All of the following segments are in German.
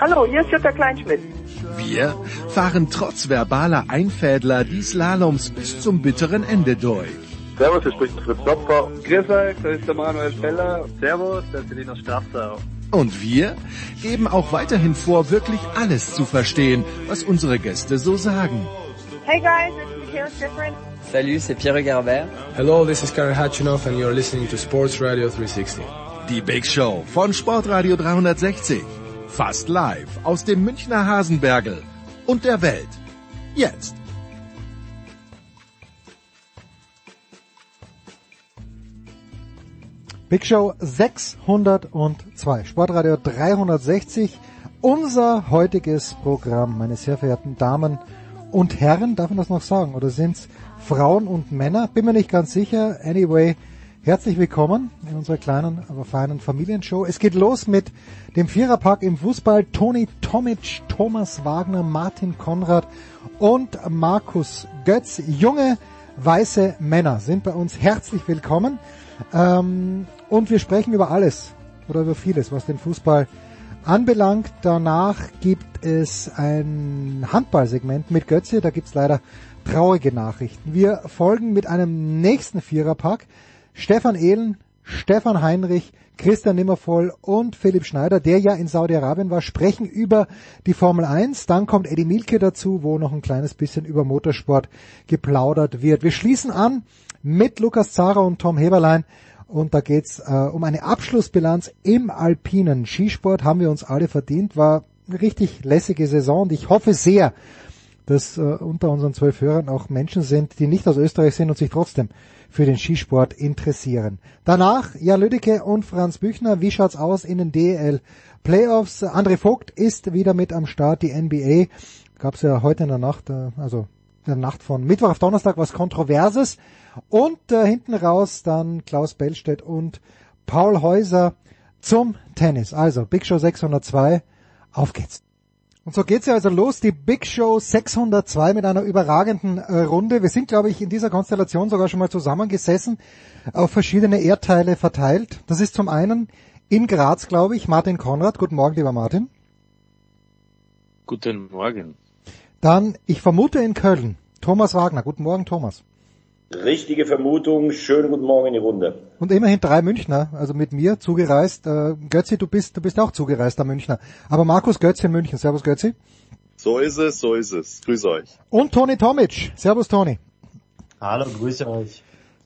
Hallo, hier ist Jutta Kleinschmidt. Wir fahren trotz verbaler Einfädler die Slaloms bis zum bitteren Ende durch. Servus, hier spricht Fritz Klopfer. Grüß euch, das ist der Manuel Feller. Servus, das ist Linus Strafsau. Und wir geben auch weiterhin vor, wirklich alles zu verstehen, was unsere Gäste so sagen. Hey guys, it's Michaela Schifrin. Salut, c'est Pierre Garbert. Hello, this is Karen Hatchinoff and you're listening to Sports Radio 360. Die Big Show von Sportradio 360. Fast live aus dem Münchner Hasenbergel und der Welt. Jetzt. Big Show 602, Sportradio 360, unser heutiges Programm, meine sehr verehrten Damen und Herren, darf man das noch sagen, oder sind's Frauen und Männer? Bin mir nicht ganz sicher. Anyway, herzlich willkommen in unserer kleinen, aber feinen Familienshow. Es geht los mit dem Viererpack im Fußball. Toni Tomic, Thomas Wagner, Martin Konrad und Markus Götz. Junge, weiße Männer sind bei uns herzlich willkommen. Ähm, und wir sprechen über alles oder über vieles, was den Fußball anbelangt. Danach gibt es ein Handballsegment mit Götze. Da gibt's leider traurige Nachrichten. Wir folgen mit einem nächsten Viererpack. Stefan Ehlen, Stefan Heinrich, Christian Nimmervoll und Philipp Schneider, der ja in Saudi-Arabien war, sprechen über die Formel 1. Dann kommt Eddie Milke dazu, wo noch ein kleines bisschen über Motorsport geplaudert wird. Wir schließen an mit Lukas Zara und Tom Heberlein. Und da geht's äh, um eine Abschlussbilanz im alpinen Skisport. Haben wir uns alle verdient. War eine richtig lässige Saison. Und ich hoffe sehr, dass äh, unter unseren zwölf Hörern auch Menschen sind, die nicht aus Österreich sind und sich trotzdem für den Skisport interessieren. Danach Jan Lüdecke und Franz Büchner. Wie schaut's aus in den DL Playoffs? André Vogt ist wieder mit am Start. Die NBA gab's ja heute in der Nacht, äh, also in der Nacht von Mittwoch auf Donnerstag was Kontroverses. Und äh, hinten raus dann Klaus Bellstedt und Paul Häuser zum Tennis. Also Big Show 602, auf geht's. Und so geht's ja also los, die Big Show 602 mit einer überragenden äh, Runde. Wir sind, glaube ich, in dieser Konstellation sogar schon mal zusammengesessen, auf verschiedene Erdteile verteilt. Das ist zum einen in Graz, glaube ich, Martin Konrad. Guten Morgen, lieber Martin. Guten Morgen. Dann, ich vermute in Köln, Thomas Wagner. Guten Morgen, Thomas. Richtige Vermutung. Schönen guten Morgen in die Runde. Und immerhin drei Münchner, also mit mir zugereist. Äh, Götzi, du bist, du bist auch zugereister Münchner. Aber Markus Götzi in München. Servus Götzi. So ist es, so ist es. Grüß euch. Und Toni Tomic. Servus Toni. Hallo, grüße euch.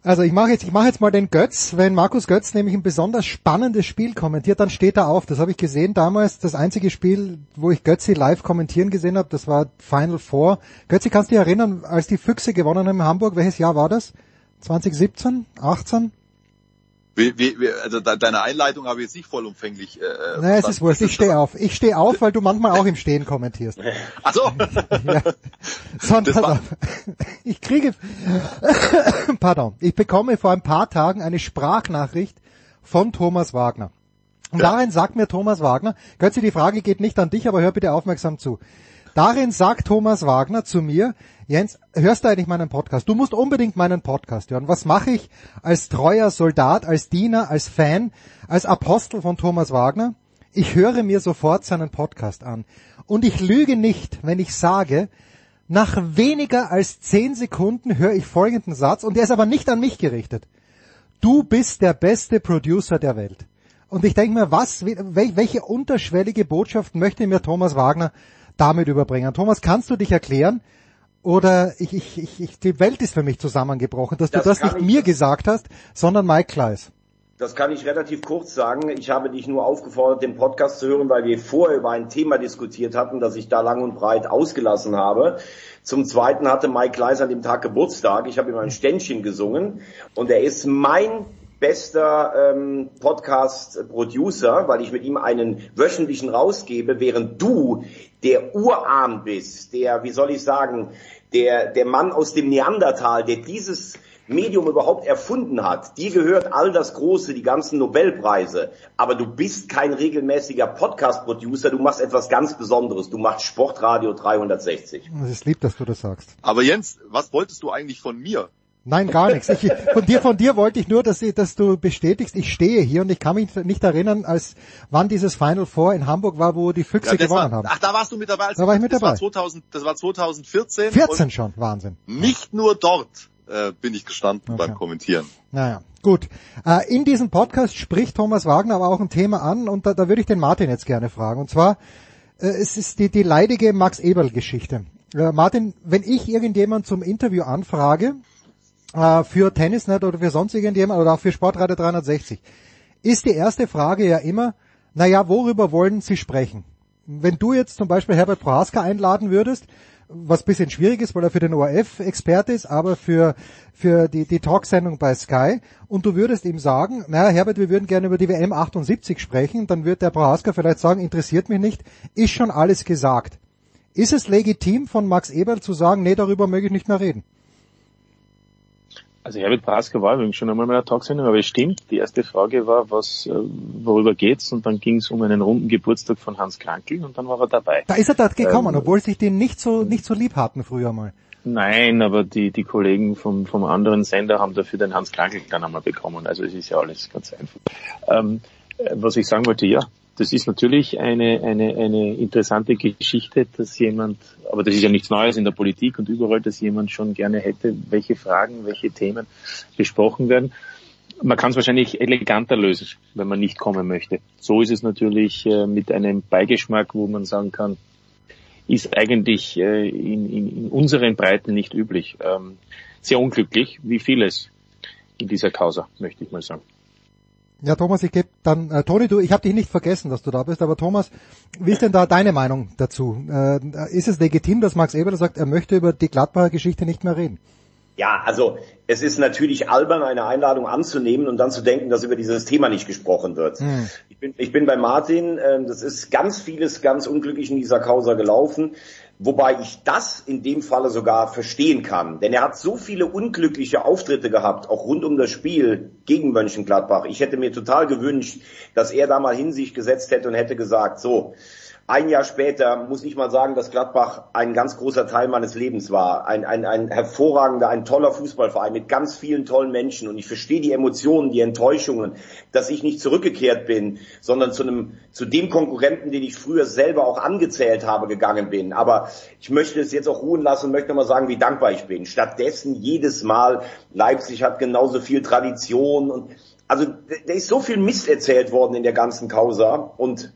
Also ich mache jetzt, ich mache jetzt mal den Götz. Wenn Markus Götz nämlich ein besonders spannendes Spiel kommentiert, dann steht er auf. Das habe ich gesehen damals. Das einzige Spiel, wo ich Götzi live kommentieren gesehen habe, das war Final Four. Götzi, kannst du dich erinnern, als die Füchse gewonnen haben in Hamburg? Welches Jahr war das? 2017? 18? Wie, wie, wie, also de, deine Einleitung habe ich jetzt nicht vollumfänglich. Äh, Nein, es ist wurscht. Ich stehe auf. Ich stehe auf, weil du manchmal auch im Stehen kommentierst. Ach so. ja. Son, pass auf. Ich kriege, pardon, ich bekomme vor ein paar Tagen eine Sprachnachricht von Thomas Wagner. Und Ja. darin sagt mir Thomas Wagner, Götze, die Frage geht nicht an dich, aber hör bitte aufmerksam zu. Darin sagt Thomas Wagner zu mir, Jens, hörst du eigentlich meinen Podcast? Du musst unbedingt meinen Podcast hören. Was mache ich als treuer Soldat, als Diener, als Fan, als Apostel von Thomas Wagner? Ich höre mir sofort seinen Podcast an. Und ich lüge nicht, wenn ich sage, nach weniger als zehn Sekunden höre ich folgenden Satz, und der ist aber nicht an mich gerichtet. Du bist der beste Producer der Welt. Und ich denke mir, was, wel- welche unterschwellige Botschaft möchte mir Thomas Wagner damit überbringen? Thomas, kannst du dich erklären? Oder ich, ich, ich, ich, die Welt ist für mich zusammengebrochen, dass Das du das nicht ich- mir gesagt hast, sondern Mike Kleiss. Das kann ich relativ kurz sagen. Ich habe dich nur aufgefordert, den Podcast zu hören, weil wir vorher über ein Thema diskutiert hatten, das ich da lang und breit ausgelassen habe. Zum Zweiten hatte Mike Kleiss an dem Tag Geburtstag. Ich habe ihm ein Ständchen gesungen und er ist mein bester ähm, Podcast-Producer, weil ich mit ihm einen wöchentlichen rausgebe, während du der Urahn bist, der, wie soll ich sagen, der, der Mann aus dem Neandertal, der dieses Medium überhaupt erfunden hat. Dir gehört all das Große, die ganzen Nobelpreise. Aber du bist kein regelmäßiger Podcast-Producer. Du machst etwas ganz Besonderes. Du machst Sportradio 360. Es ist lieb, dass du das sagst. Aber Jens, was wolltest du eigentlich von mir? Nein, gar nichts. Ich, von dir, von dir wollte ich nur, dass, ich, dass du bestätigst, ich stehe hier und ich kann mich nicht erinnern, als wann dieses Final Four in Hamburg war, wo die Füchse Ja, gewonnen war, haben. ach, da warst du mit dabei. Als Da war ich mit das dabei. War 2000, das war 2014. 14 schon, Wahnsinn. Nicht nur dort äh, bin ich gestanden Okay. beim Kommentieren. Naja, gut. Äh, in diesem Podcast spricht Thomas Wagner aber auch ein Thema an und da, da würde ich den Martin jetzt gerne fragen. Und zwar, äh, es ist die, die leidige Max Eberl-Geschichte. Äh, Martin, wenn ich irgendjemand zum Interview anfrage, äh, für Tennisnet oder für sonst irgendjemand oder auch für Sportradio 360, ist die erste Frage ja immer, naja, worüber wollen Sie sprechen? Wenn du jetzt zum Beispiel Herbert Prohaska einladen würdest, was ein bisschen schwierig ist, weil er für den ORF Experte ist, aber für, für die, die Talksendung bei Sky und du würdest ihm sagen, naja Herbert, wir würden gerne über die WM 78 sprechen, dann wird der Prohaska vielleicht sagen, interessiert mich nicht, ist schon alles gesagt. Ist es legitim von Max Eberl zu sagen, nee, darüber möge ich nicht mehr reden? Also Herbert Prasker war übrigens schon einmal bei der Talksendung, aber es stimmt. Die erste Frage war, was, äh, worüber geht's? Und dann ging es um einen runden Geburtstag von Hans Krankel und dann war er dabei. Da ist er da gekommen, Ähm, obwohl sich die nicht so, nicht so lieb hatten früher mal. Nein, aber die, die Kollegen vom, vom anderen Sender haben dafür den Hans Krankel dann einmal bekommen. Also es ist ja alles ganz einfach. Ähm, äh, was ich sagen wollte, ja, das ist natürlich eine, eine, eine interessante Geschichte, dass jemand, aber das ist ja nichts Neues in der Politik und überall, dass jemand schon gerne hätte, welche Fragen, welche Themen besprochen werden. Man kann es wahrscheinlich eleganter lösen, wenn man nicht kommen möchte. So ist es natürlich äh, mit einem Beigeschmack, wo man sagen kann, ist eigentlich äh, in, in, in unseren Breiten nicht üblich. Ähm, sehr unglücklich, wie vieles in dieser Causa, möchte ich mal sagen. Ja, Thomas, ich gebe dann, äh, Toni, du, ich habe dich nicht vergessen, dass du da bist, aber Thomas, wie ist denn da deine Meinung dazu? Äh, ist es legitim, dass Max Eberl sagt, er möchte über die Gladbacher Geschichte nicht mehr reden? Ja, also es ist natürlich albern, eine Einladung anzunehmen und dann zu denken, dass über dieses Thema nicht gesprochen wird. Hm. Ich, bin, ich bin bei Martin, ähm, das ist ganz vieles ganz unglücklich in dieser Causa gelaufen, wobei ich das in dem Falle sogar verstehen kann. Denn er hat so viele unglückliche Auftritte gehabt, auch rund um das Spiel gegen Mönchengladbach. Ich hätte mir total gewünscht, dass er da mal hin sich gesetzt hätte und hätte gesagt, so, ein Jahr später muss ich mal sagen, dass Gladbach ein ganz großer Teil meines Lebens war. Ein, ein, ein hervorragender, ein toller Fußballverein mit ganz vielen tollen Menschen. Und ich verstehe die Emotionen, die Enttäuschungen, dass ich nicht zurückgekehrt bin, sondern zu einem, zu dem Konkurrenten, den ich früher selber auch angezählt habe, gegangen bin. Aber ich möchte es jetzt auch ruhen lassen und möchte mal sagen, wie dankbar ich bin. Stattdessen jedes Mal, Leipzig hat genauso viel Tradition und also da ist so viel Mist erzählt worden in der ganzen Causa und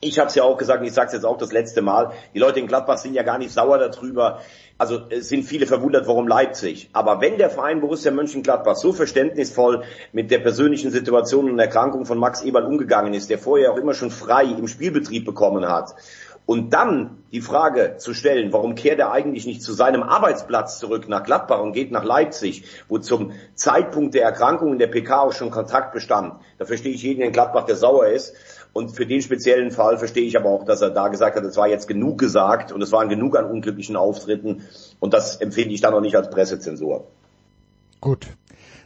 ich habe es ja auch gesagt, ich sage es jetzt auch das letzte Mal, die Leute in Gladbach sind ja gar nicht sauer darüber. Also es sind viele verwundert, warum Leipzig. Aber wenn der Verein Borussia Mönchengladbach so verständnisvoll mit der persönlichen Situation und Erkrankung von Max Eberl umgegangen ist, der vorher auch immer schon frei im Spielbetrieb bekommen hat, und dann die Frage zu stellen, warum kehrt er eigentlich nicht zu seinem Arbeitsplatz zurück nach Gladbach und geht nach Leipzig, wo zum Zeitpunkt der Erkrankung in der PK auch schon Kontakt bestand. Da verstehe ich jeden in Gladbach, der sauer ist. Und für den speziellen Fall verstehe ich aber auch, dass er da gesagt hat, es war jetzt genug gesagt und es waren genug an unglücklichen Auftritten. Und das empfinde ich dann noch nicht als Pressezensur. Gut.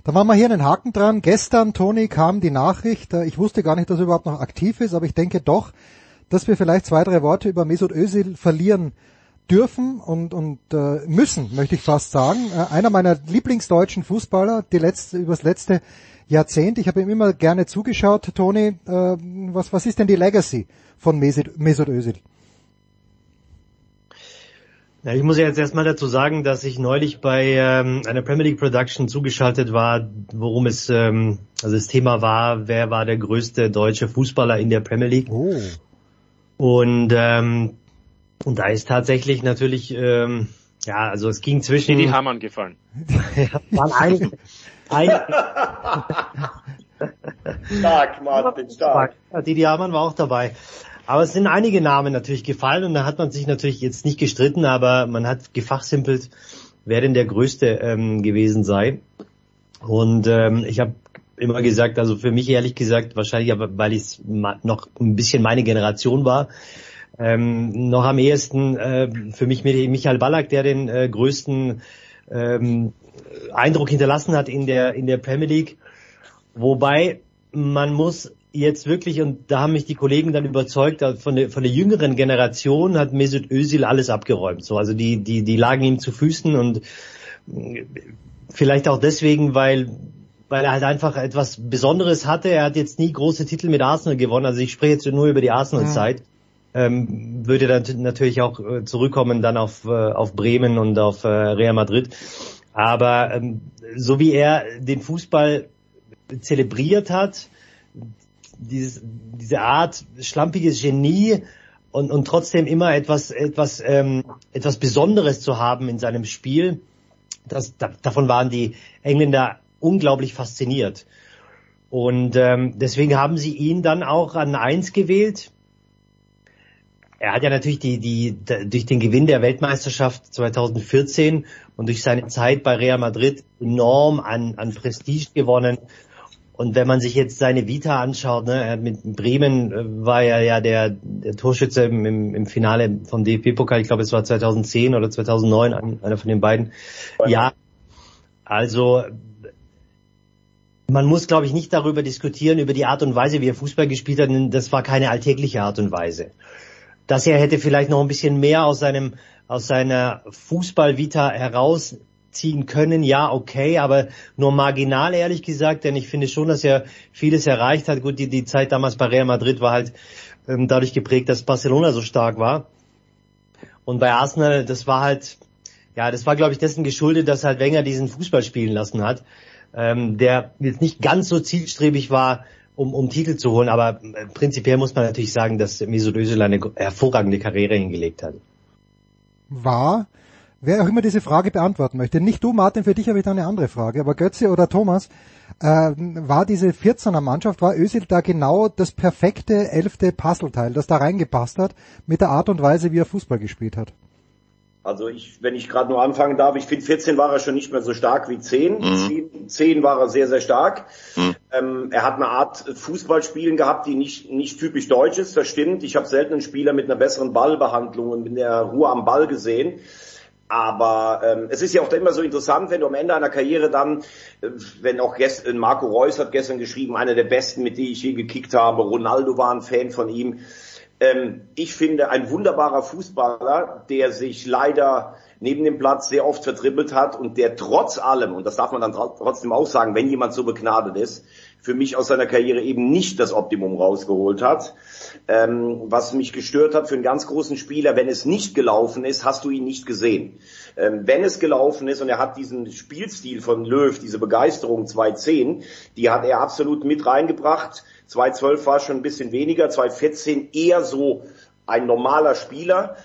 Dann machen wir hier einen Haken dran. Gestern, Toni, kam die Nachricht, äh, ich wusste gar nicht, dass er überhaupt noch aktiv ist, aber ich denke doch, dass wir vielleicht zwei, drei Worte über Mesut Özil verlieren dürfen und, und äh, müssen, möchte ich fast sagen. Äh, einer meiner Lieblingsdeutschen Fußballer, die letzte, übers letzte Jahrzehnt. Ich habe ihm immer gerne zugeschaut, Toni. Äh, was, was ist denn die Legacy von Mesut, Mesut Özil? Ja, ich muss ja jetzt erstmal dazu sagen, dass ich neulich bei ähm, einer Premier League Production zugeschaltet war, worum es, ähm, also das Thema war, wer war der größte deutsche Fußballer in der Premier League. Oh. Und, ähm, und da ist tatsächlich natürlich, ähm, ja, also es ging zwischen... Die Hamann gefallen. ja, waren einige, einige, Stark, Martin, stark. Didi Hamann war auch dabei. Aber es sind einige Namen natürlich gefallen und da hat man sich natürlich jetzt nicht gestritten, aber man hat gefachsimpelt, wer denn der Größte ähm, gewesen sei. Und ähm, ich habe immer gesagt, also für mich ehrlich gesagt, wahrscheinlich aber, weil ich noch ein bisschen meine Generation war, ähm, noch am ehesten äh, für mich Michael Ballack, der den äh, größten ähm, Eindruck hinterlassen hat in der in der Premier League. Wobei man muss jetzt wirklich, und da haben mich die Kollegen dann überzeugt, von der, von der jüngeren Generation hat Mesut Özil alles abgeräumt. So, also die, die, die lagen ihm zu Füßen und vielleicht auch deswegen, weil, weil er halt einfach etwas Besonderes hatte. Er hat jetzt nie große Titel mit Arsenal gewonnen. Also ich spreche jetzt nur über die Arsenal-Zeit. Mhm. Ähm, würde dann natürlich auch äh, zurückkommen dann auf, äh, auf Bremen und auf äh, Real Madrid. Aber ähm, so wie er den Fußball zelebriert hat, dieses, diese Art schlampiges Genie und, und trotzdem immer etwas, etwas, ähm, etwas Besonderes zu haben in seinem Spiel, das, da, davon waren die Engländer unglaublich fasziniert. Und ähm, deswegen haben sie ihn dann auch an eins gewählt. Er hat ja natürlich die, die, durch den Gewinn der Weltmeisterschaft 2014 und durch seine Zeit bei Real Madrid enorm an, an Prestige gewonnen. Und wenn man sich jetzt seine Vita anschaut, ne, mit Bremen äh, war er ja der, der Torschütze im, im Finale vom DFB-Pokal, ich glaube es war 2010 oder 2009, einer von den beiden. Ja, also man muss, glaube ich, nicht darüber diskutieren, über die Art und Weise, wie er Fußball gespielt hat, denn das war keine alltägliche Art und Weise. Dass er hätte vielleicht noch ein bisschen mehr aus seinem, aus seiner Fußball-Vita heraus ziehen können, ja, okay, aber nur marginal ehrlich gesagt, denn ich finde schon, dass er vieles erreicht hat. Gut, die, die Zeit damals bei Real Madrid war halt ähm, dadurch geprägt, dass Barcelona so stark war. Und bei Arsenal, das war halt, ja, das war, glaube ich, dessen geschuldet, dass halt Wenger diesen Fußball spielen lassen hat, ähm, der jetzt nicht ganz so zielstrebig war, um, um Titel zu holen, aber äh, prinzipiell muss man natürlich sagen, dass Mesut Özil eine hervorragende Karriere hingelegt hat. War Wer auch immer diese Frage beantworten möchte, nicht du Martin, für dich habe ich da eine andere Frage, aber Götze oder Thomas, äh, war diese 14er Mannschaft, war Özil da genau das perfekte elfte Puzzleteil, das da reingepasst hat, mit der Art und Weise, wie er Fußball gespielt hat? Also ich, wenn ich gerade nur anfangen darf, ich finde 14 war er schon nicht mehr so stark wie 10. Mhm. 10, war er sehr, sehr stark. Mhm. Ähm, er hat eine Art Fußballspielen gehabt, die nicht, nicht typisch deutsch ist, das stimmt. Ich habe selten einen Spieler mit einer besseren Ballbehandlung und mit der Ruhe am Ball gesehen. Aber ähm, es ist ja auch immer so interessant, wenn du am Ende einer Karriere dann, äh, wenn auch gestern, Marco Reus hat gestern geschrieben, einer der besten, mit denen ich je gekickt habe, Ronaldo war ein Fan von ihm. Ähm, ich finde, ein wunderbarer Fußballer, der sich leider neben dem Platz sehr oft vertribbelt hat und der trotz allem, und das darf man dann trotzdem auch sagen, wenn jemand so begnadet ist, für mich aus seiner Karriere eben nicht das Optimum rausgeholt hat. Ähm, was mich gestört hat für einen ganz großen Spieler, wenn es nicht gelaufen ist, hast du ihn nicht gesehen. Ähm, wenn es gelaufen ist und er hat diesen Spielstil von Löw, diese Begeisterung 2.10, die hat er absolut mit reingebracht. 2.12 war schon ein bisschen weniger, 2.14 eher so ein normaler Spieler.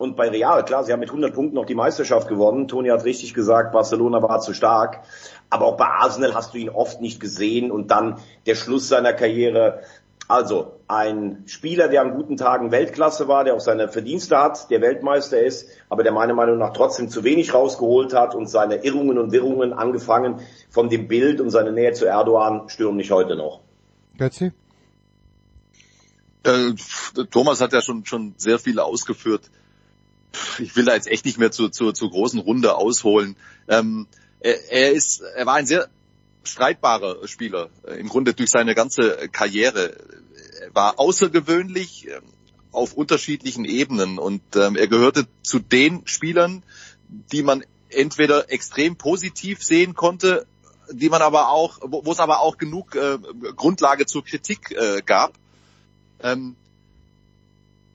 Und bei Real, klar, sie haben mit 100 Punkten noch die Meisterschaft gewonnen. Toni hat richtig gesagt, Barcelona war zu stark. Aber auch bei Arsenal hast du ihn oft nicht gesehen. Und dann der Schluss seiner Karriere. Also ein Spieler, der an guten Tagen Weltklasse war, der auch seine Verdienste hat, der Weltmeister ist, aber der meiner Meinung nach trotzdem zu wenig rausgeholt hat und seine Irrungen und Wirrungen angefangen von dem Bild und seine Nähe zu Erdogan stürmen nicht heute noch. Götzi? Äh, Thomas hat ja schon, schon sehr viel ausgeführt ich will da jetzt echt nicht mehr zur, zur, zur großen Runde ausholen. Ähm, er, er, ist, er war ein sehr streitbarer Spieler, äh, im Grunde durch seine ganze Karriere. Er war außergewöhnlich äh, auf unterschiedlichen Ebenen und ähm, er gehörte zu den Spielern, die man entweder extrem positiv sehen konnte, die man aber auch, wo, es aber auch genug äh, Grundlage zur Kritik äh, gab. Ähm,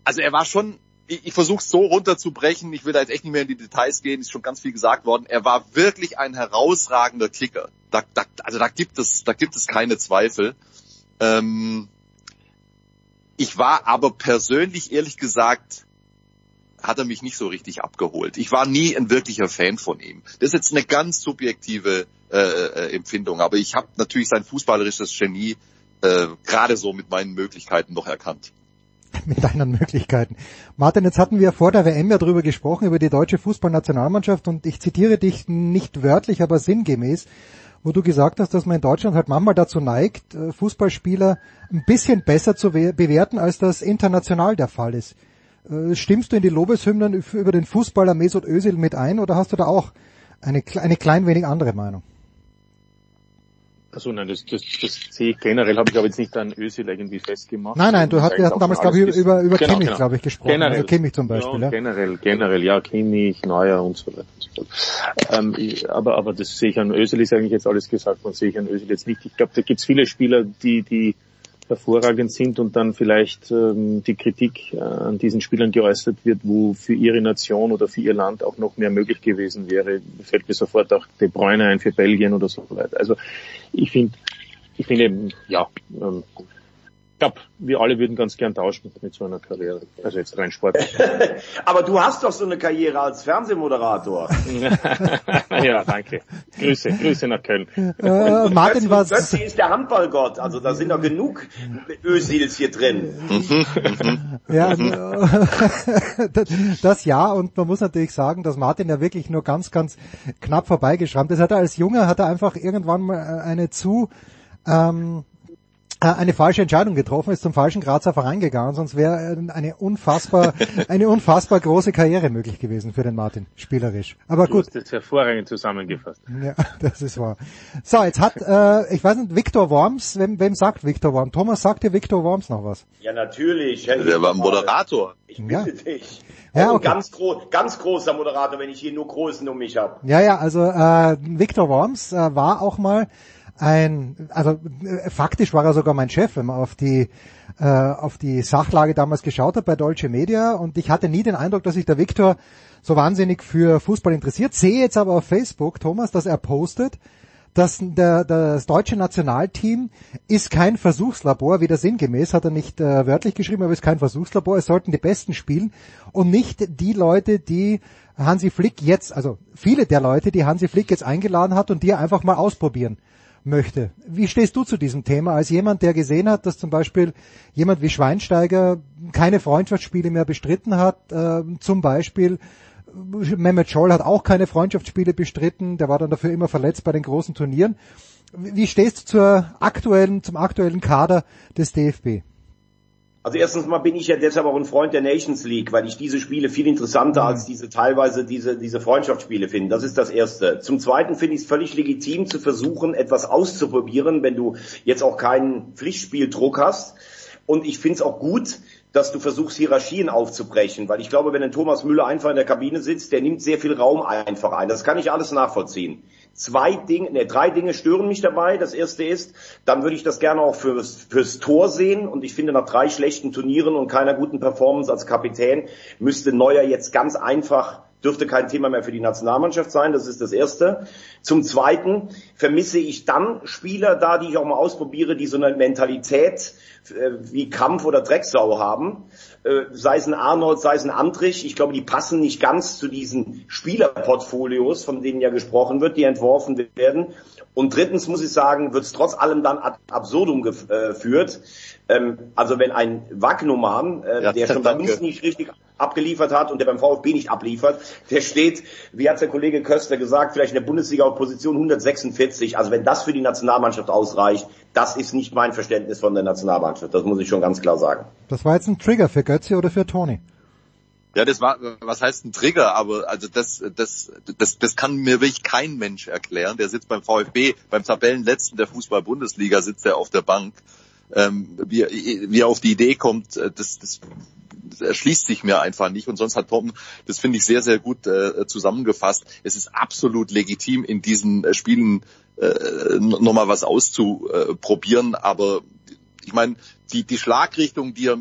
also er war schon ich, ich versuche es so runterzubrechen, ich will da jetzt echt nicht mehr in die Details gehen, ist schon ganz viel gesagt worden. Er war wirklich ein herausragender Kicker. Da, da, also da gibt es, da gibt es keine Zweifel. Ähm, ich war aber persönlich, ehrlich gesagt, hat er mich nicht so richtig abgeholt. Ich war nie ein wirklicher Fan von ihm. Das ist jetzt eine ganz subjektive äh, äh, Empfindung, aber ich habe natürlich sein fußballerisches Genie äh, gerade so mit meinen Möglichkeiten noch erkannt. mit deinen Möglichkeiten. Martin, jetzt hatten wir vor der WM ja drüber gesprochen, über die deutsche Fußballnationalmannschaft und ich zitiere dich nicht wörtlich, aber sinngemäß, wo du gesagt hast, dass man in Deutschland halt manchmal dazu neigt, äh, Fußballspieler ein bisschen besser zu bewerten, als das international der Fall ist. Äh, stimmst du in die Lobeshymnen über den Fußballer Mesut Özil mit ein oder hast du da auch eine, eine klein wenig andere Meinung? Also nein, das, das, das sehe ich generell, habe ich aber jetzt nicht an Özil irgendwie festgemacht. Nein, nein, du hast, wir hatten damals, glaube ich, über, über genau, Kimmich, genau. glaube ich, gesprochen. Generell, also Kimmich zum Beispiel. Ja, ja. Generell, generell, ja, Kimmich, Neuer und so weiter. Und so fort. Ähm, ich, aber, aber das sehe ich an Özil, ist eigentlich jetzt alles gesagt, man sehe ich an Özil jetzt nicht. Ich glaube, da gibt es viele Spieler, die, die hervorragend sind und dann vielleicht ähm, die Kritik äh, an diesen Spielern geäußert wird, wo für ihre Nation oder für ihr Land auch noch mehr möglich gewesen wäre. Fällt mir sofort auch De Bruyne ein für Belgien oder so weiter. Also ich finde, ich finde, ja, ähm, glaube, wir alle würden ganz gern tauschen mit so einer Karriere. Also jetzt rein Sport. Aber du hast doch so eine Karriere als Fernsehmoderator. ja, danke. Grüße, Grüße nach Köln. Äh, Martin, was? Götzi ist der Handballgott. Also da sind doch genug Ösils hier drin. ja, das ja. Und man muss natürlich sagen, dass Martin ja wirklich nur ganz, ganz knapp vorbeigeschrammt ist. Hat er als Junge, hat er einfach irgendwann mal eine zu, ähm, äh, eine falsche Entscheidung getroffen, ist zum falschen Grazer Verein gegangen, sonst wäre eine unfassbar, eine unfassbar große Karriere möglich gewesen für den Martin, spielerisch. Aber du gut. Du hast das hervorragend zusammengefasst. Ja, das ist wahr. So, jetzt hat, äh, ich weiß nicht, Viktor Worms, wem, wem sagt Viktor Worms? Thomas, sagt dir Viktor Worms noch was? Ja, natürlich. Der war Moderator. Ich bitte ja. dich. Ja, okay. ein ganz, gro ganz großer Moderator, wenn ich hier nur Großen um mich habe. Ja, ja, also äh, Viktor Worms äh, war auch mal ein, also äh, faktisch war er sogar mein Chef, wenn man auf die äh, auf die Sachlage damals geschaut hat bei Deutsche Media und ich hatte nie den Eindruck, dass sich der Viktor so wahnsinnig für Fußball interessiert. Sehe jetzt aber auf Facebook, Thomas, dass er postet, dass der, das deutsche Nationalteam ist kein Versuchslabor, wieder sinngemäß, hat er nicht äh, wörtlich geschrieben, aber ist kein Versuchslabor, es sollten die Besten spielen und nicht die Leute, die Hansi Flick jetzt, also viele der Leute, die Hansi Flick jetzt eingeladen hat und die er einfach mal ausprobieren möchte. Wie stehst du zu diesem Thema als jemand, der gesehen hat, dass zum Beispiel jemand wie Schweinsteiger keine Freundschaftsspiele mehr bestritten hat, äh, zum Beispiel Mehmet Scholl hat auch keine Freundschaftsspiele bestritten, der war dann dafür immer verletzt bei den großen Turnieren. Wie stehst du zur aktuellen, zum aktuellen Kader des DFB? Also erstens mal bin ich ja deshalb auch ein Freund der Nations League, weil ich diese Spiele viel interessanter mhm. als diese teilweise diese, diese Freundschaftsspiele finde. Das ist das Erste. Zum Zweiten finde ich es völlig legitim zu versuchen, etwas auszuprobieren, wenn du jetzt auch keinen Pflichtspieldruck hast. Und ich finde es auch gut, dass du versuchst, Hierarchien aufzubrechen, weil ich glaube, wenn ein Thomas Müller einfach in der Kabine sitzt, der nimmt sehr viel Raum einfach ein. Das kann ich alles nachvollziehen. Zwei Dinge, ne, drei Dinge stören mich dabei. Das erste ist, dann würde ich das gerne auch fürs, fürs Tor sehen. Und ich finde, nach drei schlechten Turnieren und keiner guten Performance als Kapitän müsste Neuer jetzt ganz einfach dürfte kein Thema mehr für die Nationalmannschaft sein, das ist das Erste. Zum Zweiten vermisse ich dann Spieler da, die ich auch mal ausprobiere, die so eine Mentalität äh, wie Kampf oder Drecksau haben. Äh, sei es ein Arnold, sei es ein Andrich. Ich glaube, die passen nicht ganz zu diesen Spielerportfolios, von denen ja gesprochen wird, die entworfen werden. Und drittens muss ich sagen, wird es trotz allem dann ad absurdum geführt. Ähm, also wenn ein Wagnumann, äh, ja, der schon bei uns nicht richtig abgeliefert hat und der beim VfB nicht abliefert, der steht, wie hat der Kollege Köster gesagt, vielleicht in der Bundesliga auf Position 146. Also wenn das für die Nationalmannschaft ausreicht, das ist nicht mein Verständnis von der Nationalmannschaft. Das muss ich schon ganz klar sagen. Das war jetzt ein Trigger für Götze oder für Toni? Ja, das war, was heißt ein Trigger, aber also das, das, das, das kann mir wirklich kein Mensch erklären. Der sitzt beim VfB, beim Tabellenletzten der Fußball-Bundesliga sitzt er auf der Bank. Ähm, wie, wie er auf die Idee kommt, äh, das, das, das erschließt sich mir einfach nicht. Und sonst hat Tom, das finde ich sehr, sehr gut äh, zusammengefasst. Es ist absolut legitim, in diesen Spielen äh, nochmal was auszuprobieren. Aber ich meine, die, die Schlagrichtung, die er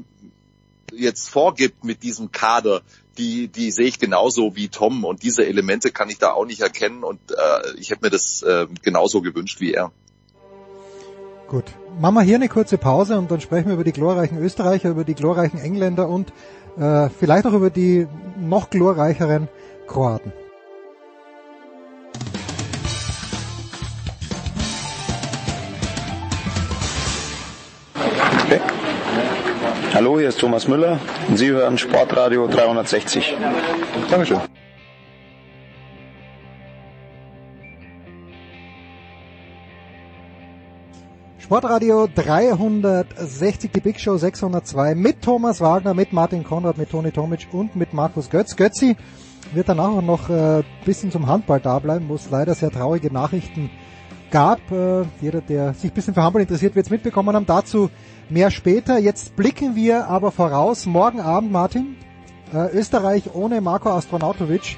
jetzt vorgibt mit diesem Kader, die, die sehe ich genauso wie Tom und diese Elemente kann ich da auch nicht erkennen und äh, ich hätte mir das äh, genauso gewünscht wie er. Gut, machen wir hier eine kurze Pause und dann sprechen wir über die glorreichen Österreicher, über die glorreichen Engländer und äh, vielleicht auch über die noch glorreicheren Kroaten. Hallo, hier ist Thomas Müller und Sie hören Sportradio 360. Dankeschön. Sportradio 360, die Big Show 602 mit Thomas Wagner, mit Martin Konrad, mit Toni Tomic und mit Markus Götz. Götzi wird danach auch noch ein äh, bisschen zum Handball da bleiben, wo es leider sehr traurige Nachrichten gab. Äh, jeder, der sich ein bisschen für Handball interessiert, wird es mitbekommen haben. Dazu mehr später. Jetzt blicken wir aber voraus. Morgen Abend, Martin, äh, Österreich ohne Marco Astronautovic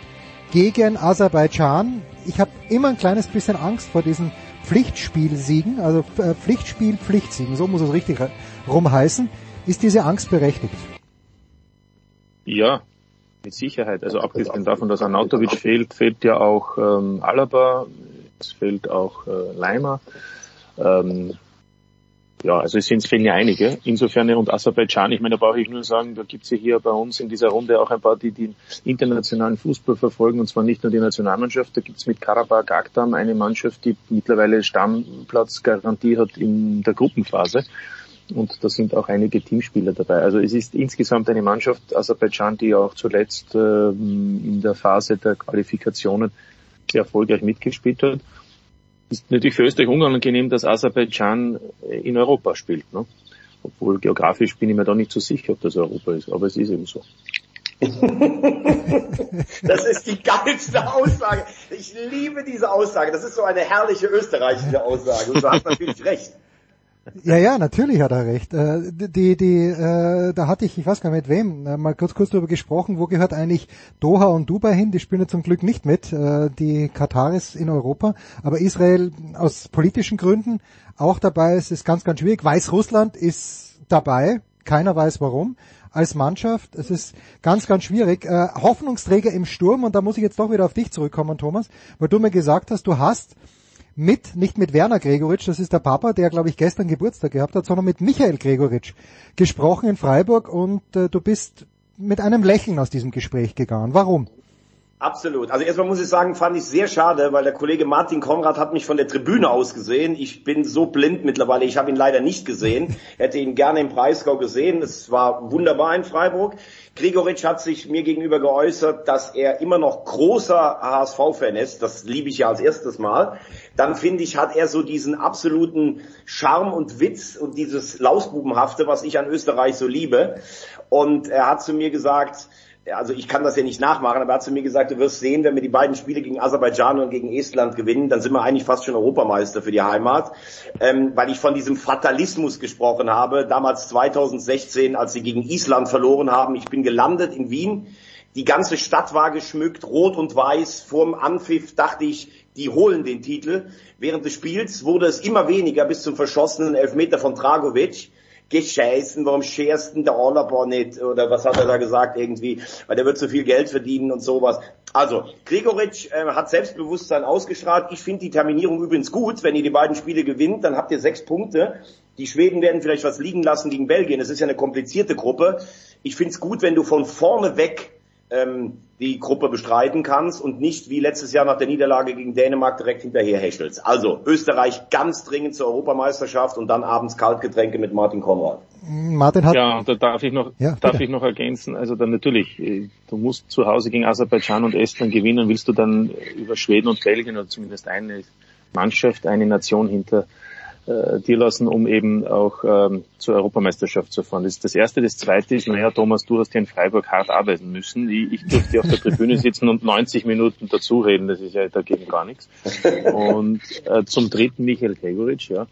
gegen Aserbaidschan. Ich habe immer ein kleines bisschen Angst vor diesen Pflichtspielsiegen, also äh, Pflichtspiel, Pflichtsiegen, so muss es richtig rum heißen. Ist diese Angst berechtigt? Ja, mit Sicherheit. Also abgesehen davon, dass Arnautovic fehlt, fehlt ja auch ähm, Alaba, es fehlt auch äh, Leimer. Ähm, ja, also es sind fehlen ja einige. Insofern und Aserbaidschan, ich meine, da brauche ich nur sagen, da gibt es ja hier bei uns in dieser Runde auch ein paar, die den internationalen Fußball verfolgen, und zwar nicht nur die Nationalmannschaft. Da gibt es mit Karabakh Akdam eine Mannschaft, die mittlerweile Stammplatzgarantie hat in der Gruppenphase. Und da sind auch einige Teamspieler dabei. Also es ist insgesamt eine Mannschaft Aserbaidschan, die auch zuletzt ähm, in der Phase der Qualifikationen sehr erfolgreich mitgespielt hat ist natürlich für Österreich unangenehm, dass Aserbaidschan in Europa spielt. Ne? Obwohl geografisch bin ich mir da nicht so sicher, ob das Europa ist, aber es ist eben so. das ist die geilste Aussage. Ich liebe diese Aussage. Das ist so eine herrliche österreichische Aussage. Und du hast natürlich recht. Ja, ja, natürlich hat er recht. Äh, die, die, äh, da hatte ich, ich weiß gar nicht mit wem, äh, mal kurz kurz darüber gesprochen, wo gehört eigentlich Doha und Dubai hin? Die spielen ja zum Glück nicht mit, die Kataris in Europa, aber Israel aus politischen Gründen auch dabei. Es ist ganz, ganz schwierig. Weißrussland ist dabei, keiner weiß warum als Mannschaft. Es ist ganz, ganz schwierig. Äh, Hoffnungsträger im Sturm, und da muss ich jetzt doch wieder auf dich zurückkommen, Thomas, weil du mir gesagt hast, du hast mit, nicht mit Werner Gregoritsch, das ist der Papa, der glaube ich gestern Geburtstag gehabt hat, sondern mit Michael Gregoritsch gesprochen in Freiburg und äh, du bist mit einem Lächeln aus diesem Gespräch gegangen. Warum? Absolut. Also erstmal muss ich sagen, fand ich sehr schade, weil der Kollege Martin Konrad hat mich von der Tribüne aus gesehen. Ich bin so blind mittlerweile, ich habe ihn leider nicht gesehen. Hätte ihn gerne im Breisgau gesehen. Es war wunderbar in Freiburg. Gregoritsch hat sich mir gegenüber geäußert, dass er immer noch großer HSV-Fan ist. Das liebe ich ja als erstes Mal. Dann finde ich, hat er so diesen absoluten Charme und Witz und dieses Lausbubenhafte, was ich an Österreich so liebe. Und er hat zu mir gesagt, also ich kann das ja nicht nachmachen, aber er hat zu mir gesagt, du wirst sehen, wenn wir die beiden Spiele gegen Aserbaidschan und gegen Estland gewinnen, dann sind wir eigentlich fast schon Europameister für die Heimat, ähm, weil ich von diesem Fatalismus gesprochen habe, damals 2016, als sie gegen Island verloren haben. Ich bin gelandet in Wien, die ganze Stadt war geschmückt, rot und weiß, vorm Anpfiff dachte ich, die holen den Titel. Während des Spiels wurde es immer weniger bis zum verschossenen Elfmeter von Dragovic gescheißen, warum scherst denn der Alaba nicht? Oder was hat er da gesagt irgendwie? Weil der wird zu viel Geld verdienen und sowas. Also, Gregoritsch äh, hat Selbstbewusstsein ausgestrahlt. Ich finde die Terminierung übrigens gut. Wenn ihr die beiden Spiele gewinnt, dann habt ihr sechs Punkte. Die Schweden werden vielleicht was liegen lassen gegen Belgien. Es ist ja eine komplizierte Gruppe. Ich finde es gut, wenn du von vorne weg ähm, die Gruppe bestreiten kannst und nicht wie letztes Jahr nach der Niederlage gegen Dänemark direkt hinterher hechelst. Also Österreich ganz dringend zur Europameisterschaft und dann abends Kaltgetränke mit Martin Konrad. Martin hat ja, da darf ich noch ja, darf ich noch ergänzen. Also dann natürlich, äh, du musst zu Hause gegen Aserbaidschan und Estland gewinnen, willst du dann über Schweden und Belgien oder zumindest eine Mannschaft, eine Nation hinter äh, dir lassen, um eben auch ähm, zur Europameisterschaft zu fahren. Das ist das Erste. Das Zweite ist, naja, Thomas, du hast ja in Freiburg hart arbeiten müssen. Ich, ich durfte auf der Tribüne sitzen und 90 Minuten dazureden. Das ist ja dagegen gar nichts. Und äh, zum Dritten Michael Gregoritsch, ja.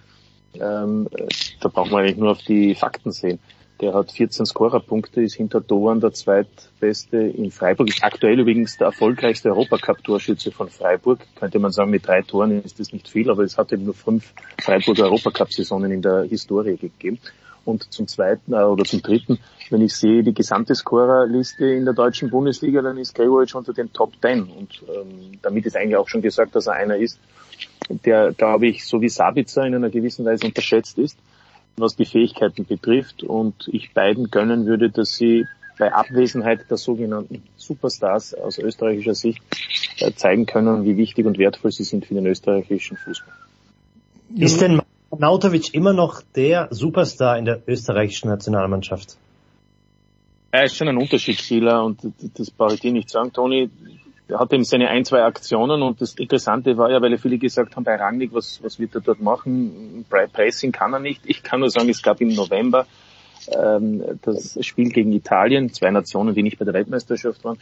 Ähm, äh, da braucht man eigentlich nur auf die Fakten sehen. Der hat 14 Scorerpunkte, ist hinter Doan der zweitbeste in Freiburg. Ist aktuell übrigens der erfolgreichste Europacup-Torschütze von Freiburg. Könnte man sagen, mit drei Toren ist das nicht viel, aber es hat eben nur fünf Freiburger Europacup-Saisonen in der Historie gegeben. Und zum zweiten äh, oder zum dritten, wenn ich sehe die gesamte Scorerliste in der deutschen Bundesliga, dann ist Gregoritsch unter den Top Ten. Und ähm, damit ist eigentlich auch schon gesagt, dass er einer ist, der, glaube ich, so wie Sabitzer in einer gewissen Weise unterschätzt ist was die Fähigkeiten betrifft und ich beiden gönnen würde, dass sie bei Abwesenheit der sogenannten Superstars aus österreichischer Sicht äh, zeigen können, wie wichtig und wertvoll sie sind für den österreichischen Fußball. Ist denn Nautovic immer noch der Superstar in der österreichischen Nationalmannschaft? Er ist schon ein Unterschiedsspieler und das brauche ich dir nicht sagen, Toni. Er hat eben seine ein, zwei Aktionen und das Interessante war ja, weil viele gesagt haben, bei Rangnick, was, was wird er dort machen? Pressing kann er nicht. Ich kann nur sagen, es gab im November ähm, das Spiel gegen Italien, zwei Nationen, die nicht bei der Weltmeisterschaft waren.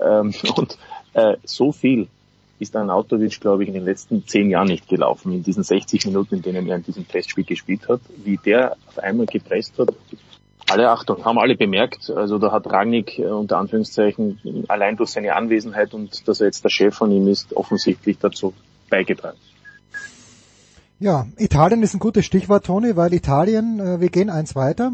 Ähm, und äh, so viel ist ein Autovic, glaube ich, in den letzten zehn Jahren nicht gelaufen, in diesen 60 Minuten, in denen er in diesem Testspiel gespielt hat, wie der auf einmal gepresst hat, alle Achtung, haben alle bemerkt. Also da hat Rangnick äh, unter Anführungszeichen allein durch seine Anwesenheit und dass er jetzt der Chef von ihm ist, offensichtlich dazu beigetragen. Ja, Italien ist ein gutes Stichwort, Toni, weil Italien, äh, wir gehen eins weiter.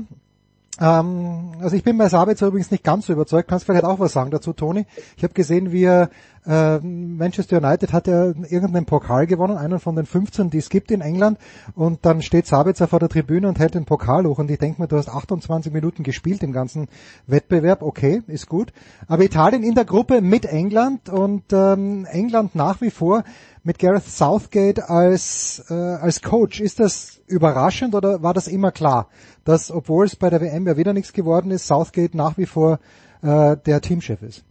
Ähm, also ich bin bei Sabitzer übrigens nicht ganz so überzeugt. Kannst vielleicht auch was sagen dazu, Toni? Ich habe gesehen, wie er, äh, Manchester United hat ja irgendeinen Pokal gewonnen, einen von den 15, die es gibt in England. Und dann steht Sabitzer vor der Tribüne und hält den Pokal hoch. Und ich denke mir, du hast 28 Minuten gespielt im ganzen Wettbewerb. Okay, ist gut. Aber Italien in der Gruppe mit England und ähm, England nach wie vor mit Gareth Southgate als, äh, als Coach. Ist das überraschend oder war das immer klar, dass obwohl es bei der WM ja wieder nichts geworden ist, Southgate nach wie vor äh, der Teamchef ist?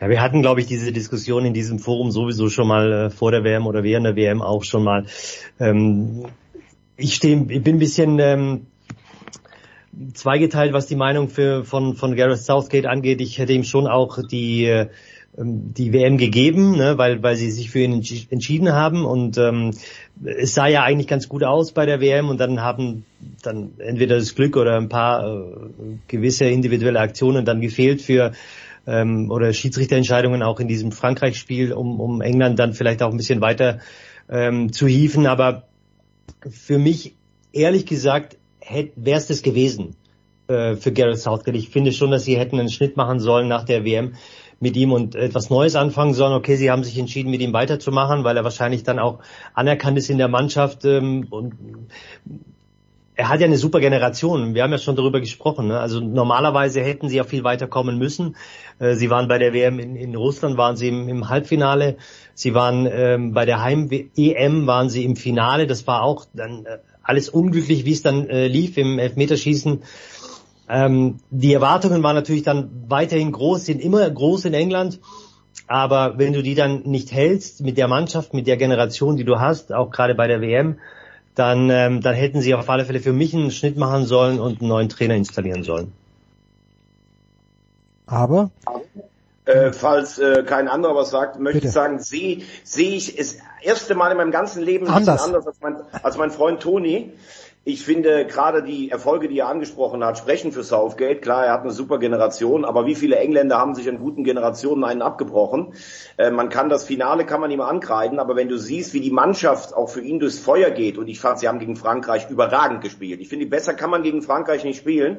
Ja, wir hatten, glaube ich, diese Diskussion in diesem Forum sowieso schon mal äh, vor der WM oder während der WM auch schon mal. Ähm, ich stehe, ich bin ein bisschen ähm, zweigeteilt, was die Meinung für, von, von Gareth Southgate angeht. Ich hätte ihm schon auch die äh, die WM gegeben, ne, weil, weil sie sich für ihn entschieden haben. Und ähm, es sah ja eigentlich ganz gut aus bei der WM und dann haben dann entweder das Glück oder ein paar äh, gewisse individuelle Aktionen dann gefehlt für ähm, oder Schiedsrichterentscheidungen auch in diesem Frankreich-Spiel, um, um England dann vielleicht auch ein bisschen weiter ähm, zu hieven, aber für mich ehrlich gesagt wäre es das gewesen äh, für Gareth Southgate. Ich finde schon, dass sie hätten einen Schnitt machen sollen nach der WM mit ihm und etwas Neues anfangen, sondern okay, sie haben sich entschieden, mit ihm weiterzumachen, weil er wahrscheinlich dann auch anerkannt ist in der Mannschaft ähm, und er hat ja eine super Generation. Wir haben ja schon darüber gesprochen. Ne? Also normalerweise hätten sie ja viel weiter kommen müssen. Äh, sie waren bei der WM in, in Russland, waren sie im, im Halbfinale. Sie waren ähm, bei der Heim-EM, waren sie im Finale. Das war auch dann äh, alles unglücklich, wie es dann äh, lief im Elfmeterschießen. Ähm, die Erwartungen waren natürlich dann weiterhin groß, sind immer groß in England. Aber wenn du die dann nicht hältst mit der Mannschaft, mit der Generation, die du hast, auch gerade bei der WM, dann, ähm, dann hätten sie auf alle Fälle für mich einen Schnitt machen sollen und einen neuen Trainer installieren sollen. Aber? Äh, falls äh, kein anderer was sagt, möchte Bitte. ich sagen, sehe seh ich es erste Mal in meinem ganzen Leben anders, anders als, mein, als mein Freund Toni. Ich finde gerade die Erfolge, die er angesprochen hat, sprechen für Southgate. Klar, er hat eine super Generation, aber wie viele Engländer haben sich in guten Generationen einen abgebrochen? Äh, man kann das Finale kann man ihm ankreiden, aber wenn du siehst, wie die Mannschaft auch für ihn durchs Feuer geht, und ich fand, sie haben gegen Frankreich überragend gespielt. Ich finde, besser kann man gegen Frankreich nicht spielen.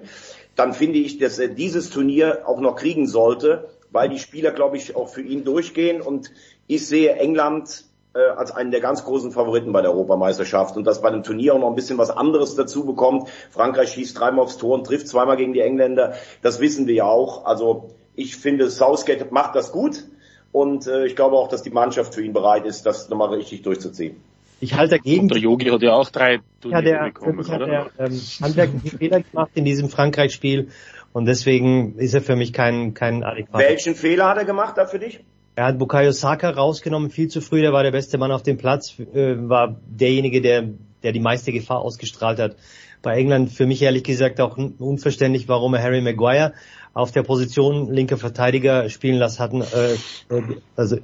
Dann finde ich, dass er dieses Turnier auch noch kriegen sollte, weil die Spieler, glaube ich, auch für ihn durchgehen. Und ich sehe England äh, als einen der ganz großen Favoriten bei der Europameisterschaft und dass bei dem Turnier auch noch ein bisschen was anderes dazu bekommt. Frankreich schießt dreimal aufs Tor und trifft zweimal gegen die Engländer. Das wissen wir ja auch. Also ich finde, Southgate macht das gut und äh, ich glaube auch, dass die Mannschaft für ihn bereit ist, das nochmal richtig durchzuziehen. Ich halte dagegen. Und der Yogi hat ja auch drei Turniere ja, der, bekommen, oder? Hat er ähm, handwerklichen Fehler gemacht in diesem Frankreich-Spiel und deswegen ist er für mich kein, kein adäquater. Welchen Fehler hat er gemacht da für dich? Er hat Bukayo Saka rausgenommen, viel zu früh, der war der beste Mann auf dem Platz, äh, war derjenige, der, der die meiste Gefahr ausgestrahlt hat. Bei England für mich ehrlich gesagt auch unverständlich, warum er Harry Maguire auf der Position linker Verteidiger spielen lassen hatten. Äh, äh also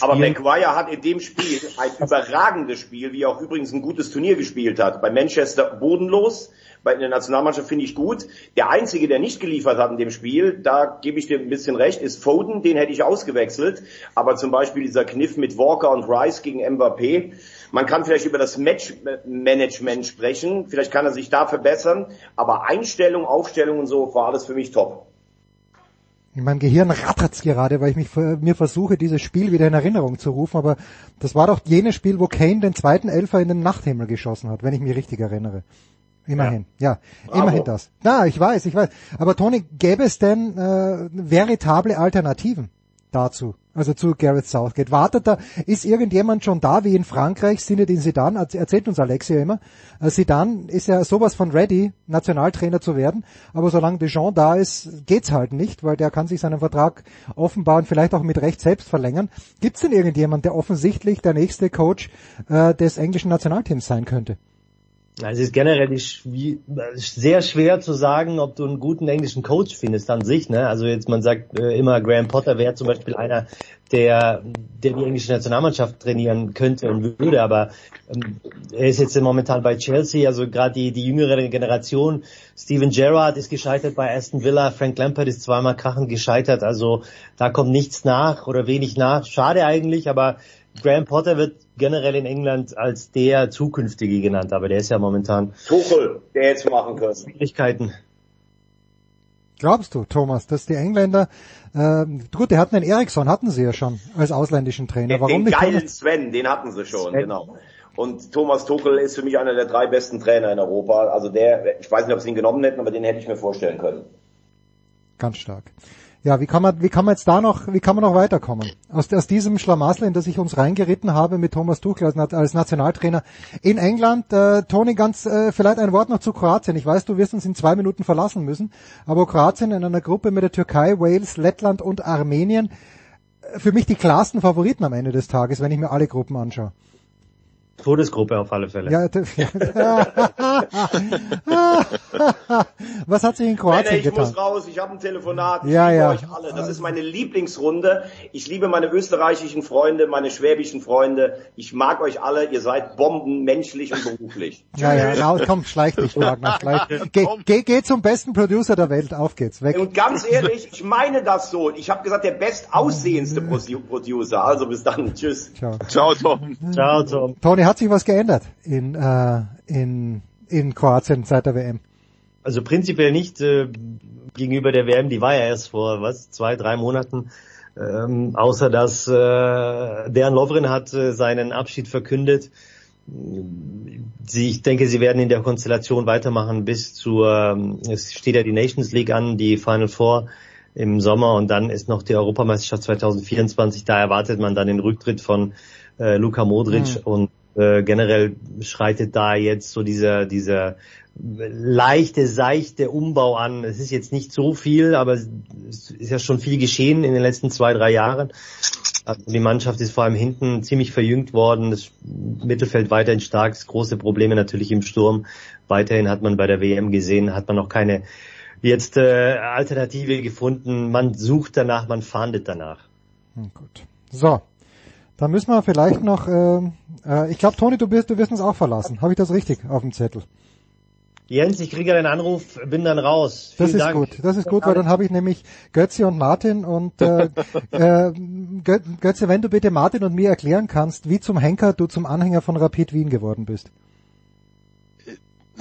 Aber Maguire hat in dem Spiel ein überragendes Spiel, wie auch übrigens ein gutes Turnier gespielt hat. Bei Manchester bodenlos, bei der Nationalmannschaft finde ich gut. Der einzige, der nicht geliefert hat in dem Spiel, da gebe ich dir ein bisschen recht, ist Foden, den hätte ich ausgewechselt. Aber zum Beispiel dieser Kniff mit Walker und Rice gegen Mbappé. Man kann vielleicht über das Matchmanagement sprechen, vielleicht kann er sich da verbessern, aber Einstellung, Aufstellung und so war alles für mich top. In meinem Gehirn rattert's gerade, weil ich mich mir versuche, dieses Spiel wieder in Erinnerung zu rufen, aber das war doch jenes Spiel, wo Kane den zweiten Elfer in den Nachthimmel geschossen hat, wenn ich mich richtig erinnere. Immerhin, ja, ja immerhin das. Na, ich weiß, ich weiß. Aber Toni, gäbe es denn äh, veritable Alternativen dazu? Also zu Gareth Southgate. Wartet da, ist irgendjemand schon da, wie in Frankreich, Sinne den Sidan, erzählt uns Alexia immer. Sidan ist ja sowas von ready, Nationaltrainer zu werden, aber solange Deschamps da ist, geht's halt nicht, weil der kann sich seinen Vertrag offenbar und vielleicht auch mit Recht selbst verlängern. Gibt's denn irgendjemand, der offensichtlich der nächste Coach äh, des englischen Nationalteams sein könnte? Es ist generell sehr schwer zu sagen, ob du einen guten englischen Coach findest an sich. Ne? Also jetzt man sagt äh, immer, Graham Potter wäre zum Beispiel einer, der, der die englische Nationalmannschaft trainieren könnte und würde, aber ähm, er ist jetzt momentan bei Chelsea, also gerade die, die jüngere Generation. Steven Gerrard ist gescheitert bei Aston Villa, Frank Lampard ist zweimal krachend gescheitert, also da kommt nichts nach oder wenig nach. Schade eigentlich, aber Graham Potter wird generell in England als der zukünftige genannt, aber der ist ja momentan Tuchel, der jetzt machen könnte. Schwierigkeiten. Glaubst du, Thomas, dass die Engländer, äh, gut, die hatten den Eriksson, hatten sie ja schon als ausländischen Trainer. Warum den nicht geilen Sven, den hatten sie schon, Sven. genau. Und Thomas Tuchel ist für mich einer der drei besten Trainer in Europa. Also der, ich weiß nicht, ob sie ihn genommen hätten, aber den hätte ich mir vorstellen können. Ganz stark. Ja, wie kann man, wie kann man jetzt da noch, wie kann man noch weiterkommen? Aus, aus diesem Schlamassel, in das ich uns reingeritten habe mit Thomas Tuchel als, als Nationaltrainer in England. Äh, Toni, ganz äh, vielleicht ein Wort noch zu Kroatien. Ich weiß, du wirst uns in zwei Minuten verlassen müssen, aber Kroatien in einer Gruppe mit der Türkei, Wales, Lettland und Armenien. Äh, für mich die klarsten Favoriten am Ende des Tages, wenn ich mir alle Gruppen anschaue. Todesgruppe auf alle Fälle. Ja, Was hat sich in Kroatien ich getan? Ich muss raus, ich habe ein Telefonat, ich ja, liebe ja. euch alle. Das ist meine Lieblingsrunde. Ich liebe meine österreichischen Freunde, meine schwäbischen Freunde. Ich mag euch alle, ihr seid Bomben, menschlich und beruflich. Ja, ja, raus, komm, schleich dich, Wagner, schleich. Geh, geh, geh zum besten Producer der Welt, auf geht's, weg. Und ganz ehrlich, ich meine das so. Ich habe gesagt, der bestaussehendste Producer. Also bis dann, tschüss. Ciao. Ciao, Tom. Ciao, Tom. Toni, hat sich was geändert in, äh, in, in Kroatien seit der WM? Also prinzipiell nicht äh, gegenüber der WM, die war ja erst vor was zwei, drei Monaten. Ähm, außer dass äh, Dejan Lovren hat äh, seinen Abschied verkündet. Sie, ich denke, sie werden in der Konstellation weitermachen bis zur, ähm, es steht ja die Nations League an, die Final Four im Sommer und dann ist noch die Europameisterschaft 2024. Da erwartet man dann den Rücktritt von äh, Luka Modric mhm. und äh, generell schreitet da jetzt so dieser, dieser leichte, seichte Umbau an. Es ist jetzt nicht so viel, aber es ist ja schon viel geschehen in den letzten zwei, drei Jahren. Also die Mannschaft ist vor allem hinten ziemlich verjüngt worden. Das Mittelfeld weiterhin stark. Große Probleme natürlich im Sturm. Weiterhin hat man bei der WM gesehen, hat man noch keine jetzt äh, Alternative gefunden. Man sucht danach, man fahndet danach. Hm, gut. So, da müssen wir vielleicht noch, äh, äh, ich glaube, Toni, du, bist, du wirst uns auch verlassen. Habe ich das richtig auf dem Zettel? Jens, ich kriege einen Anruf, bin dann raus. Vielen das ist Dank. gut, das ist gut, weil dann habe ich nämlich Götze und Martin und äh, äh, Götze, wenn du bitte Martin und mir erklären kannst, wie zum Henker du zum Anhänger von Rapid Wien geworden bist.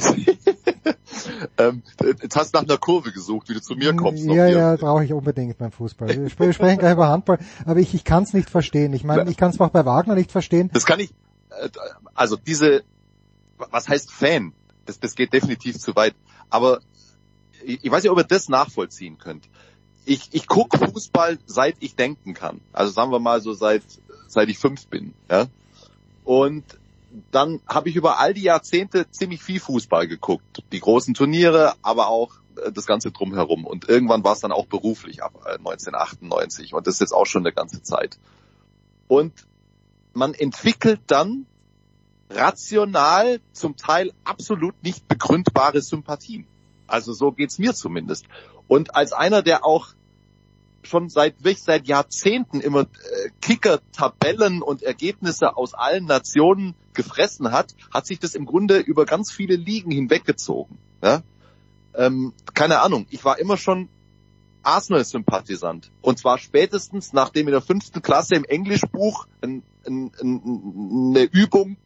ähm, jetzt hast du nach einer Kurve gesucht, wie du zu mir kommst. Ja, ja, brauche ich unbedingt beim Fußball. Wir sprechen gleich über Handball, aber ich, ich kann es nicht verstehen. Ich meine, ich kann es auch bei Wagner nicht verstehen. Das kann ich, also diese, was heißt Fan? Das, das geht definitiv zu weit. Aber ich, weiß nicht, ob ihr das nachvollziehen könnt. Ich, ich gucke Fußball, seit ich denken kann. Also sagen wir mal so seit, seit ich fünf bin. Ja? Und dann habe ich über all die Jahrzehnte ziemlich viel Fußball geguckt. Die großen Turniere, aber auch das Ganze drumherum. Und irgendwann war es dann auch beruflich ab 1998. Und das ist jetzt auch schon eine ganze Zeit. Und man entwickelt dann rational zum Teil absolut nicht begründbare Sympathien. Also so geht's mir zumindest. Und als einer, der auch schon seit wirklich seit Jahrzehnten immer äh, Kicker-Tabellen und Ergebnisse aus allen Nationen gefressen hat, hat sich das im Grunde über ganz viele Ligen hinweggezogen. Ja? Ähm, keine Ahnung, ich war immer schon Arsenal-Sympathisant. Und zwar spätestens, nachdem in der fünften Klasse im Englischbuch ein, ein, ein, eine Übung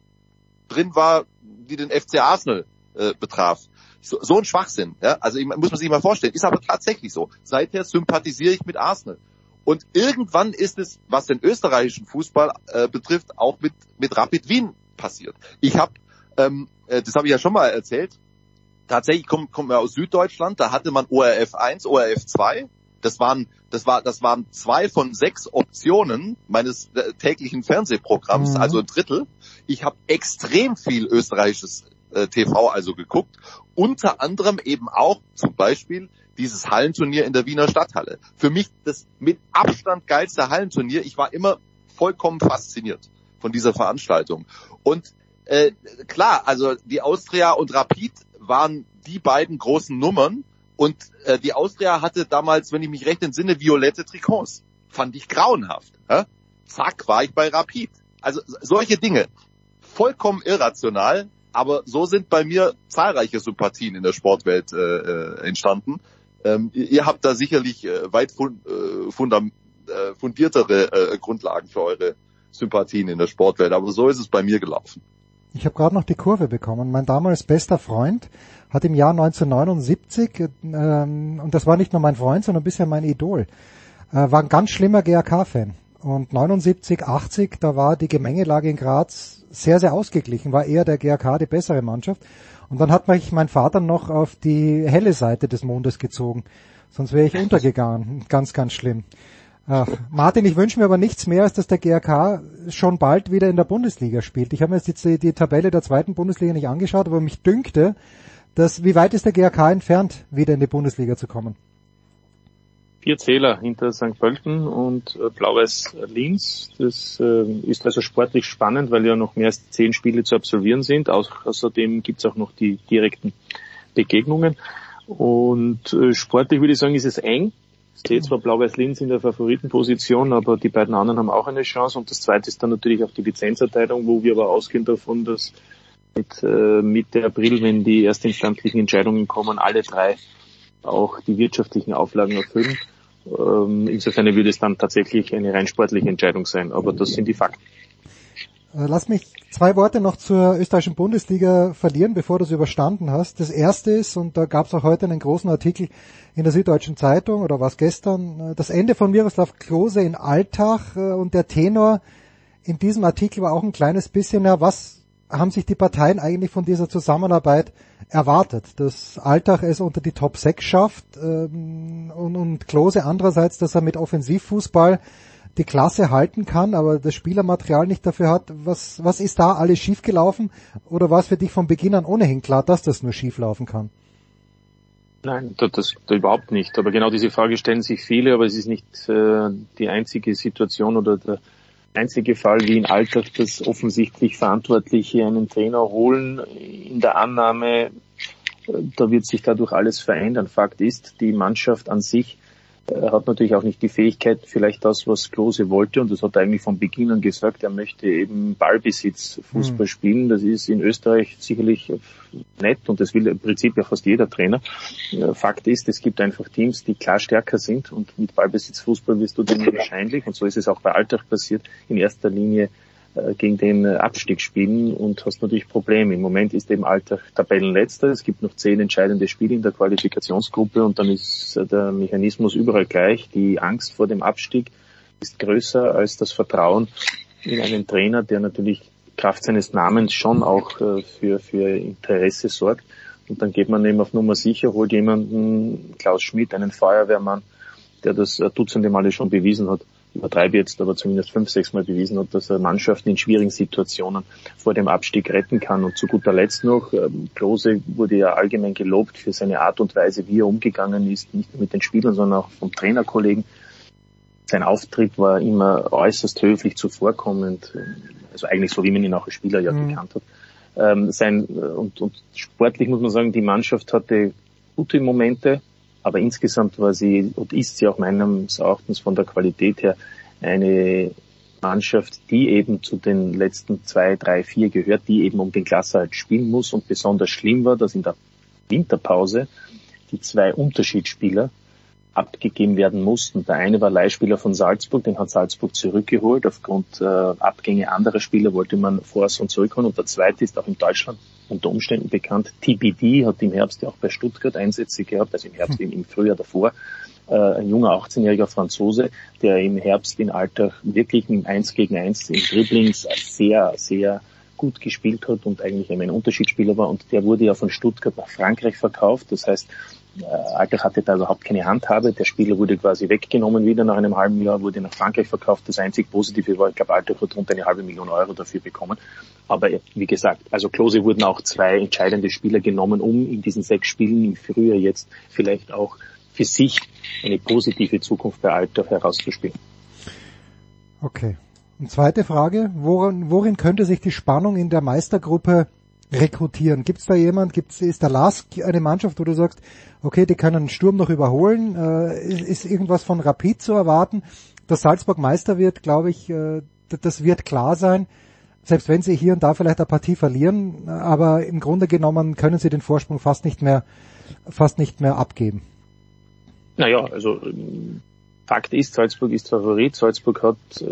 drin war, die den FC Arsenal äh, betraf. So, so ein Schwachsinn. Ja? Also ich, muss man sich mal vorstellen. Ist aber tatsächlich so. Seither sympathisiere ich mit Arsenal. Und irgendwann ist es, was den österreichischen Fußball äh, betrifft, auch mit, mit Rapid Wien passiert. Ich habe, ähm, äh, das habe ich ja schon mal erzählt, tatsächlich kommen kommen wir aus Süddeutschland, da hatte man ORF 1, ORF 2, Das waren, das war, das waren zwei von sechs Optionen meines äh, täglichen Fernsehprogramms, mhm. also ein Drittel. Ich habe extrem viel österreichisches äh, TV also geguckt, unter anderem eben auch zum Beispiel dieses Hallenturnier in der Wiener Stadthalle. Für mich das mit Abstand geilste Hallenturnier. Ich war immer vollkommen fasziniert von dieser Veranstaltung. Und äh, klar, also die Austria und Rapid waren die beiden großen Nummern und äh, die Austria hatte damals, wenn ich mich recht entsinne, violette Trikots. Fand ich grauenhaft. Hä? Zack, war ich bei Rapid. Also solche Dinge. Vollkommen irrational, aber so sind bei mir zahlreiche Sympathien in der Sportwelt äh, äh entstanden. Ähm, ihr habt da sicherlich äh, weit fund, äh, äh, fundiertere äh, Grundlagen für eure Sympathien in der Sportwelt, aber so ist es bei mir gelaufen. Ich habe gerade noch die Kurve bekommen. Mein damals bester Freund hat im Jahr 1979, ähm, und das war nicht nur mein Freund, sondern bisher mein Idol, äh, war ein ganz schlimmer GAK-Fan. Und 79, 80, da war die Gemengelage in Graz sehr, sehr ausgeglichen, war eher der GAK die bessere Mannschaft. Und dann hat mich mein Vater noch auf die helle Seite des Mondes gezogen. Sonst wäre ich untergegangen. Ganz, ganz schlimm. Ach, Martin, ich wünsche mir aber nichts mehr, als dass der GRK schon bald wieder in der Bundesliga spielt. Ich habe mir jetzt die, die Tabelle der zweiten Bundesliga nicht angeschaut, aber mich dünkte, dass wie weit ist der GRK entfernt, wieder in die Bundesliga zu kommen? Vier Zähler hinter St. Pölten und äh, Blau-Weiß Linz. Das äh, ist also sportlich spannend, weil ja noch mehr als zehn Spiele zu absolvieren sind. Außerdem gibt's auch noch die direkten Begegnungen. Und äh, sportlich würde ich sagen, ist es eng sehe zwar Blau-Weiß-Linz in der Favoritenposition, aber die beiden anderen haben auch eine Chance. Und das zweite ist dann natürlich auch die Lizenzerteilung, wo wir aber ausgehen davon, dass mit äh, Mitte April, wenn die erstinstanzlichen Entscheidungen kommen, alle drei auch die wirtschaftlichen Auflagen erfüllen. Ähm, insofern würde es dann tatsächlich eine rein sportliche Entscheidung sein. Aber das sind die Fakten. Äh, lass mich zwei Worte noch zur österreichischen Bundesliga verlieren, bevor du es überstanden hast. Das erste ist, und da gab es auch heute einen großen Artikel in der Süddeutschen Zeitung, oder was gestern, äh, das Ende von Miroslav Klose in Alltag äh, und der Tenor in diesem Artikel war auch ein kleines bisschen, ja, was haben sich die Parteien eigentlich von dieser Zusammenarbeit erwartet? Dass Alltag es unter die Top 6 schafft ähm, und, und Klose andererseits, dass er mit Offensivfußball die Klasse halten kann, aber das Spielermaterial nicht dafür hat. Was, was ist da alles schiefgelaufen? Oder war es für dich von Beginn an ohnehin klar, dass das nur schieflaufen kann? Nein, das, das, das überhaupt nicht. Aber genau diese Frage stellen sich viele, aber es ist nicht äh, die einzige Situation oder der einzige Fall wie in Alltag, dass offensichtlich Verantwortliche einen Trainer holen in der Annahme, äh, da wird sich dadurch alles verändern. Fakt ist, die Mannschaft an sich er hat natürlich auch nicht die Fähigkeit, vielleicht das, was Klose wollte, und das hat er eigentlich von Beginn an gesagt, er möchte eben Ballbesitz Fußball mhm. spielen. Das ist in Österreich sicherlich nett und das will im Prinzip ja fast jeder Trainer. Fakt ist, es gibt einfach Teams, die klar stärker sind und mit Ballbesitz Fußball wirst du dann wahrscheinlich, und so ist es auch bei Alltag passiert, in erster Linie gegen den äh, Abstieg spielen und hast natürlich Probleme. Im Moment ist eben Alltag Tabellenletzter. Es gibt noch zehn entscheidende Spiele in der Qualifikationsgruppe und dann ist äh, der Mechanismus überall gleich. Die Angst vor dem Abstieg ist größer als das Vertrauen in einen Trainer, der natürlich Kraft seines Namens schon auch für, für Interesse sorgt. Und dann geht man eben auf Nummer sicher, holt jemanden, Klaus Schmidt, einen Feuerwehrmann, der das Dutzende Male schon bewiesen hat übertreibe jetzt, aber zumindest fünf, sechs Mal bewiesen hat, dass er Mannschaften in schwierigen Situationen vor dem Abstieg retten kann. Und zu guter Letzt noch, ähm, Klose wurde ja allgemein gelobt für seine Art und Weise, wie er umgegangen ist, nicht nur mit den Spielern, sondern auch vom Trainerkollegen. Sein Auftritt war immer äußerst höflich zuvorkommend, also eigentlich so, wie man ihn auch als Spieler ja mhm. gekannt hat. Ähm, sein, und, und sportlich muss man sagen, die Mannschaft hatte gute Momente, aber insgesamt war sie und ist sie auch meines Erachtens von der Qualität her eine Mannschaft, die eben zu den letzten zwei, drei, vier gehört, die eben um den Klasserhalt spielen muss. Und besonders schlimm war, dass in der Winterpause die zwei Unterschiedsspieler abgegeben werden mussten. Der eine war Leihspieler von Salzburg, den hat Salzburg zurückgeholt. Aufgrund äh, Abgänge anderer Spieler wollte man Force und zurückholen. Und der zweite ist auch in Deutschland unter Umständen bekannt. TBD hat im Herbst ja auch bei Stuttgart Einsätze gehabt, also im Herbst, im, im Frühjahr davor. Äh, ein junger 18-jähriger Franzose, der im Herbst in Alltag wirklich im 1 gegen 1 im Dribblings sehr, sehr gut gespielt hat und eigentlich ein Unterschiedsspieler war und der wurde ja von Stuttgart nach Frankreich verkauft. Das heißt, äh, Alltag hatte da überhaupt keine Handhabe. Der Spieler wurde quasi weggenommen wieder nach einem halben Jahr, wurde nach Frankreich verkauft. Das einzig Positive war, ich glaube, Alltag hat rund eine halbe Million Euro dafür bekommen. Aber wie gesagt, also Klose wurden auch zwei entscheidende Spieler genommen, um in diesen sechs Spielen im Frühjahr jetzt vielleicht auch für sich eine positive Zukunft bei Alltag herauszuspielen. Okay. Und zweite Frage, worin, worin könnte sich die Spannung in der Meistergruppe rekrutieren? Gibt es da jemand, gibt's, ist der Lask eine Mannschaft, wo du sagst, okay, die können Sturm noch überholen? Äh, ist, ist irgendwas von Rapid zu erwarten? Dass Salzburg Meister wird, glaube ich, äh, das wird klar sein. Selbst wenn sie hier und da vielleicht eine Partie verlieren, aber im Grunde genommen können sie den Vorsprung fast nicht mehr, fast nicht mehr abgeben. Naja, also Fakt ist, Salzburg ist Favorit. Salzburg hat äh,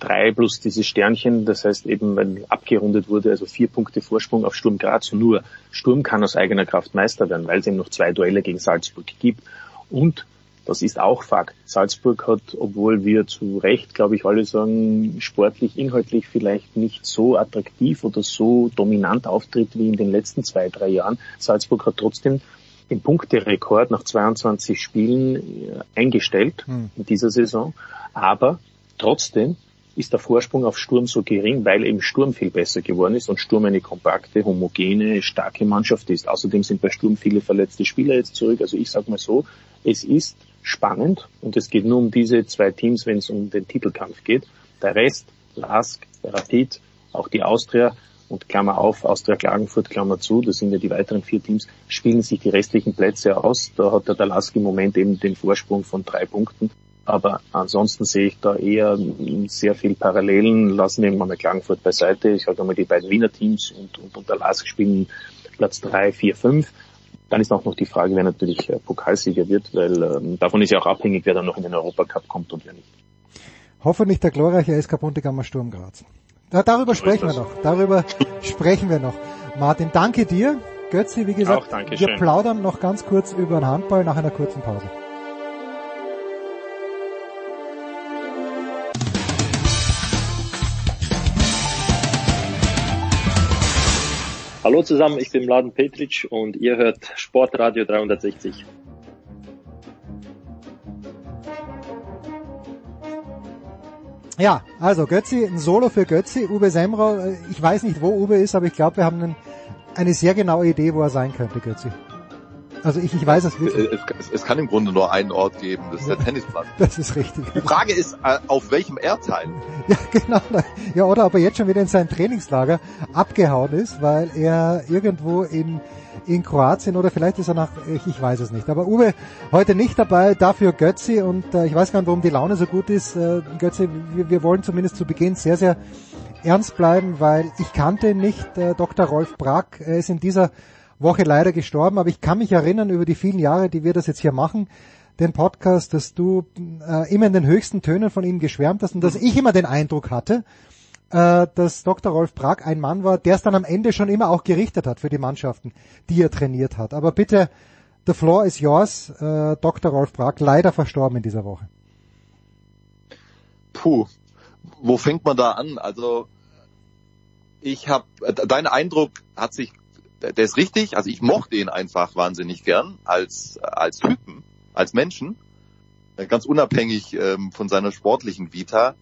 drei plus dieses Sternchen, das heißt eben, wenn abgerundet wurde, also vier Punkte Vorsprung auf Sturm Graz. Nur Sturm kann aus eigener Kraft Meister werden, weil es eben noch zwei Duelle gegen Salzburg gibt. Und das ist auch Fakt. Salzburg hat, obwohl wir zu Recht, glaube ich, alle sagen, sportlich, inhaltlich vielleicht nicht so attraktiv oder so dominant auftritt wie in den letzten zwei, drei Jahren. Salzburg hat trotzdem den Punkterekord nach 22 Spielen äh, eingestellt hm. in dieser Saison. Aber trotzdem ist der Vorsprung auf Sturm so gering, weil eben Sturm viel besser geworden ist und Sturm eine kompakte, homogene, starke Mannschaft ist. Außerdem sind bei Sturm viele verletzte Spieler jetzt zurück. Also ich sage mal so, es ist spannend und es geht nur um diese zwei Teams, wenn es um den Titelkampf geht. Der Rest, Lask, Rapid, auch die Austria, und Klammer auf, Austria Klagenfurt, Klammer zu, das sind ja die weiteren vier Teams, spielen sich die restlichen Plätze aus. Da hat der Dalask im Moment eben den Vorsprung von drei Punkten. Aber ansonsten sehe ich da eher sehr viel Parallelen. Lassen wir mal Klagenfurt beiseite. Ich sage mal, die beiden Wiener Teams und, und, und der Lask spielen Platz drei, vier, fünf. Dann ist auch noch die Frage, wer natürlich äh, Pokalsieger wird, weil ähm, davon ist ja auch abhängig, wer dann noch in den Europacup kommt und wer nicht. Hoffentlich der glorreiche SK Buntegammer Sturm Graz. Ja, darüber sprechen wir noch. Darüber sprechen wir noch. Martin, danke dir. Götzi, wie gesagt, wir plaudern noch ganz kurz über den Handball nach einer kurzen Pause. Hallo zusammen, ich bin Mladen Petric und ihr hört Sportradio 360. Ja, also Götzi, ein Solo für Götzi, Uwe Semra, äh, ich weiß nicht, wo Uwe ist, aber ich glaube, wir haben einen, eine sehr genaue Idee, wo er sein könnte, Götzi. Also ich, ich weiß es wirklich. Es, es, es kann im Grunde nur einen Ort geben, das ist der Tennisplatz. Das ist richtig. Die Frage ist, äh, auf welchem Erdteil? Ja, genau. Ja, oder ob er jetzt schon wieder in sein Trainingslager abgehauen ist, weil er irgendwo in in Kroatien oder vielleicht ist er nach, ich, ich weiß es nicht. Aber Uwe heute nicht dabei, dafür Götzi und äh, ich weiß gar nicht, warum die Laune so gut ist. Äh, Götzi, wir, wir wollen zumindest zu Beginn sehr, sehr ernst bleiben, weil ich kannte nicht äh, Dr. Rolf Brack. Er ist in dieser Woche leider gestorben, aber ich kann mich erinnern über die vielen Jahre, die wir das jetzt hier machen, den Podcast, dass du äh, immer in den höchsten Tönen von ihm geschwärmt hast und dass ich immer den Eindruck hatte, äh, dass Dr. Rolf Prag ein Mann war, der es dann am Ende schon immer auch gerichtet hat für die Mannschaften, die er trainiert hat. Aber bitte, the floor is yours, äh, Dr. Rolf Prag, leider verstorben in dieser Woche. Puh, wo fängt man da an? Also ich habe, dein Eindruck hat sich, der ist richtig. Also ich mochte ihn einfach wahnsinnig gern als als Typen, als Menschen, ganz unabhängig ähm, von seiner sportlichen Vita.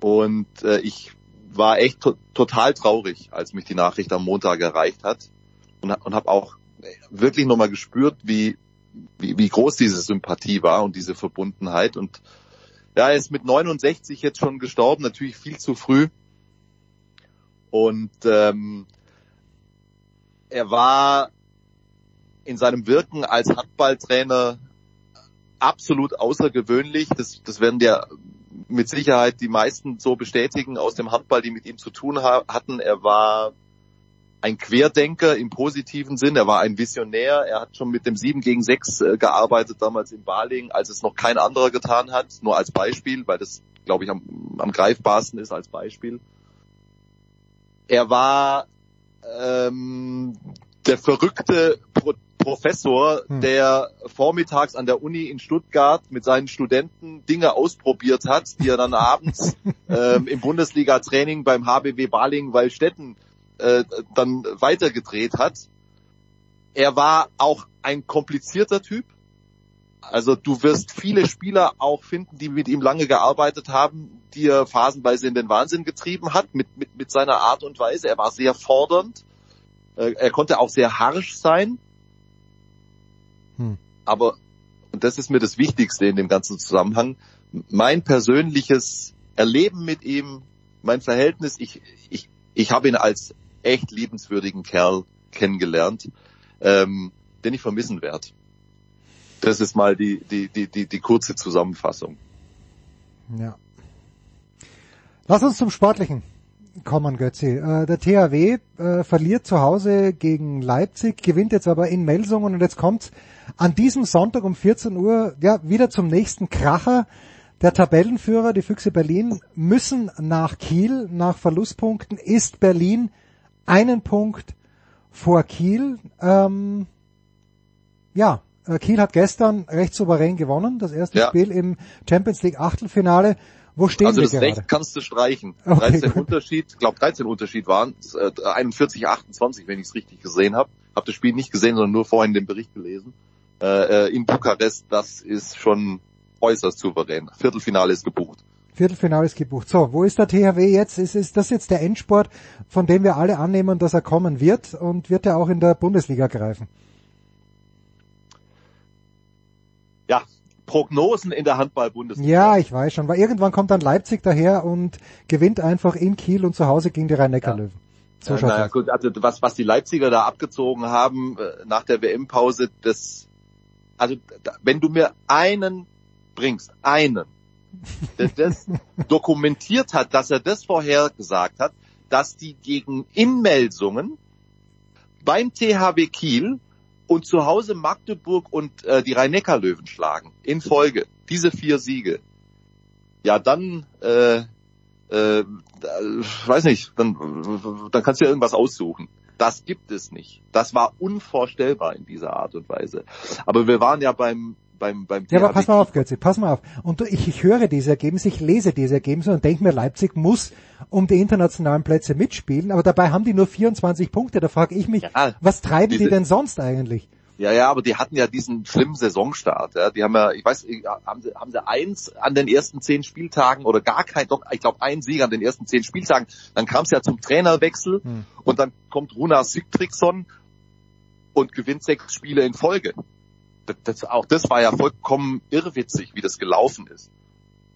Und äh, ich war echt to total traurig, als mich die Nachricht am Montag erreicht hat und, und habe auch wirklich nochmal gespürt, wie, wie, wie groß diese Sympathie war und diese Verbundenheit. Und ja, er ist mit 69 jetzt schon gestorben, natürlich viel zu früh. Und ähm, er war in seinem Wirken als Handballtrainer absolut außergewöhnlich. Das, das werden dir mit Sicherheit die meisten so bestätigen aus dem Handball, die mit ihm zu tun hatten. Er war ein Querdenker im positiven Sinn. Er war ein Visionär. Er hat schon mit dem 7 gegen 6 äh, gearbeitet damals in Baling, als es noch kein anderer getan hat. Nur als Beispiel, weil das, glaube ich, am, am greifbarsten ist als Beispiel. Er war ähm, der verrückte Pro Professor, hm. der vormittags an der Uni in Stuttgart mit seinen Studenten Dinge ausprobiert hat, die er dann abends ähm, im Bundesliga-Training beim HBW Baling-Wallstätten äh, dann weitergedreht hat. er war auch ein komplizierter Typ. Also du wirst viele Spieler auch finden, die mit ihm lange gearbeitet haben, die er phasenweise in den Wahnsinn getrieben hat mit, mit, mit seiner Art und Weise. Er war sehr fordernd. Äh, er konnte auch sehr harsch sein. Hm. Aber, und das ist mir das Wichtigste in dem ganzen Zusammenhang, mein persönliches Erleben mit ihm, mein Verhältnis, ich, ich, ich habe ihn als echt liebenswürdigen Kerl kennengelernt, ähm, den ich vermissen werde. Das ist mal die, die, die, die, die kurze Zusammenfassung. Ja. Lass uns zum Sportlichen kommen, Götzi. Äh, der THW äh, verliert zu Hause gegen Leipzig, gewinnt jetzt aber in Melsungen und jetzt kommt an diesem Sonntag um 14 Uhr ja wieder zum nächsten Kracher. Der Tabellenführer, die Füchse Berlin, müssen nach Kiel. Nach Verlustpunkten ist Berlin einen Punkt vor Kiel. Ähm, ja, äh, Kiel hat gestern recht souverän gewonnen, das erste ja. Spiel im Champions League Achtelfinale. Wo stehen also wir das gerade? Recht kannst du streichen. Okay, 13 Unterschied, glaube 13 Unterschied waren, äh, 41, 28, wenn ich es richtig gesehen habe. Habe das Spiel nicht gesehen, sondern nur vorhin den Bericht gelesen. Äh, äh, in Bukarest, das ist schon äußerst souverän. Viertelfinale ist gebucht. Viertelfinale ist gebucht. So, wo ist der THW jetzt? Ist, ist das jetzt der Endsport, von dem wir alle annehmen, dass er kommen wird? Und wird er auch in der Bundesliga greifen? Ja, Prognosen in der Handball-Bundesliga. Ja, ich weiß schon, weil irgendwann kommt dann Leipzig daher und gewinnt einfach in Kiel und zu Hause gegen die Rhein-Neckar-Löwen. Ja. So ja, naja, gut, also was, was die Leipziger da abgezogen haben äh, nach der WM-Pause, das, also wenn du mir einen bringst, einen, der das dokumentiert hat, dass er das vorhergesagt hat, dass die gegen Inmelsungen beim THW Kiel und zu Hause Magdeburg und äh, die Rhein-Neckar-Löwen schlagen. In Folge. Diese vier Siege. Ja, dann, äh, äh, weiß nicht, dann, dann kannst du ja irgendwas aussuchen. Das gibt es nicht. Das war unvorstellbar in dieser Art und Weise. Aber wir waren ja beim beim beim Ja, aber pass mal auf, Götze, pass mal auf. Und ich, ich höre diese Ergebnisse, ich lese diese Ergebnisse und denke mir, Leipzig muss um die internationalen Plätze mitspielen, aber dabei haben die nur 24 Punkte. Da frage ich mich, ja, was treiben diese, die denn sonst eigentlich? Ja, ja, aber die hatten ja diesen schlimmen Saisonstart. Ja. Die haben ja, ich weiß, haben sie, haben sie eins an den ersten zehn Spieltagen oder gar kein, doch, ich glaube ein Sieg an den ersten zehn Spieltagen. Dann kam es ja zum Trainerwechsel hm. und dann kommt Runa Sigtriksson und gewinnt sechs Spiele in Folge. Das, das, auch das war ja vollkommen irrwitzig, wie das gelaufen ist.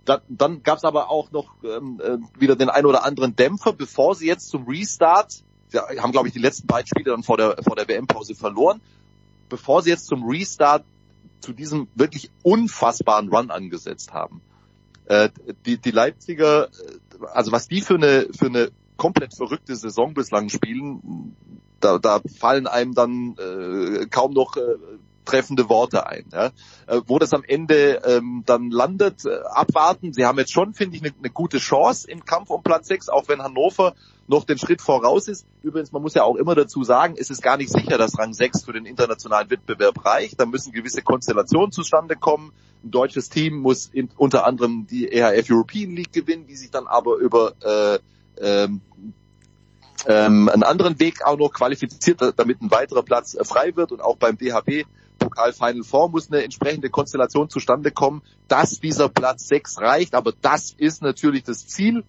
Dann, dann gab es aber auch noch ähm, äh, wieder den ein oder anderen Dämpfer, bevor sie jetzt zum Restart, sie haben glaube ich die letzten beiden Spiele dann vor der vor der WM-Pause verloren, bevor sie jetzt zum Restart zu diesem wirklich unfassbaren Run angesetzt haben. Äh, die, die Leipziger, äh, also was die für eine für eine komplett verrückte Saison bislang spielen, da, da fallen einem dann äh, kaum noch äh, treffende Worte ein. Ja. Äh, wo das am Ende ähm, dann landet, äh, abwarten. Sie haben jetzt schon, finde ich, eine ne gute Chance im Kampf um Platz 6, auch wenn Hannover noch den Schritt voraus ist. Übrigens, man muss ja auch immer dazu sagen, es ist gar nicht sicher, dass Rang 6 für den internationalen Wettbewerb reicht. Da müssen gewisse Konstellationen zustande kommen. Ein deutsches Team muss in, unter anderem die EHF European League gewinnen, die sich dann aber über äh, ähm, ähm, einen anderen Weg auch noch qualifiziert, damit ein weiterer Platz äh, frei wird und auch beim DHB Pokal Final Four muss eine entsprechende Konstellation zustande kommen, dass dieser Platz 6 reicht, aber das ist natürlich das Ziel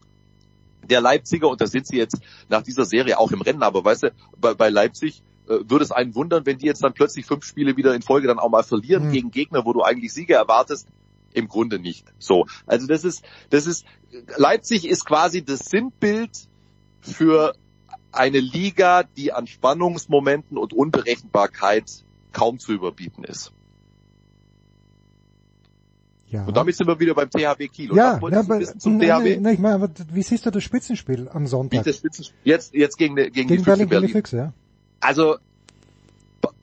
der Leipziger und da sind sie jetzt nach dieser Serie auch im Rennen, aber weißt du, bei, bei Leipzig äh, würde es einen wundern, wenn die jetzt dann plötzlich fünf Spiele wieder in Folge dann auch mal verlieren mhm. gegen Gegner, wo du eigentlich Siege erwartest. Im Grunde nicht. So. Also das ist, das ist, Leipzig ist quasi das Sinnbild für eine Liga, die an Spannungsmomenten und Unberechenbarkeit kaum zu überbieten ist. Ja. Und damit sind wir wieder beim THW Kiel. Ja, ja aber, zum ne, THW? Ne, ich meine, wie siehst du das Spitzenspiel am Sonntag? Das Spitzenspiel, jetzt, jetzt gegen, gegen, gegen die Füchse Berlin. Füchse, ja. Also,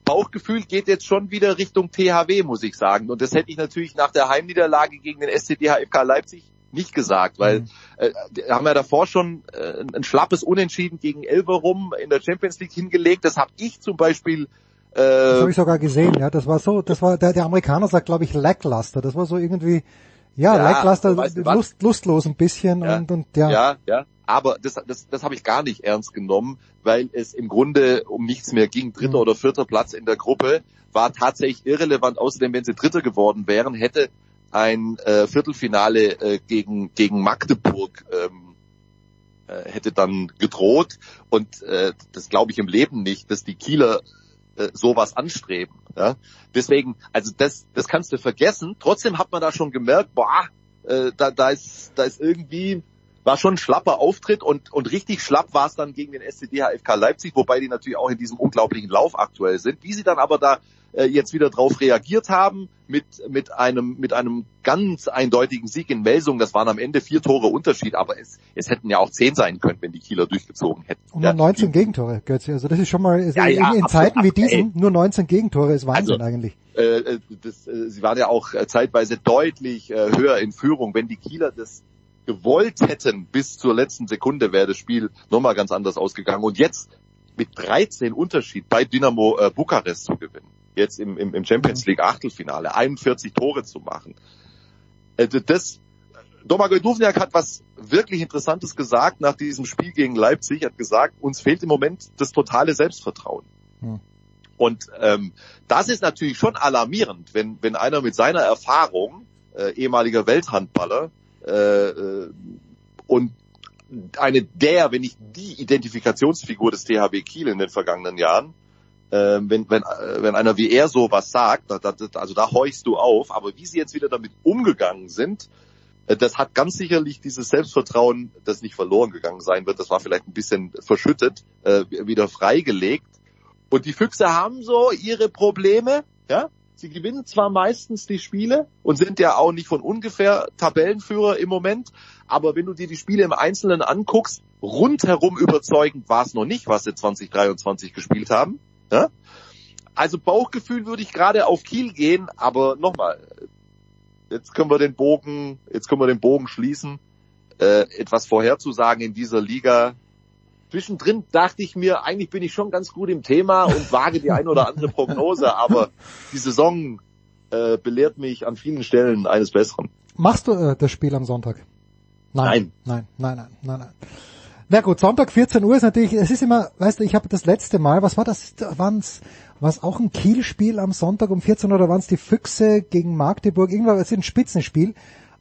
Bauchgefühl geht jetzt schon wieder Richtung THW, muss ich sagen. Und das hätte ich natürlich nach der Heimniederlage gegen den SCDHFK Leipzig nicht gesagt, weil mhm. äh, haben ja davor schon äh, ein schlappes Unentschieden gegen Elverum in der Champions League hingelegt. Das habe ich zum Beispiel äh, das habe ich sogar gesehen, ja. Das war so, das war, der, der Amerikaner sagt, glaube ich, lackluster. Das war so irgendwie, ja, ja lackluster, Lust, lustlos ein bisschen ja, und, und ja. Ja, ja. aber das, das, das habe ich gar nicht ernst genommen, weil es im Grunde um nichts mehr ging. Dritter oder vierter Platz in der Gruppe war tatsächlich irrelevant. Außerdem, wenn sie Dritter geworden wären, hätte ein äh, Viertelfinale äh, gegen, gegen Magdeburg ähm, äh, hätte dann gedroht. Und äh, das glaube ich im Leben nicht, dass die Kieler äh, sowas anstreben. Ja? Deswegen, also das, das kannst du vergessen. Trotzdem hat man da schon gemerkt, boah, äh, da, da, ist, da ist irgendwie war schon ein schlapper Auftritt und, und richtig schlapp war es dann gegen den SCD HFK Leipzig, wobei die natürlich auch in diesem unglaublichen Lauf aktuell sind. Wie sie dann aber da äh, jetzt wieder drauf reagiert haben mit, mit einem, mit einem ganz eindeutigen Sieg in Melsung. Das waren am Ende vier Tore Unterschied, aber es, es hätten ja auch zehn sein können, wenn die Kieler durchgezogen hätten. Und nur 19 Gegentore, Götze. Also das ist schon mal, ja, ja, in, in Zeiten wie diesen, ey. nur 19 Gegentore ist Wahnsinn also, eigentlich. Äh, das, äh, sie waren ja auch äh, zeitweise deutlich äh, höher in Führung. Wenn die Kieler das gewollt hätten bis zur letzten Sekunde, wäre das Spiel nochmal ganz anders ausgegangen. Und jetzt mit 13 Unterschied bei Dynamo äh, Bukarest zu gewinnen, jetzt im, im, im Champions League Achtelfinale, 41 Tore zu machen. Äh, das, Domagoj Duvniak hat was wirklich Interessantes gesagt nach diesem Spiel gegen Leipzig, hat gesagt, uns fehlt im Moment das totale Selbstvertrauen. Hm. Und ähm, das ist natürlich schon alarmierend, wenn, wenn einer mit seiner Erfahrung, äh, ehemaliger Welthandballer, äh, äh, und eine der, wenn nicht die Identifikationsfigur des THW Kiel in den vergangenen Jahren. Äh, wenn, wenn, äh, wenn einer wie er sowas sagt, da, da, also da horchst du auf, aber wie sie jetzt wieder damit umgegangen sind, äh, das hat ganz sicherlich dieses Selbstvertrauen, das nicht verloren gegangen sein wird, das war vielleicht ein bisschen verschüttet, äh, wieder freigelegt. Und die Füchse haben so ihre Probleme, ja, Sie gewinnen zwar meistens die Spiele und sind ja auch nicht von ungefähr Tabellenführer im Moment, aber wenn du dir die Spiele im Einzelnen anguckst, rundherum überzeugend war es noch nicht, was sie 2023 gespielt haben. Ja? Also Bauchgefühl würde ich gerade auf Kiel gehen, aber nochmal, jetzt können wir den Bogen, jetzt können wir den Bogen schließen. Äh, etwas vorherzusagen in dieser Liga Zwischendrin dachte ich mir, eigentlich bin ich schon ganz gut im Thema und wage die ein oder andere Prognose, aber die Saison äh, belehrt mich an vielen Stellen eines Besseren. Machst du äh, das Spiel am Sonntag? Nein. Nein, nein, nein, nein, nein. nein. Na gut, Sonntag 14 Uhr ist natürlich, es ist immer, weißt du, ich habe das letzte Mal, was war das, waren's, war es auch ein Kielspiel am Sonntag um 14 Uhr oder waren es die Füchse gegen Magdeburg, irgendwann, es ist ein Spitzenspiel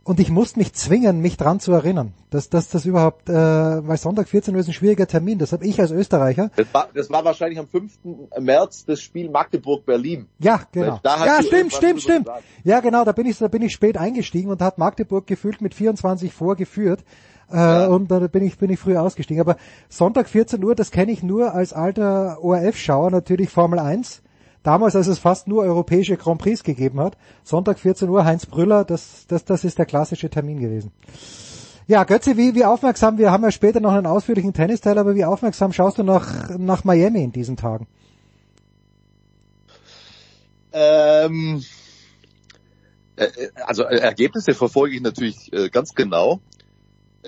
und ich musste mich zwingen, mich dran zu erinnern, dass, dass das überhaupt, äh, weil Sonntag 14 Uhr ist ein schwieriger Termin, das habe ich als Österreicher. Das war, das war wahrscheinlich am 5. März das Spiel Magdeburg-Berlin. Ja, genau. ja, stimmt, stimmt, stimmt. Ja, genau, da bin ich, da bin ich spät eingestiegen und hat Magdeburg gefühlt mit 24 vorgeführt. Äh, ja. Und da bin ich, bin ich früher ausgestiegen. Aber Sonntag 14 Uhr, das kenne ich nur als alter ORF-Schauer, natürlich Formel 1 damals, als es fast nur europäische Grand Prix gegeben hat. Sonntag 14 Uhr, Heinz Brüller, das, das, das ist der klassische Termin gewesen. Ja, Götze, wie, wie aufmerksam, wir haben ja später noch einen ausführlichen Tennisteil, aber wie aufmerksam schaust du nach, nach Miami in diesen Tagen? Ähm, äh, also äh, Ergebnisse verfolge ich natürlich äh, ganz genau.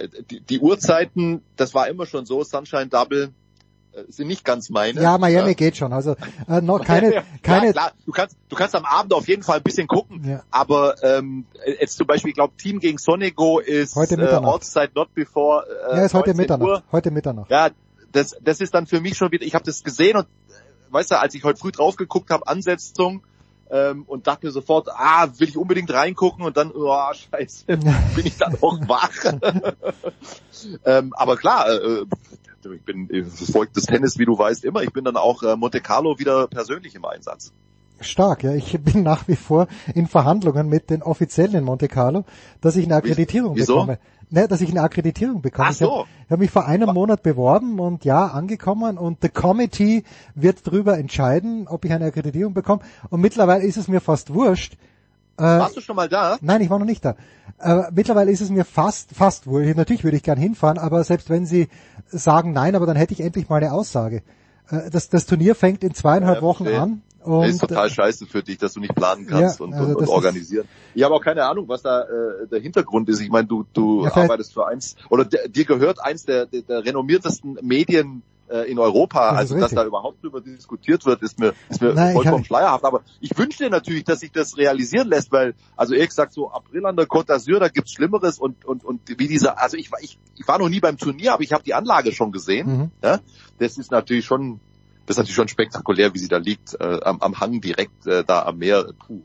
Die, die Uhrzeiten, das war immer schon so, Sunshine Double, äh, sind nicht ganz meine. Ja, Miami ja. geht schon. Also äh, noch keine, ja, keine. Klar, du kannst, du kannst am Abend auf jeden Fall ein bisschen gucken. Ja. Aber ähm, jetzt zum Beispiel, ich glaube, Team gegen Sonego ist heute äh, Ortszeit not before. Äh, ja, ist heute Mitternacht. Uhr. Heute Mitternacht. Ja, das, das ist dann für mich schon wieder. Ich habe das gesehen und äh, weißt du, als ich heute früh drauf geguckt habe, Ansetzung ähm, und dachte mir sofort, ah, will ich unbedingt reingucken und dann, oh, scheiße, bin ich dann auch wach. ähm, aber klar, äh, ich bin, verfolge das Tennis, wie du weißt, immer. Ich bin dann auch äh, Monte Carlo wieder persönlich im Einsatz. Stark, ja. Ich bin nach wie vor in Verhandlungen mit den Offiziellen in Monte Carlo, dass ich eine Akkreditierung Wieso? bekomme. Ne, dass ich eine Akkreditierung bekomme. Ach so. Ich habe hab mich vor einem Monat beworben und ja, angekommen und the committee wird darüber entscheiden, ob ich eine Akkreditierung bekomme. Und mittlerweile ist es mir fast wurscht, äh, Warst du schon mal da? Nein, ich war noch nicht da. Äh, mittlerweile ist es mir fast, fast wohl. Natürlich würde ich gern hinfahren, aber selbst wenn sie sagen nein, aber dann hätte ich endlich mal eine Aussage. Äh, das, das Turnier fängt in zweieinhalb ja, Wochen an. Und, das ist total äh, scheiße für dich, dass du nicht planen kannst ja, und, also und, und organisieren. Ich habe auch keine Ahnung, was da äh, der Hintergrund ist. Ich meine, du, du ja, arbeitest für eins oder dir gehört eins der, der, der renommiertesten Medien äh, in Europa. Das also dass da überhaupt drüber diskutiert wird, ist mir, ist mir Nein, vollkommen schleierhaft. Aber ich wünsche dir natürlich, dass sich das realisieren lässt, weil, also ehrlich gesagt, so April an der Côte d'Azur, da gibt's Schlimmeres und, und, und wie dieser, also ich, ich, ich war noch nie beim Turnier, aber ich habe die Anlage schon gesehen. Mhm. Ja? Das ist natürlich schon, das ist natürlich schon spektakulär, wie sie da liegt, äh, am, am Hang direkt äh, da am Meer. Puh.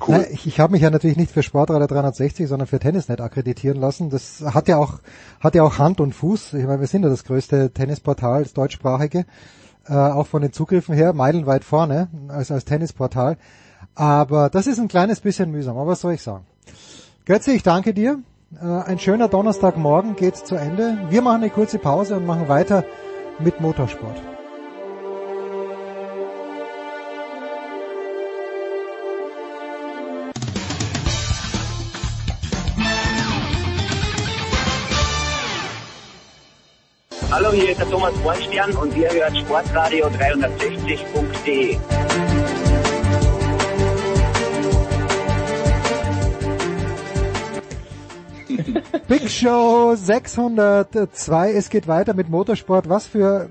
Cool. Na, ich ich habe mich ja natürlich nicht für Sportradar 360, sondern für Tennisnet akkreditieren lassen. Das hat ja auch hat ja auch Hand und Fuß. Ich meine, wir sind ja das größte Tennisportal, das deutschsprachige, äh, auch von den Zugriffen her, meilenweit vorne als als Tennisportal. Aber das ist ein kleines bisschen mühsam. Aber was soll ich sagen? Götze, ich danke dir. Äh, ein schöner Donnerstagmorgen geht zu Ende. Wir machen eine kurze Pause und machen weiter mit Motorsport. Hallo, hier ist der Thomas Bornstern und ihr hört Sportradio 360.de. Big Show 602. Es geht weiter mit Motorsport. Was für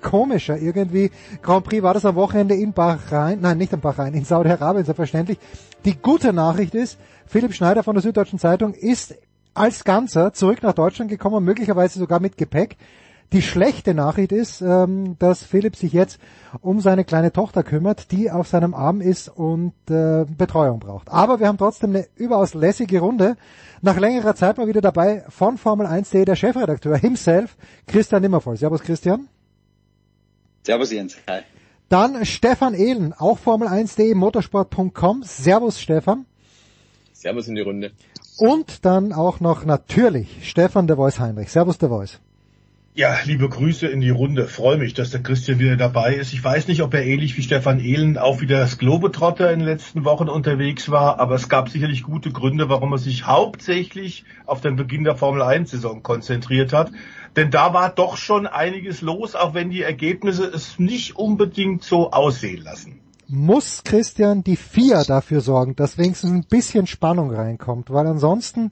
komischer irgendwie. Grand Prix war das am Wochenende in Bahrain. Nein, nicht in Bahrain, in Saudi-Arabien, selbstverständlich. Die gute Nachricht ist, Philipp Schneider von der Süddeutschen Zeitung ist als Ganzer zurück nach Deutschland gekommen, möglicherweise sogar mit Gepäck. Die schlechte Nachricht ist, ähm, dass Philipp sich jetzt um seine kleine Tochter kümmert, die auf seinem Arm ist und äh, Betreuung braucht. Aber wir haben trotzdem eine überaus lässige Runde. Nach längerer Zeit mal wieder dabei von Formel 1.de der Chefredakteur himself, Christian Nimmervoll. Servus Christian. Servus Jens. Hi. Dann Stefan Ehlen, auch Formel 1.de, motorsport.com. Servus Stefan. Servus in die Runde. Und dann auch noch natürlich Stefan de Voice Heinrich. Servus de Voice. Ja, liebe Grüße in die Runde. Freue mich, dass der Christian wieder dabei ist. Ich weiß nicht, ob er ähnlich wie Stefan Ehlen auch wieder das Globetrotter in den letzten Wochen unterwegs war, aber es gab sicherlich gute Gründe, warum er sich hauptsächlich auf den Beginn der Formel 1 Saison konzentriert hat. Denn da war doch schon einiges los, auch wenn die Ergebnisse es nicht unbedingt so aussehen lassen. Muss Christian die vier dafür sorgen, dass wenigstens ein bisschen Spannung reinkommt, weil ansonsten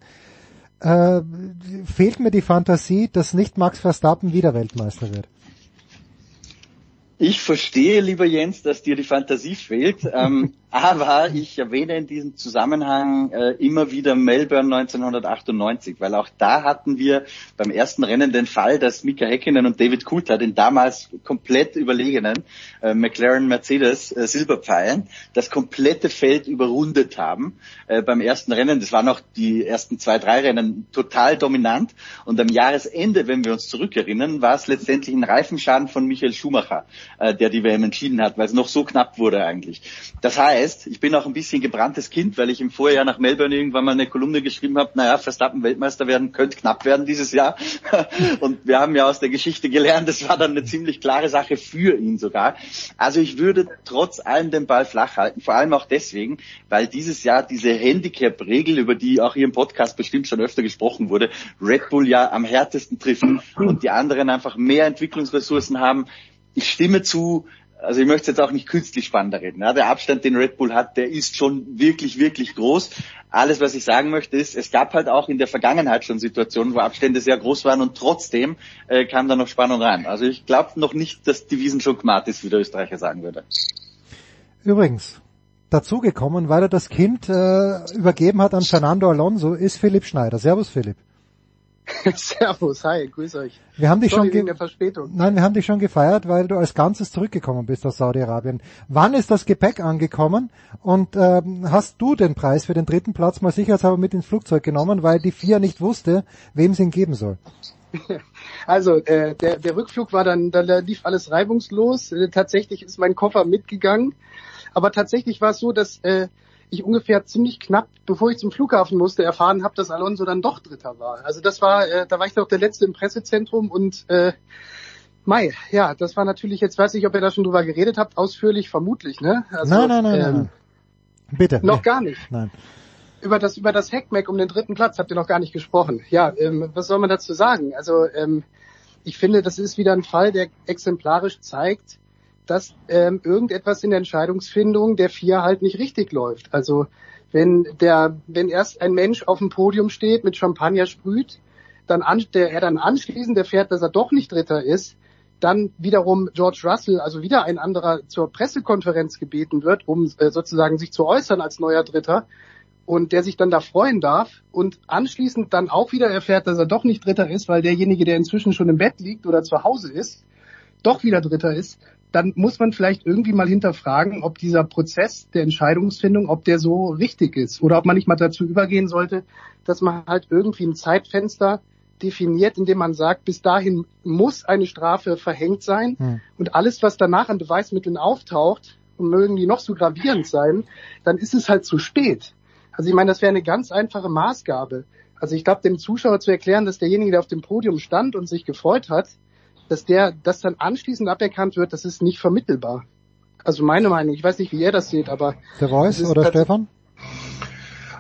äh, fehlt mir die Fantasie, dass nicht Max Verstappen wieder Weltmeister wird. Ich verstehe, lieber Jens, dass dir die Fantasie fehlt. Ähm, aber ich erwähne in diesem Zusammenhang äh, immer wieder Melbourne 1998, weil auch da hatten wir beim ersten Rennen den Fall, dass Mika Häkkinen und David Coulthard den damals komplett überlegenen äh, McLaren Mercedes äh, Silberpfeilen das komplette Feld überrundet haben äh, beim ersten Rennen. Das waren auch die ersten zwei, drei Rennen total dominant. Und am Jahresende, wenn wir uns zurückerinnern, war es letztendlich ein Reifenschaden von Michael Schumacher, äh, der die WM entschieden hat, weil es noch so knapp wurde eigentlich. Das heißt, heißt, ich bin auch ein bisschen gebranntes Kind, weil ich im Vorjahr nach Melbourne irgendwann mal eine Kolumne geschrieben habe, naja, Verstappen Weltmeister werden könnte knapp werden dieses Jahr. Und wir haben ja aus der Geschichte gelernt, das war dann eine ziemlich klare Sache für ihn sogar. Also ich würde trotz allem den Ball flach halten, vor allem auch deswegen, weil dieses Jahr diese Handicap-Regel, über die auch hier im Podcast bestimmt schon öfter gesprochen wurde, Red Bull ja am härtesten trifft und die anderen einfach mehr Entwicklungsressourcen haben. Ich stimme zu, also ich möchte jetzt auch nicht künstlich spannender reden. Ja, der Abstand, den Red Bull hat, der ist schon wirklich, wirklich groß. Alles, was ich sagen möchte, ist, es gab halt auch in der Vergangenheit schon Situationen, wo Abstände sehr groß waren und trotzdem äh, kam da noch Spannung rein. Also ich glaube noch nicht, dass die Wiesen schon gemacht ist, wie der Österreicher sagen würde. Übrigens, dazugekommen, weil er das Kind äh, übergeben hat an Fernando Alonso, ist Philipp Schneider. Servus Philipp. Servus, hi, grüß euch. Wir haben dich Sorry schon der Verspätung. Nein, wir haben dich schon gefeiert, weil du als Ganzes zurückgekommen bist aus Saudi-Arabien. Wann ist das Gepäck angekommen und ähm, hast du den Preis für den dritten Platz mal sicherheitshalber mit ins Flugzeug genommen, weil die FIA nicht wusste, wem sie ihn geben soll? Also äh, der, der Rückflug war dann, da lief alles reibungslos. Äh, tatsächlich ist mein Koffer mitgegangen, aber tatsächlich war es so, dass äh, ich ungefähr ziemlich knapp, bevor ich zum Flughafen musste, erfahren habe, dass Alonso dann doch Dritter war. Also das war, äh, da war ich doch der Letzte im Pressezentrum und äh, Mai, ja, das war natürlich, jetzt weiß ich, ob ihr da schon drüber geredet habt, ausführlich, vermutlich, ne? Also, nein, nein, nein, ähm, nein. Bitte. Noch gar nicht. Nein. Über das, über das Hackmack um den dritten Platz habt ihr noch gar nicht gesprochen. Ja, ähm, was soll man dazu sagen? Also, ähm, ich finde, das ist wieder ein Fall, der exemplarisch zeigt, dass ähm, irgendetwas in der Entscheidungsfindung der vier halt nicht richtig läuft. Also wenn der, wenn erst ein Mensch auf dem Podium steht, mit Champagner sprüht, dann an, der, er dann anschließend erfährt, dass er doch nicht Dritter ist, dann wiederum George Russell, also wieder ein anderer, zur Pressekonferenz gebeten wird, um äh, sozusagen sich zu äußern als neuer Dritter und der sich dann da freuen darf und anschließend dann auch wieder erfährt, dass er doch nicht Dritter ist, weil derjenige, der inzwischen schon im Bett liegt oder zu Hause ist, doch wieder Dritter ist, dann muss man vielleicht irgendwie mal hinterfragen, ob dieser Prozess der Entscheidungsfindung, ob der so richtig ist oder ob man nicht mal dazu übergehen sollte, dass man halt irgendwie ein Zeitfenster definiert, indem man sagt, bis dahin muss eine Strafe verhängt sein hm. und alles, was danach an Beweismitteln auftaucht, und mögen die noch so gravierend sein, dann ist es halt zu spät. Also ich meine, das wäre eine ganz einfache Maßgabe. Also ich glaube, dem Zuschauer zu erklären, dass derjenige, der auf dem Podium stand und sich gefreut hat, dass der, das dann anschließend aberkannt wird, das ist nicht vermittelbar. Also meine Meinung, ich weiß nicht, wie ihr das seht, aber... Der Voice oder Stefan?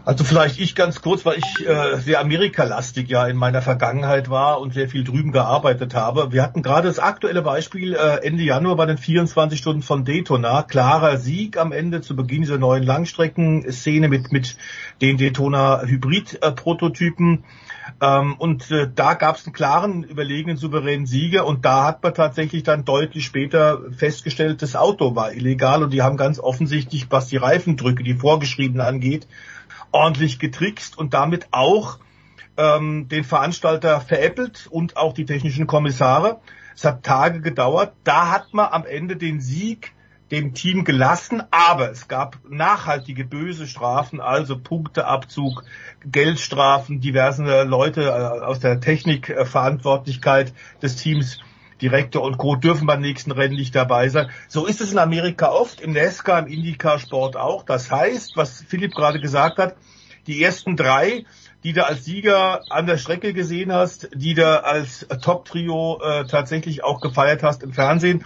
Also vielleicht ich ganz kurz, weil ich äh, sehr Amerikalastig ja in meiner Vergangenheit war und sehr viel drüben gearbeitet habe. Wir hatten gerade das aktuelle Beispiel äh, Ende Januar bei den 24 Stunden von Daytona. Klarer Sieg am Ende zu Beginn dieser neuen Langstreckenszene mit, mit den Daytona Hybrid-Prototypen. Ähm, und äh, da gab es einen klaren, überlegenen, souveränen Sieger und da hat man tatsächlich dann deutlich später festgestellt, das Auto war illegal und die haben ganz offensichtlich, was die Reifendrücke, die vorgeschriebenen angeht, ordentlich getrickst und damit auch ähm, den Veranstalter veräppelt und auch die technischen Kommissare. Es hat Tage gedauert. Da hat man am Ende den Sieg dem Team gelassen, aber es gab nachhaltige böse Strafen, also Punkteabzug, Geldstrafen, diverse Leute äh, aus der Technikverantwortlichkeit des Teams Direktor und Co. dürfen beim nächsten Rennen nicht dabei sein. So ist es in Amerika oft, im NASCAR, im IndyCar-Sport auch. Das heißt, was Philipp gerade gesagt hat, die ersten drei, die du als Sieger an der Strecke gesehen hast, die du als Top-Trio äh, tatsächlich auch gefeiert hast im Fernsehen,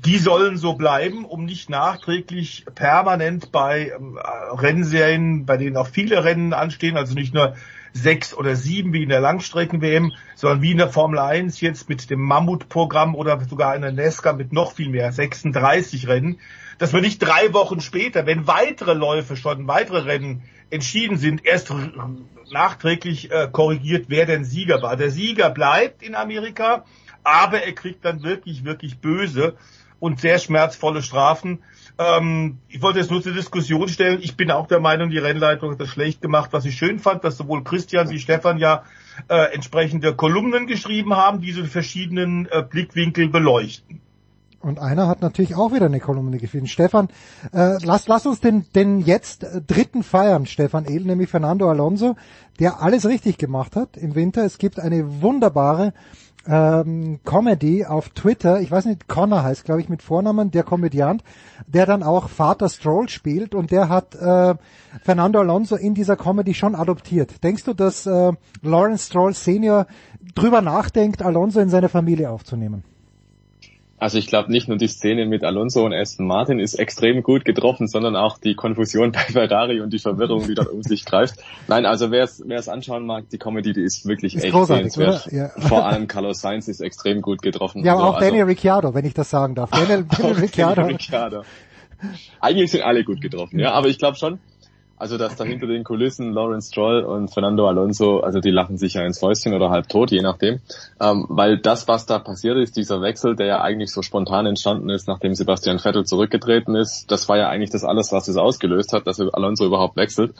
die sollen so bleiben, um nicht nachträglich permanent bei ähm, Rennserien, bei denen auch viele Rennen anstehen, also nicht nur sechs oder sieben wie in der Langstrecken-WM, sondern wie in der Formel 1 jetzt mit dem Mammut-Programm oder sogar in der Nesca mit noch viel mehr, 36 Rennen, dass wir nicht drei Wochen später, wenn weitere Läufe schon, weitere Rennen entschieden sind, erst nachträglich äh, korrigiert, wer denn Sieger war. Der Sieger bleibt in Amerika, aber er kriegt dann wirklich, wirklich böse und sehr schmerzvolle Strafen. Ähm, ich wollte jetzt nur zur Diskussion stellen. Ich bin auch der Meinung, die Rennleitung hat das schlecht gemacht. Was ich schön fand, dass sowohl Christian wie Stefan ja äh, entsprechende Kolumnen geschrieben haben, diese verschiedenen äh, Blickwinkel beleuchten. Und einer hat natürlich auch wieder eine Kolumne geschrieben. Stefan, äh, lass, lass uns den, den jetzt dritten feiern, Stefan Ehl, nämlich Fernando Alonso, der alles richtig gemacht hat im Winter. Es gibt eine wunderbare ähm, Comedy auf Twitter, ich weiß nicht, Connor heißt, glaube ich, mit Vornamen, der Komödiant, der dann auch Vater Stroll spielt und der hat äh, Fernando Alonso in dieser Comedy schon adoptiert. Denkst du, dass äh, Lawrence Stroll Senior drüber nachdenkt, Alonso in seine Familie aufzunehmen? Also ich glaube nicht nur die Szene mit Alonso und Aston Martin ist extrem gut getroffen, sondern auch die Konfusion bei Ferrari und die Verwirrung, die dort um sich greift. Nein, also wer es anschauen mag, die Comedy, die ist wirklich ist echt sehenswert. Ja. Vor allem Carlos Sainz ist extrem gut getroffen. Ja, aber also, auch Daniel Ricciardo, wenn ich das sagen darf. Daniel, Daniel Ricciardo. Daniel Ricciardo. Eigentlich sind alle gut getroffen, ja, aber ich glaube schon, also dass da hinter den Kulissen Lawrence Stroll und Fernando Alonso, also die lachen sich ja ins Fäustchen oder halb tot, je nachdem. Ähm, weil das, was da passiert ist, dieser Wechsel, der ja eigentlich so spontan entstanden ist, nachdem Sebastian Vettel zurückgetreten ist, das war ja eigentlich das alles, was es ausgelöst hat, dass Alonso überhaupt wechselt.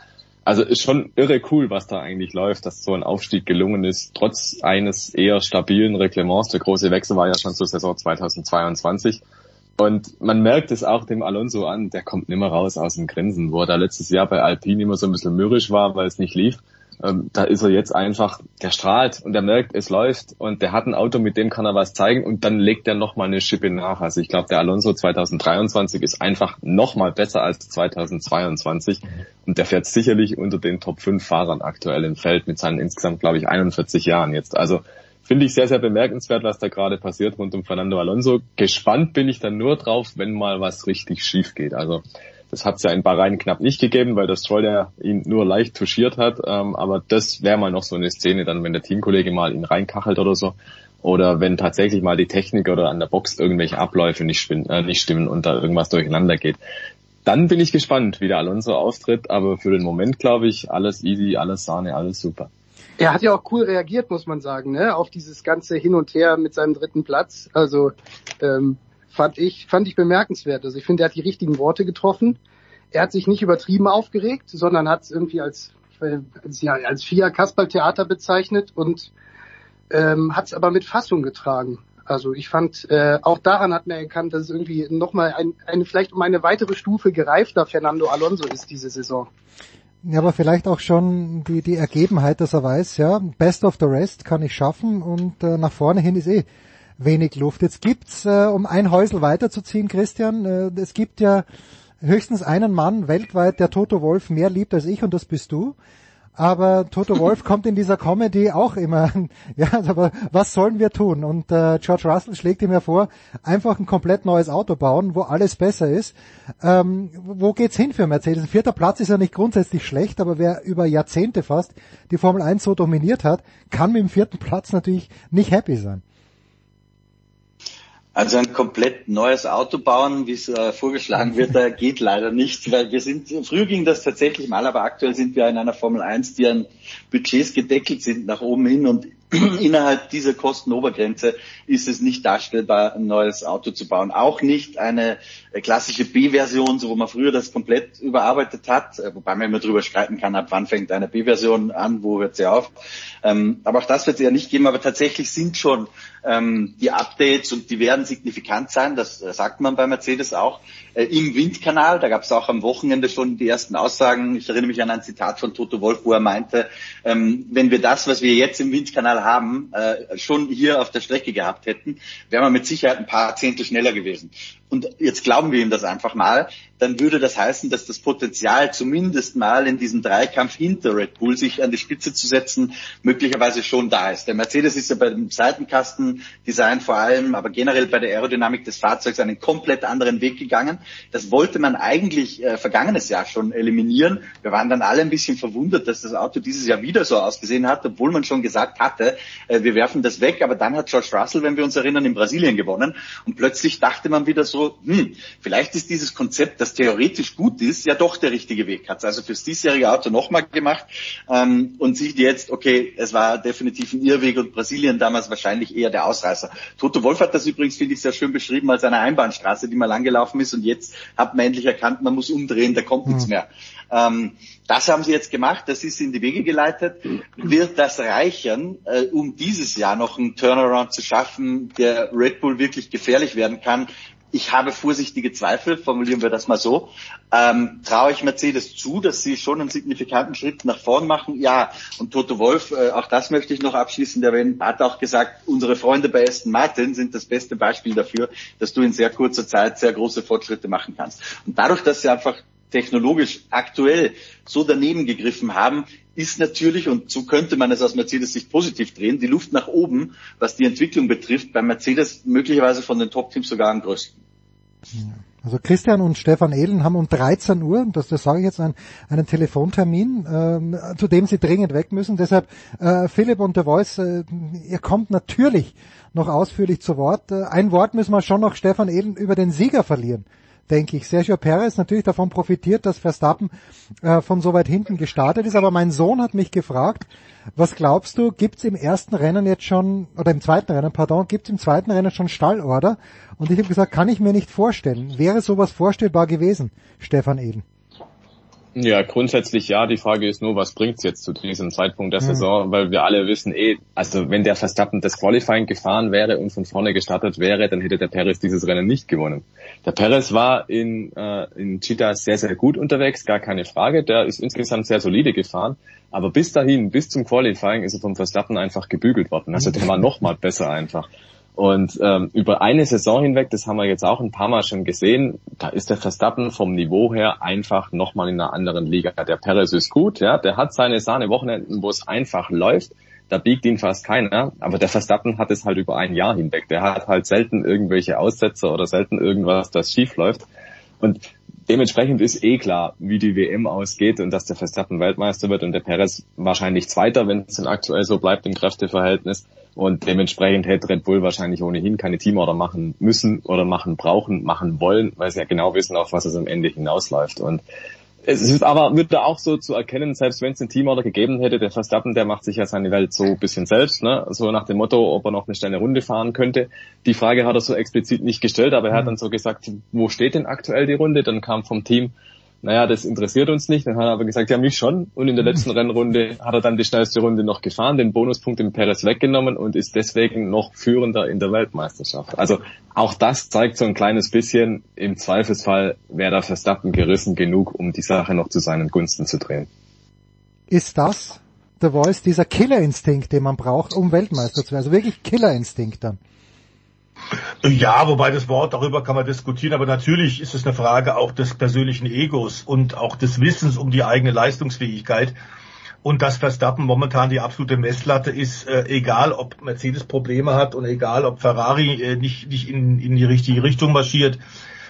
Also ist schon irre cool, was da eigentlich läuft, dass so ein Aufstieg gelungen ist, trotz eines eher stabilen Reglements. Der große Wechsel war ja schon zur Saison 2022. Und man merkt es auch dem Alonso an, der kommt nimmer raus aus dem Grinsen, wo er da letztes Jahr bei Alpine immer so ein bisschen mürrisch war, weil es nicht lief. Ähm, da ist er jetzt einfach, der strahlt und der merkt, es läuft und der hat ein Auto, mit dem kann er was zeigen und dann legt er nochmal eine Schippe nach. Also ich glaube, der Alonso 2023 ist einfach nochmal besser als 2022 und der fährt sicherlich unter den Top 5 Fahrern aktuell im Feld mit seinen insgesamt, glaube ich, 41 Jahren jetzt. Also Finde ich sehr, sehr bemerkenswert, was da gerade passiert rund um Fernando Alonso. Gespannt bin ich dann nur drauf, wenn mal was richtig schief geht. Also das hat es ja in Bahrain knapp nicht gegeben, weil das Troll ja ihn nur leicht touchiert hat. Ähm, aber das wäre mal noch so eine Szene, dann wenn der Teamkollege mal ihn reinkachelt oder so. Oder wenn tatsächlich mal die Technik oder an der Box irgendwelche Abläufe nicht, äh, nicht stimmen und da irgendwas durcheinander geht. Dann bin ich gespannt, wie der Alonso auftritt. Aber für den Moment glaube ich, alles easy, alles Sahne, alles super. Er hat ja auch cool reagiert, muss man sagen, ne? auf dieses ganze Hin und Her mit seinem dritten Platz. Also ähm, fand ich fand ich bemerkenswert. Also ich finde, er hat die richtigen Worte getroffen. Er hat sich nicht übertrieben aufgeregt, sondern hat es irgendwie als als, ja, als Fia Kasperl Theater bezeichnet und ähm, hat es aber mit Fassung getragen. Also ich fand, äh, auch daran hat man erkannt, dass es irgendwie nochmal ein, eine vielleicht um eine weitere Stufe gereifter Fernando Alonso ist diese Saison. Ja, aber vielleicht auch schon die, die Ergebenheit, dass er weiß, ja, best of the rest kann ich schaffen und äh, nach vorne hin ist eh wenig Luft. Jetzt gibt's, äh, um ein Häusel weiterzuziehen, Christian, äh, es gibt ja höchstens einen Mann weltweit, der Toto Wolf mehr liebt als ich und das bist du. Aber Toto Wolf kommt in dieser Comedy auch immer, ja, aber was sollen wir tun? Und äh, George Russell schlägt ihm ja vor, einfach ein komplett neues Auto bauen, wo alles besser ist. Ähm, wo geht's hin für Mercedes? Ein vierter Platz ist ja nicht grundsätzlich schlecht, aber wer über Jahrzehnte fast die Formel 1 so dominiert hat, kann mit dem vierten Platz natürlich nicht happy sein. Also ein komplett neues Auto bauen, wie es äh, vorgeschlagen wird, da geht leider nicht, weil wir sind, früher ging das tatsächlich mal, aber aktuell sind wir in einer Formel 1, die an Budgets gedeckelt sind nach oben hin und innerhalb dieser Kostenobergrenze ist es nicht darstellbar, ein neues Auto zu bauen. Auch nicht eine äh, klassische B-Version, so wo man früher das komplett überarbeitet hat, äh, wobei man immer drüber streiten kann, ab wann fängt eine B-Version an, wo hört sie auf. Ähm, aber auch das wird es ja nicht geben, aber tatsächlich sind schon ähm, die Updates und die werden signifikant sein, das äh, sagt man bei Mercedes auch, äh, im Windkanal. Da gab es auch am Wochenende schon die ersten Aussagen. Ich erinnere mich an ein Zitat von Toto Wolf, wo er meinte, ähm, wenn wir das, was wir jetzt im Windkanal haben, äh, schon hier auf der Strecke gehabt hätten, wären wir mit Sicherheit ein paar Zehntel schneller gewesen und jetzt glauben wir ihm das einfach mal, dann würde das heißen, dass das Potenzial zumindest mal in diesem Dreikampf hinter Red Bull sich an die Spitze zu setzen, möglicherweise schon da ist. Der Mercedes ist ja bei dem Seitenkastendesign vor allem, aber generell bei der Aerodynamik des Fahrzeugs einen komplett anderen Weg gegangen. Das wollte man eigentlich äh, vergangenes Jahr schon eliminieren. Wir waren dann alle ein bisschen verwundert, dass das Auto dieses Jahr wieder so ausgesehen hat, obwohl man schon gesagt hatte, äh, wir werfen das weg. Aber dann hat George Russell, wenn wir uns erinnern, in Brasilien gewonnen. Und plötzlich dachte man wieder so, hm, vielleicht ist dieses Konzept, das theoretisch gut ist, ja doch der richtige Weg. Hat es also fürs diesjährige Auto nochmal gemacht ähm, und sieht jetzt, okay, es war definitiv ein Irrweg und Brasilien damals wahrscheinlich eher der Ausreißer. Toto Wolf hat das übrigens, finde ich, sehr schön beschrieben als eine Einbahnstraße, die mal langgelaufen ist und jetzt hat man endlich erkannt, man muss umdrehen, da kommt mhm. nichts mehr. Ähm, das haben sie jetzt gemacht, das ist in die Wege geleitet. Wird das reichen, äh, um dieses Jahr noch einen Turnaround zu schaffen, der Red Bull wirklich gefährlich werden kann? Ich habe vorsichtige Zweifel, formulieren wir das mal so. Ähm, traue ich Mercedes zu, dass sie schon einen signifikanten Schritt nach vorn machen? Ja. Und Toto Wolf, äh, auch das möchte ich noch abschließend erwähnen, hat auch gesagt, unsere Freunde bei Aston Martin sind das beste Beispiel dafür, dass du in sehr kurzer Zeit sehr große Fortschritte machen kannst. Und dadurch, dass sie einfach technologisch aktuell so daneben gegriffen haben, ist natürlich, und so könnte man es aus Mercedes Sicht positiv drehen, die Luft nach oben, was die Entwicklung betrifft, bei Mercedes möglicherweise von den Top-Teams sogar am größten. Also Christian und Stefan Ehlen haben um 13 Uhr, das, das sage ich jetzt, einen, einen Telefontermin, ähm, zu dem sie dringend weg müssen. Deshalb, äh, Philipp und der Voice, äh, ihr kommt natürlich noch ausführlich zu Wort. Äh, ein Wort müssen wir schon noch, Stefan Ehlen, über den Sieger verlieren denke ich. Sergio Perez natürlich davon profitiert, dass Verstappen äh, von so weit hinten gestartet ist. Aber mein Sohn hat mich gefragt, was glaubst du, gibt's im ersten Rennen jetzt schon, oder im zweiten Rennen, pardon, gibt's im zweiten Rennen schon Stallorder? Und ich habe gesagt, kann ich mir nicht vorstellen. Wäre sowas vorstellbar gewesen, Stefan Eden? Ja, grundsätzlich ja. Die Frage ist nur, was bringt's jetzt zu diesem Zeitpunkt der mhm. Saison? Weil wir alle wissen eh, also wenn der Verstappen das Qualifying gefahren wäre und von vorne gestartet wäre, dann hätte der Perez dieses Rennen nicht gewonnen. Der Perez war in, äh, in Cheetah sehr, sehr gut unterwegs, gar keine Frage. Der ist insgesamt sehr solide gefahren. Aber bis dahin, bis zum Qualifying, ist er vom Verstappen einfach gebügelt worden. Also der war noch mal besser einfach. Und ähm, über eine Saison hinweg, das haben wir jetzt auch ein paar Mal schon gesehen, da ist der Verstappen vom Niveau her einfach nochmal in einer anderen Liga. Der Perez ist gut, ja, der hat seine Sahne-Wochenenden, wo es einfach läuft. Da biegt ihn fast keiner, aber der Verstappen hat es halt über ein Jahr hinweg. Der hat halt selten irgendwelche Aussetzer oder selten irgendwas, das schief läuft. Und dementsprechend ist eh klar, wie die WM ausgeht und dass der Verstappen Weltmeister wird und der Perez wahrscheinlich Zweiter, wenn es denn aktuell so bleibt im Kräfteverhältnis. Und dementsprechend hätte Red Bull wahrscheinlich ohnehin keine Teamorder machen müssen oder machen brauchen, machen wollen, weil sie ja genau wissen, auf was es am Ende hinausläuft. Und es ist aber, würde auch so zu erkennen, selbst wenn es einen Teamorder gegeben hätte, der Verstappen, der macht sich ja seine Welt so ein bisschen selbst, ne? so nach dem Motto, ob er noch eine schnelle Runde fahren könnte. Die Frage hat er so explizit nicht gestellt, aber er hat dann so gesagt, wo steht denn aktuell die Runde? Dann kam vom Team, naja, das interessiert uns nicht. Dann hat er aber gesagt, ja, mich schon. Und in der letzten Rennrunde hat er dann die schnellste Runde noch gefahren, den Bonuspunkt im Perez weggenommen und ist deswegen noch führender in der Weltmeisterschaft. Also auch das zeigt so ein kleines bisschen, im Zweifelsfall wäre der Verstappen gerissen genug, um die Sache noch zu seinen Gunsten zu drehen. Ist das der Voice, dieser Killerinstinkt, den man braucht, um Weltmeister zu werden? Also wirklich Killerinstinkt dann. Ja, wobei das Wort, darüber kann man diskutieren, aber natürlich ist es eine Frage auch des persönlichen Egos und auch des Wissens um die eigene Leistungsfähigkeit. Und dass Verstappen momentan die absolute Messlatte ist, äh, egal ob Mercedes Probleme hat und egal ob Ferrari äh, nicht, nicht in, in die richtige Richtung marschiert,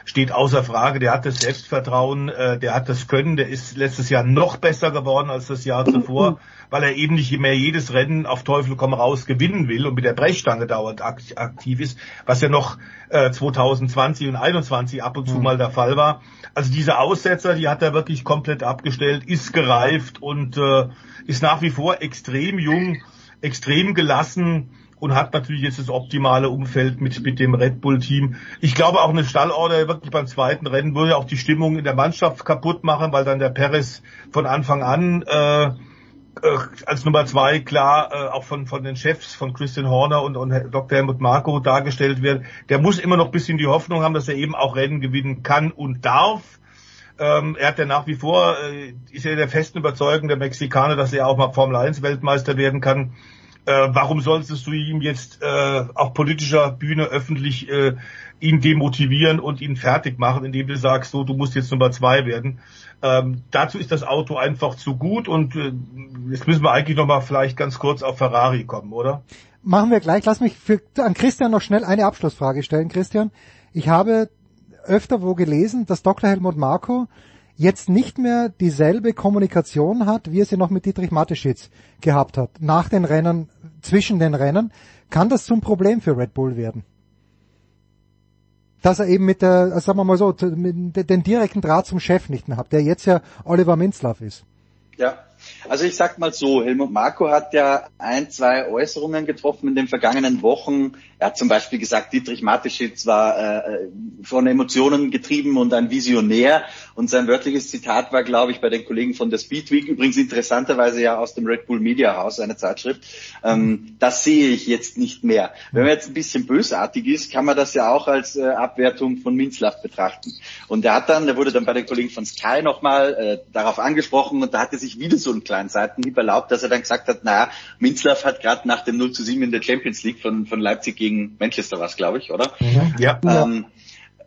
steht außer Frage. Der hat das Selbstvertrauen, äh, der hat das Können, der ist letztes Jahr noch besser geworden als das Jahr zuvor weil er eben nicht mehr jedes Rennen auf Teufel komm raus gewinnen will und mit der Brechstange dauernd aktiv ist, was ja noch äh, 2020 und 2021 ab und zu mhm. mal der Fall war. Also diese Aussetzer, die hat er wirklich komplett abgestellt, ist gereift und äh, ist nach wie vor extrem jung, extrem gelassen und hat natürlich jetzt das optimale Umfeld mit, mit dem Red Bull Team. Ich glaube auch eine Stallorder wirklich beim zweiten Rennen würde auch die Stimmung in der Mannschaft kaputt machen, weil dann der Perez von Anfang an äh, äh, als Nummer zwei klar äh, auch von, von den Chefs von Christian Horner und, und Dr. Helmut Marko dargestellt wird. Der muss immer noch ein bisschen die Hoffnung haben, dass er eben auch Rennen gewinnen kann und darf. Ähm, er hat ja nach wie vor, äh, ist ja der festen Überzeugung der Mexikaner, dass er auch mal Formel 1 Weltmeister werden kann. Äh, warum solltest du ihm jetzt äh, auf politischer Bühne öffentlich äh, ihn demotivieren und ihn fertig machen, indem du sagst, so, du musst jetzt Nummer zwei werden? Ähm, dazu ist das Auto einfach zu gut und äh, jetzt müssen wir eigentlich noch mal vielleicht ganz kurz auf Ferrari kommen, oder? Machen wir gleich. Lass mich für, an Christian noch schnell eine Abschlussfrage stellen. Christian, ich habe öfter wo gelesen, dass Dr. Helmut Marko jetzt nicht mehr dieselbe Kommunikation hat, wie er sie noch mit Dietrich Mateschitz gehabt hat, nach den Rennen, zwischen den Rennen. Kann das zum Problem für Red Bull werden? dass er eben mit der, sagen wir mal so, den direkten Draht zum Chef nicht mehr hat, der jetzt ja Oliver Minzlaff ist. Ja, also ich sag mal so, Helmut Marko hat ja ein, zwei Äußerungen getroffen in den vergangenen Wochen. Er hat zum Beispiel gesagt, Dietrich Mateschitz war äh, von Emotionen getrieben und ein Visionär. Und sein wörtliches Zitat war, glaube ich, bei den Kollegen von der Speedweek, übrigens interessanterweise ja aus dem Red Bull Media House, eine Zeitschrift, ähm, das sehe ich jetzt nicht mehr. Wenn man jetzt ein bisschen bösartig ist, kann man das ja auch als äh, Abwertung von Minzlaff betrachten. Und er hat dann, er wurde dann bei den Kollegen von Sky nochmal äh, darauf angesprochen und da hatte sich wieder so einen kleinen Seitenhieb erlaubt, dass er dann gesagt hat, naja, Minzlaff hat gerade nach dem 0 zu 7 in der Champions League von, von Leipzig gegen Manchester was, glaube ich, oder? Ja. Ähm,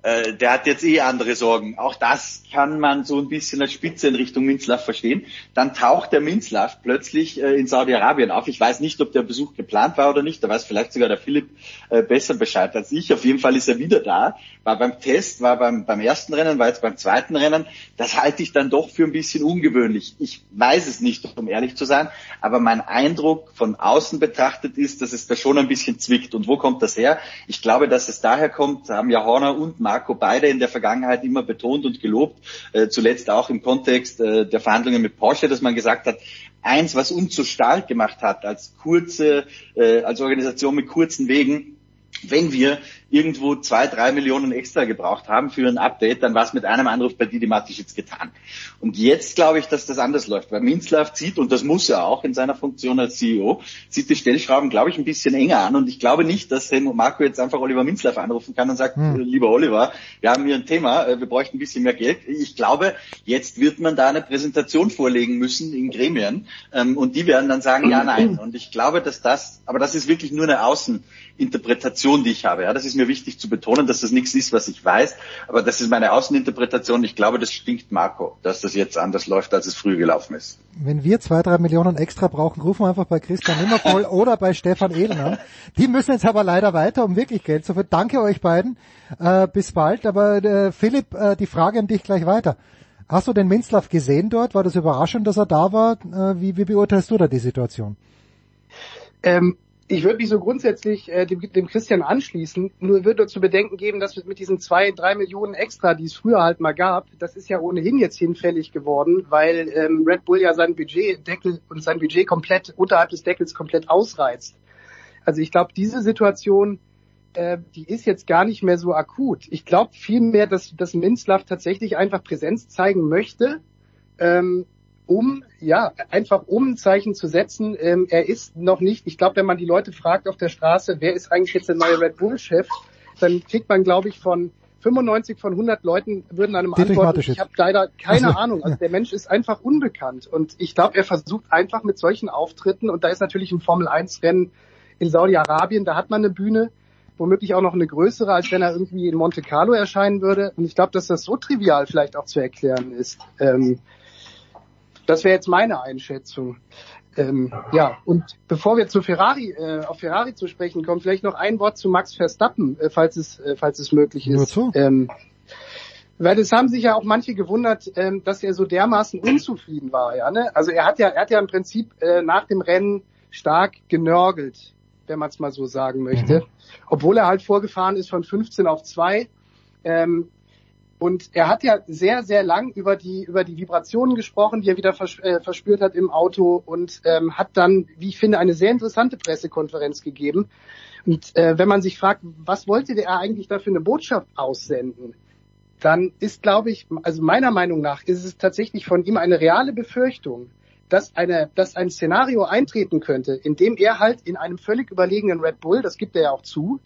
äh, der hat jetzt eh andere Sorgen. Auch das kann man so ein bisschen als Spitze in Richtung Minzlaff verstehen. Dann taucht der Minzlaff plötzlich äh, in Saudi-Arabien auf. Ich weiß nicht, ob der Besuch geplant war oder nicht. Da weiß vielleicht sogar der Philipp äh, besser Bescheid als ich. Auf jeden Fall ist er wieder da. War beim Test, war beim, beim ersten Rennen, war jetzt beim zweiten Rennen. Das halte ich dann doch für ein bisschen ungewöhnlich. Ich weiß es nicht, um ehrlich zu sein. Aber mein Eindruck von außen betrachtet ist, dass es da schon ein bisschen zwickt. Und wo kommt das her? Ich glaube, dass es daher kommt, haben ja Horner und Marco beide in der Vergangenheit immer betont und gelobt, äh, zuletzt auch im Kontext äh, der Verhandlungen mit Porsche, dass man gesagt hat, eins, was uns so stark gemacht hat als kurze, äh, als Organisation mit kurzen Wegen, wenn wir irgendwo zwei, drei Millionen extra gebraucht haben für ein Update, dann war es mit einem Anruf bei Didi Matischitz getan. Und jetzt glaube ich, dass das anders läuft, weil Minzlaff zieht, und das muss er auch in seiner Funktion als CEO, zieht die Stellschrauben, glaube ich, ein bisschen enger an. Und ich glaube nicht, dass Helmut Marco jetzt einfach Oliver Minzlaff anrufen kann und sagt, hm. lieber Oliver, wir haben hier ein Thema, äh, wir bräuchten ein bisschen mehr Geld. Ich glaube, jetzt wird man da eine Präsentation vorlegen müssen in Gremien, ähm, und die werden dann sagen, ja, nein. Und ich glaube, dass das, aber das ist wirklich nur eine Außeninterpretation, die ich habe. Ja, das ist mir wichtig zu betonen, dass das nichts ist, was ich weiß, aber das ist meine Außeninterpretation. Ich glaube, das stinkt Marco, dass das jetzt anders läuft, als es früher gelaufen ist. Wenn wir zwei, drei Millionen extra brauchen, rufen wir einfach bei Christian Nimmervoll oder bei Stefan Ehlen an. Die müssen jetzt aber leider weiter, um wirklich Geld zu verdienen. Danke euch beiden. Äh, bis bald. Aber äh, Philipp, äh, die Frage an dich gleich weiter. Hast du den Minzlaff gesehen dort? War das überraschend, dass er da war? Äh, wie, wie beurteilst du da die Situation? Ähm, ich würde mich so grundsätzlich äh, dem, dem Christian anschließen, nur würde zu bedenken geben, dass mit diesen zwei, drei Millionen extra, die es früher halt mal gab, das ist ja ohnehin jetzt hinfällig geworden, weil ähm, Red Bull ja sein Budgetdeckel und sein Budget komplett unterhalb des Deckels komplett ausreizt. Also ich glaube, diese Situation, äh, die ist jetzt gar nicht mehr so akut. Ich glaube vielmehr, dass, dass Minzlaff tatsächlich einfach Präsenz zeigen möchte, ähm, um, ja, einfach um ein Zeichen zu setzen. Ähm, er ist noch nicht, ich glaube, wenn man die Leute fragt auf der Straße, wer ist eigentlich jetzt der neue Red Bull-Chef, dann kriegt man, glaube ich, von 95 von 100 Leuten würden einem Dietrich antworten, ich habe leider keine Also, Ahnung. Also ja. der Mensch ist einfach unbekannt. Und ich glaube, er versucht einfach mit solchen Auftritten, und da ist natürlich ein Formel-1-Rennen in Saudi-Arabien, da hat man eine Bühne, womöglich auch noch eine größere, als wenn er irgendwie in Monte Carlo erscheinen würde. Und ich glaube, dass das so trivial vielleicht auch zu erklären ist. Ähm, das wäre jetzt meine Einschätzung. Ähm, ja, und bevor wir zu Ferrari, äh, auf Ferrari zu sprechen kommen, vielleicht noch ein Wort zu Max Verstappen, äh, falls es, äh, falls es möglich ist. Nur zu. Ähm, weil es haben sich ja auch manche gewundert, ähm, dass er so dermaßen unzufrieden war, ja. Ne? Also er hat ja, er hat ja im Prinzip äh, nach dem Rennen stark genörgelt, wenn man es mal so sagen möchte. Obwohl er halt vorgefahren ist von 15 auf 2. Ähm, und er hat ja sehr, sehr lang über die, über die Vibrationen gesprochen, die er wieder vers äh, verspürt hat im Auto und ähm, hat dann, wie ich finde, eine sehr interessante Pressekonferenz gegeben. Und äh, wenn man sich fragt, was wollte der eigentlich da für eine Botschaft aussenden, dann ist, glaube ich, also meiner Meinung nach ist es tatsächlich von ihm eine reale Befürchtung, dass eine, dass ein Szenario eintreten könnte, in dem er halt in einem völlig überlegenen Red Bull, das gibt er ja auch zu,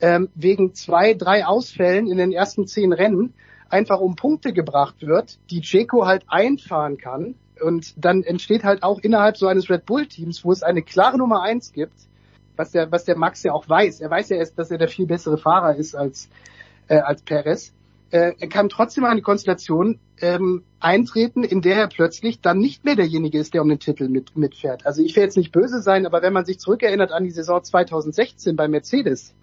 ähm, wegen zwei, drei Ausfällen in den ersten zehn Rennen einfach um Punkte gebracht wird, die Checo halt einfahren kann. Und dann entsteht halt auch innerhalb so eines Red Bull Teams, wo es eine klare Nummer eins gibt, was der, was der Max ja auch weiß. Er weiß ja erst, dass er der viel bessere Fahrer ist als, äh, als Perez. Äh, er kann trotzdem eine Konstellation ähm, eintreten, in der er plötzlich dann nicht mehr derjenige ist, der um den Titel mit, mitfährt. Also ich will jetzt nicht böse sein, aber wenn man sich zurückerinnert an die Saison 2016 bei Mercedes,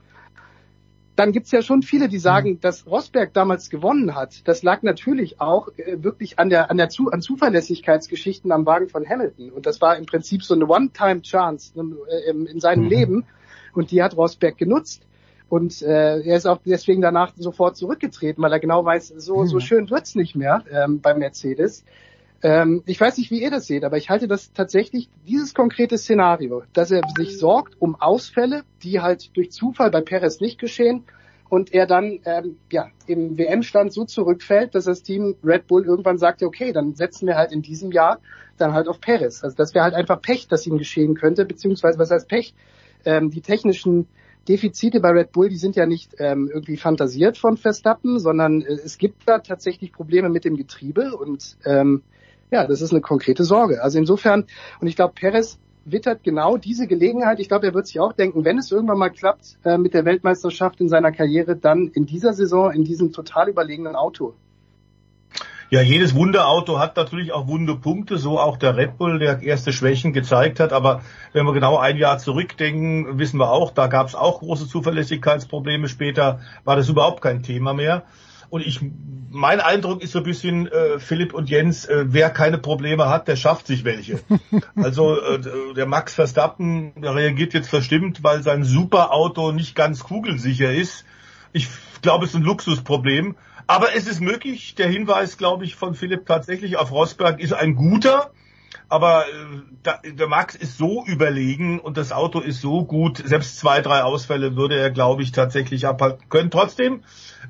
dann gibt's ja schon viele, die sagen, dass Rosberg damals gewonnen hat. Das lag natürlich auch äh, wirklich an der an der zu, an Zuverlässigkeitsgeschichten am Wagen von Hamilton und das war im Prinzip so eine One-Time-Chance äh, in, in seinem Mhm. Leben und die hat Rosberg genutzt. Und äh, er ist auch deswegen danach sofort zurückgetreten, weil er genau weiß, so so Mhm. schön wird's nicht mehr ähm, beim Mercedes. Ähm, ich weiß nicht, wie ihr das seht, aber ich halte das tatsächlich, dieses konkrete Szenario, dass er sich sorgt um Ausfälle, die halt durch Zufall bei Perez nicht geschehen und er dann ähm, ja im WM-Stand so zurückfällt, dass das Team Red Bull irgendwann sagt, okay, dann setzen wir halt in diesem Jahr dann halt auf Perez. Also das wäre halt einfach Pech, das ihm geschehen könnte, beziehungsweise was heißt Pech? Ähm, die technischen Defizite bei Red Bull, die sind ja nicht ähm, irgendwie fantasiert von Verstappen, sondern äh, es gibt da tatsächlich Probleme mit dem Getriebe und ähm, ja, das ist eine konkrete Sorge. Also insofern, und ich glaube, Perez wittert genau diese Gelegenheit. Ich glaube, er wird sich auch denken, wenn es irgendwann mal klappt äh, mit der Weltmeisterschaft in seiner Karriere, dann in dieser Saison in diesem total überlegenen Auto. Ja, jedes Wunderauto hat natürlich auch Wunderpunkte, so auch der Red Bull, der erste Schwächen gezeigt hat. Aber wenn wir genau ein Jahr zurückdenken, wissen wir auch, da gab es auch große Zuverlässigkeitsprobleme. Später war das überhaupt kein Thema mehr. Und ich, mein Eindruck ist so ein bisschen, äh, Philipp und Jens, äh, wer keine Probleme hat, der schafft sich welche. Also äh, der Max Verstappen, der reagiert jetzt verstimmt, weil sein Superauto nicht ganz kugelsicher ist. Ich glaube, es ist ein Luxusproblem. Aber es ist möglich, der Hinweis, glaube ich, von Philipp tatsächlich auf Rosberg ist ein guter. Aber äh, da, der Max ist so überlegen und das Auto ist so gut, selbst zwei, drei Ausfälle würde er, glaube ich, tatsächlich abhalten können. Trotzdem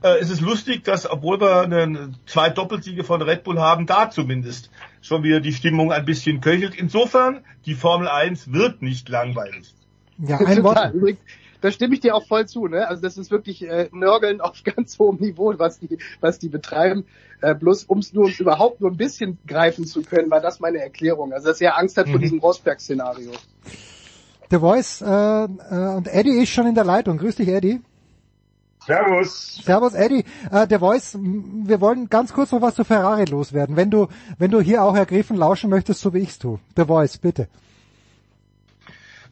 äh, ist es lustig, dass, obwohl wir eine, zwei Doppelsiege von Red Bull haben, da zumindest schon wieder die Stimmung ein bisschen köchelt. Insofern, die Formel 1 wird nicht langweilig. Ja, ein Wort. Übrigens, da stimme ich dir auch voll zu, ne? Also das ist wirklich äh, Nörgeln auf ganz hohem Niveau, was die, was die betreiben. Äh, bloß ums nur ums überhaupt nur ein bisschen greifen zu können, war das meine Erklärung. Also dass er Angst hat vor Mhm. diesem Rosberg-Szenario. The Voice äh, äh, und Eddie ist schon in der Leitung. Grüß dich, Eddie. Servus. Servus, Eddie. Äh, der Voice, wir wollen ganz kurz noch was zu Ferrari loswerden. Wenn du, wenn du hier auch ergriffen lauschen möchtest, so wie ich's tu. The Voice, bitte.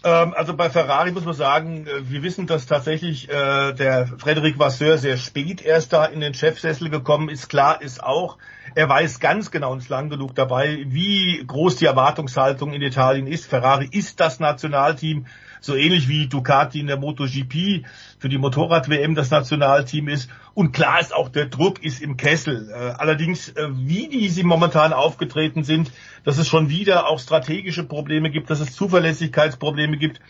Ähm, also bei Ferrari muss man sagen, äh, wir wissen, dass tatsächlich äh, der Frederic Vasseur sehr spät erst da in den Chefsessel gekommen ist. Klar ist auch, er weiß ganz genau und ist lang genug dabei, wie groß die Erwartungshaltung in Italien ist. Ferrari ist das Nationalteam. so ähnlich wie Ducati in der MotoGP für die Motorrad-WM das Nationalteam ist. Und klar ist auch, der Druck ist im Kessel. Äh, allerdings, äh, wie die sie momentan aufgetreten sind, dass es schon wieder auch strategische Probleme gibt, dass es Zuverlässigkeitsprobleme gibt,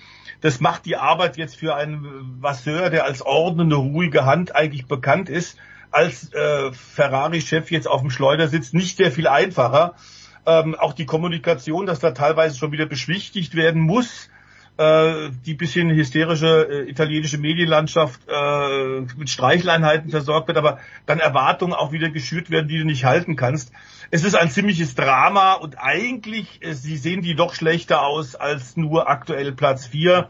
das macht die Arbeit jetzt für einen Vasseur, der als ordnende, ruhige Hand eigentlich bekannt ist, als äh, Ferrari-Chef jetzt auf dem Schleuder sitzt, nicht sehr viel einfacher. Ähm, auch die Kommunikation, dass da teilweise schon wieder beschwichtigt werden muss, äh, die bisschen hysterische äh, italienische Medienlandschaft äh, mit Streichleinheiten versorgt wird, aber dann Erwartungen auch wieder geschürt werden, die du nicht halten kannst. Es ist ein ziemliches Drama und eigentlich, äh, sie sehen die doch schlechter aus als nur aktuell Platz vier.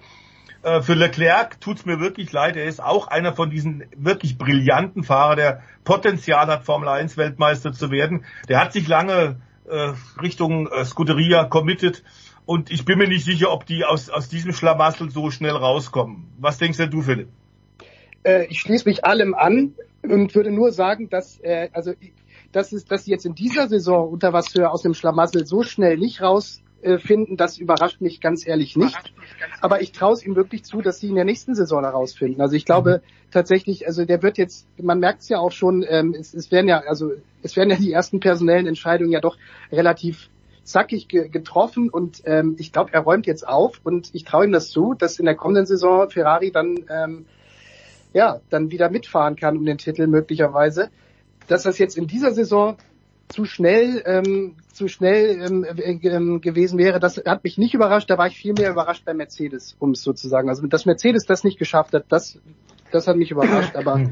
Äh, für Leclerc tut's mir wirklich leid. Er ist auch einer von diesen wirklich brillanten Fahrer, der Potenzial hat, Formel 1 Weltmeister zu werden. Der hat sich lange äh, Richtung Scuderia committed und ich bin mir nicht sicher, ob die aus, aus diesem Schlamassel so schnell rauskommen. Was denkst denn du, Philipp? Äh, ich schließe mich allem an und würde nur sagen, dass äh, also dass es, dass sie jetzt in dieser Saison unter was für aus dem Schlamassel so schnell nicht rausfinden, das überrascht mich ganz ehrlich nicht. Aber ich traue es ihm wirklich zu, dass sie in der nächsten Saison herausfinden. Also ich glaube mhm. tatsächlich, also der wird jetzt, man merkt es ja auch schon, ähm, es, es werden ja, also es werden ja die ersten personellen Entscheidungen ja doch relativ zackig ge getroffen und ähm, ich glaube, er räumt jetzt auf und ich traue ihm das zu, dass in der kommenden Saison Ferrari dann ähm, ja dann wieder mitfahren kann um den Titel möglicherweise. Dass das jetzt in dieser Saison zu schnell ähm, zu schnell ähm, äh, gewesen wäre, das hat mich nicht überrascht. Da war ich viel mehr überrascht bei Mercedes, um es sozusagen. Also dass Mercedes das nicht geschafft hat, das das hat mich überrascht. Aber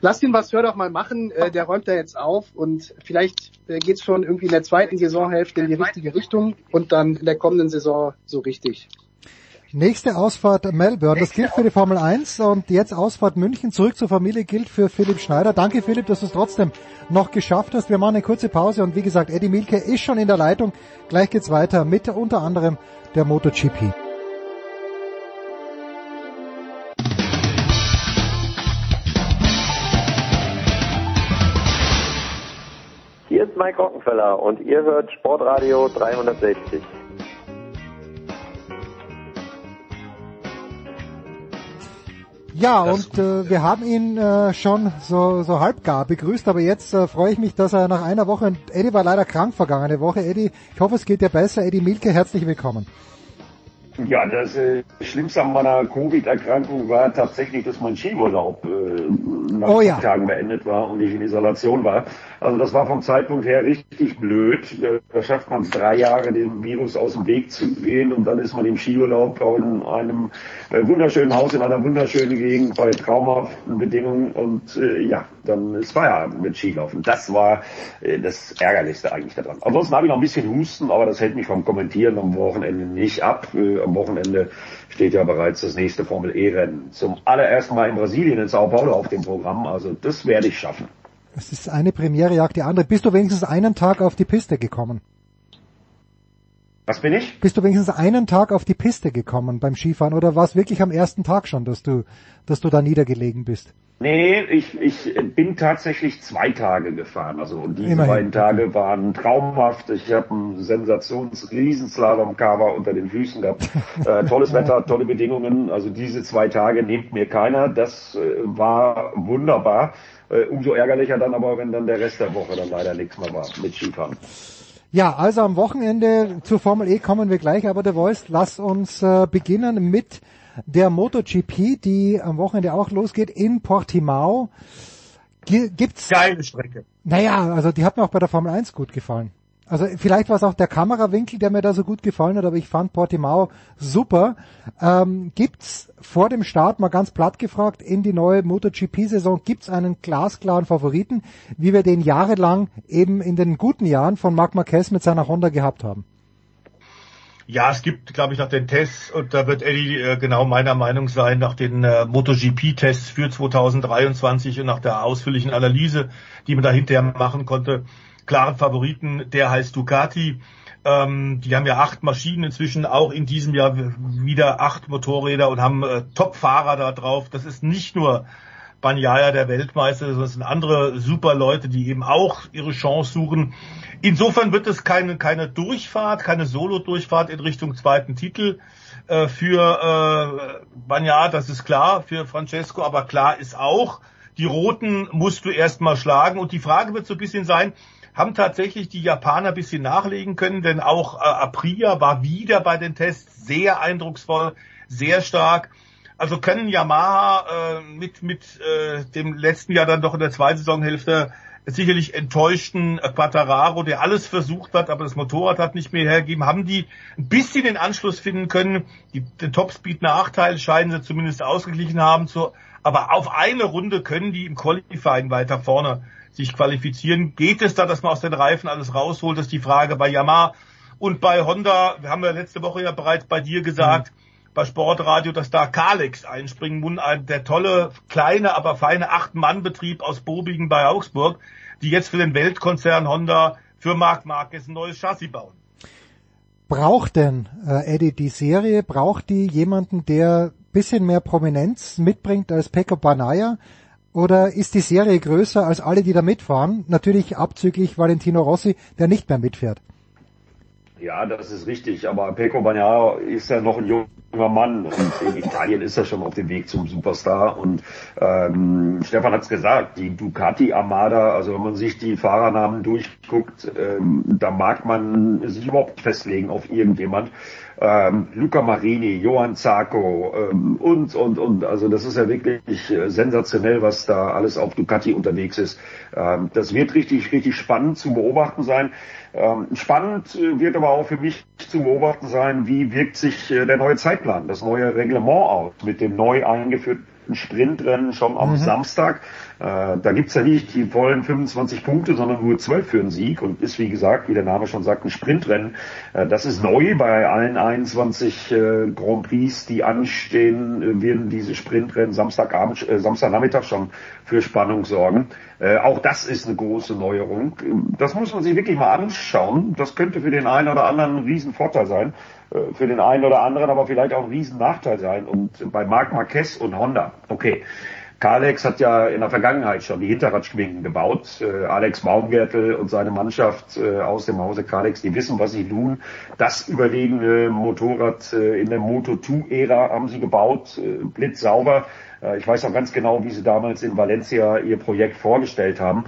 lass den Vasseur doch mal machen, äh, der räumt da jetzt auf und vielleicht äh, geht's schon irgendwie in der zweiten Saisonhälfte in die richtige Richtung und dann in der kommenden Saison so richtig. Nächste Ausfahrt Melbourne, das gilt für die Formel 1 und jetzt Ausfahrt München zurück zur Familie gilt für Philipp Schneider. Danke Philipp, dass du es trotzdem noch geschafft hast. Wir machen eine kurze Pause und wie gesagt, Eddie Milke ist schon in der Leitung. Gleich geht's weiter mit unter anderem der MotoGP. Mike Rockenfeller und ihr hört Sportradio 360. Ja, das und äh, wir haben ihn äh, schon so, so halbgar begrüßt, aber jetzt äh, freue ich mich, dass er nach einer Woche, Eddie war leider krank vergangene Woche, Eddie, ich hoffe es geht dir besser, Eddie Milke, herzlich willkommen. Ja, das äh, Schlimmste an meiner Covid-Erkrankung war tatsächlich, dass mein Skiurlaub äh, nach oh, ja. Tagen beendet war und ich in Isolation war. Also das war vom Zeitpunkt her richtig blöd. Da schafft man es drei Jahre, dem Virus aus dem Weg zu gehen und dann ist man im Skiurlaub in einem äh, wunderschönen Haus in einer wunderschönen Gegend bei traumhaften Bedingungen und äh, ja, dann ist Feierabend mit Skilaufen. Das war äh, das Ärgerlichste eigentlich daran. Ansonsten habe ich noch ein bisschen Husten, aber das hält mich vom Kommentieren am Wochenende nicht ab. Äh, am Wochenende steht ja bereits das nächste Formel E-Rennen. Zum allerersten Mal in Brasilien, in Sao Paulo auf dem Programm. Also das werde ich schaffen. Es ist eine Premiere, jagt die andere. Bist du wenigstens einen Tag auf die Piste gekommen? Was bin ich? Bist du wenigstens einen Tag auf die Piste gekommen beim Skifahren oder war es wirklich am ersten Tag schon, dass du, dass du da niedergelegen bist? Nee, ich, ich bin tatsächlich zwei Tage gefahren. Also und diese Immerhin. beiden Tage waren traumhaft. Ich habe einen Sensations-Riesenslalom-Cover unter den Füßen gehabt. Äh, tolles Wetter, tolle Bedingungen. Also diese zwei Tage nimmt mir keiner. Das äh, war wunderbar. Äh, umso ärgerlicher dann aber, wenn dann der Rest der Woche dann leider nichts mehr war mit Skifahren. Ja, also am Wochenende zur Formel E kommen wir gleich, aber der Voice, lass uns äh, beginnen mit der MotoGP, die am Wochenende auch losgeht in Portimao. Gibt's? Geile Strecke. Naja, also die hat mir auch bei der Formel 1 gut gefallen. Also vielleicht war es auch der Kamerawinkel, der mir da so gut gefallen hat, aber ich fand Portimao super. Ähm, gibt's vor dem Start mal ganz platt gefragt in die neue MotoGP-Saison gibt's einen glasklaren Favoriten, wie wir den jahrelang eben in den guten Jahren von Marc Marquez mit seiner Honda gehabt haben? Ja, es gibt, glaube ich, nach den Tests, und da wird Eddie äh, genau meiner Meinung sein, nach den äh, MotoGP-Tests für 2023 und nach der ausführlichen Analyse, die man da hinterher machen konnte, klaren Favoriten, der heißt Ducati. Ähm, die haben ja acht Maschinen inzwischen, auch in diesem Jahr wieder acht Motorräder und haben äh, Top-Fahrer da drauf. Das ist nicht nur Banyaya, der Weltmeister, sondern es sind andere super Leute, die eben auch ihre Chance suchen. Insofern wird es keine, keine Durchfahrt, keine Solo-Durchfahrt in Richtung zweiten Titel. äh, für äh, Bagnat, das ist klar, für Francesco, aber klar ist auch, die Roten musst du erstmal schlagen. Und die Frage wird so ein bisschen sein, haben tatsächlich die Japaner ein bisschen nachlegen können, denn auch äh, Aprilia war wieder bei den Tests sehr eindrucksvoll, sehr stark. Also können Yamaha äh, mit, mit äh, dem letzten Jahr dann doch in der zweiten Saisonhälfte sicherlich enttäuschten Quattararo, der alles versucht hat, aber das Motorrad hat nicht mehr hergegeben, haben die ein bisschen den Anschluss finden können. Die, den Topspeed-Nachteil scheinen sie zumindest ausgeglichen haben, zu, aber auf eine Runde können die im Qualifying weiter vorne sich qualifizieren. Geht es da, dass man aus den Reifen alles rausholt, das ist die Frage bei Yamaha. Und bei Honda, wir haben ja letzte Woche ja bereits bei dir gesagt, mhm bei Sportradio, dass da Kalex einspringen muss, der tolle, kleine, aber feine Acht-Mann-Betrieb aus Bobigen bei Augsburg, die jetzt für den Weltkonzern Honda für Marc Marquez ein neues Chassis bauen. Braucht denn, äh, Eddie, die Serie, braucht die jemanden, der bisschen mehr Prominenz mitbringt als Pecco Banaya? Oder ist die Serie größer als alle, die da mitfahren? Natürlich abzüglich Valentino Rossi, der nicht mehr mitfährt. Ja, das ist richtig, aber Pecco Bagnaia ist ja noch ein junger Mann und in Italien ist er schon auf dem Weg zum Superstar und ähm, Stefan hat's gesagt, die Ducati Armada, also wenn man sich die Fahrernamen durchguckt, ähm, da mag man sich überhaupt festlegen auf irgendjemand ähm, Luca Marini, Johann Zarco ähm, und, und, und. Also das ist ja wirklich äh, sensationell, was da alles auf Ducati unterwegs ist. Ähm, das wird richtig, richtig spannend zu beobachten sein. Ähm, spannend äh, wird aber auch für mich zu beobachten sein, wie wirkt sich äh, der neue Zeitplan, das neue Reglement aus mit dem neu eingeführten Sprintrennen schon am mhm. Samstag. Äh, da gibt's ja nicht die vollen 25 Punkte, sondern nur 12 für einen Sieg und ist, wie gesagt, wie der Name schon sagt, ein Sprintrennen. Äh, das ist neu bei allen 21 äh, Grand Prix, die anstehen, äh, werden diese Sprintrennen Samstagabend, äh, Samstagnachmittag schon für Spannung sorgen. Äh, auch das ist eine große Neuerung. Das muss man sich wirklich mal anschauen. Das könnte für den einen oder anderen ein Riesenvorteil sein für den einen oder anderen aber vielleicht auch ein Riesennachteil sein. Und bei Marc Marquez und Honda, okay, Kalex hat ja in der Vergangenheit schon die Hinterradschwingen gebaut. Äh, Alex Baumgärtel und seine Mannschaft äh, aus dem Hause Kalex, die wissen, was sie tun. Das überlegene Motorrad äh, in der Moto2-Ära haben sie gebaut, äh, blitzsauber. Äh, ich weiß auch ganz genau, wie sie damals in Valencia ihr Projekt vorgestellt haben.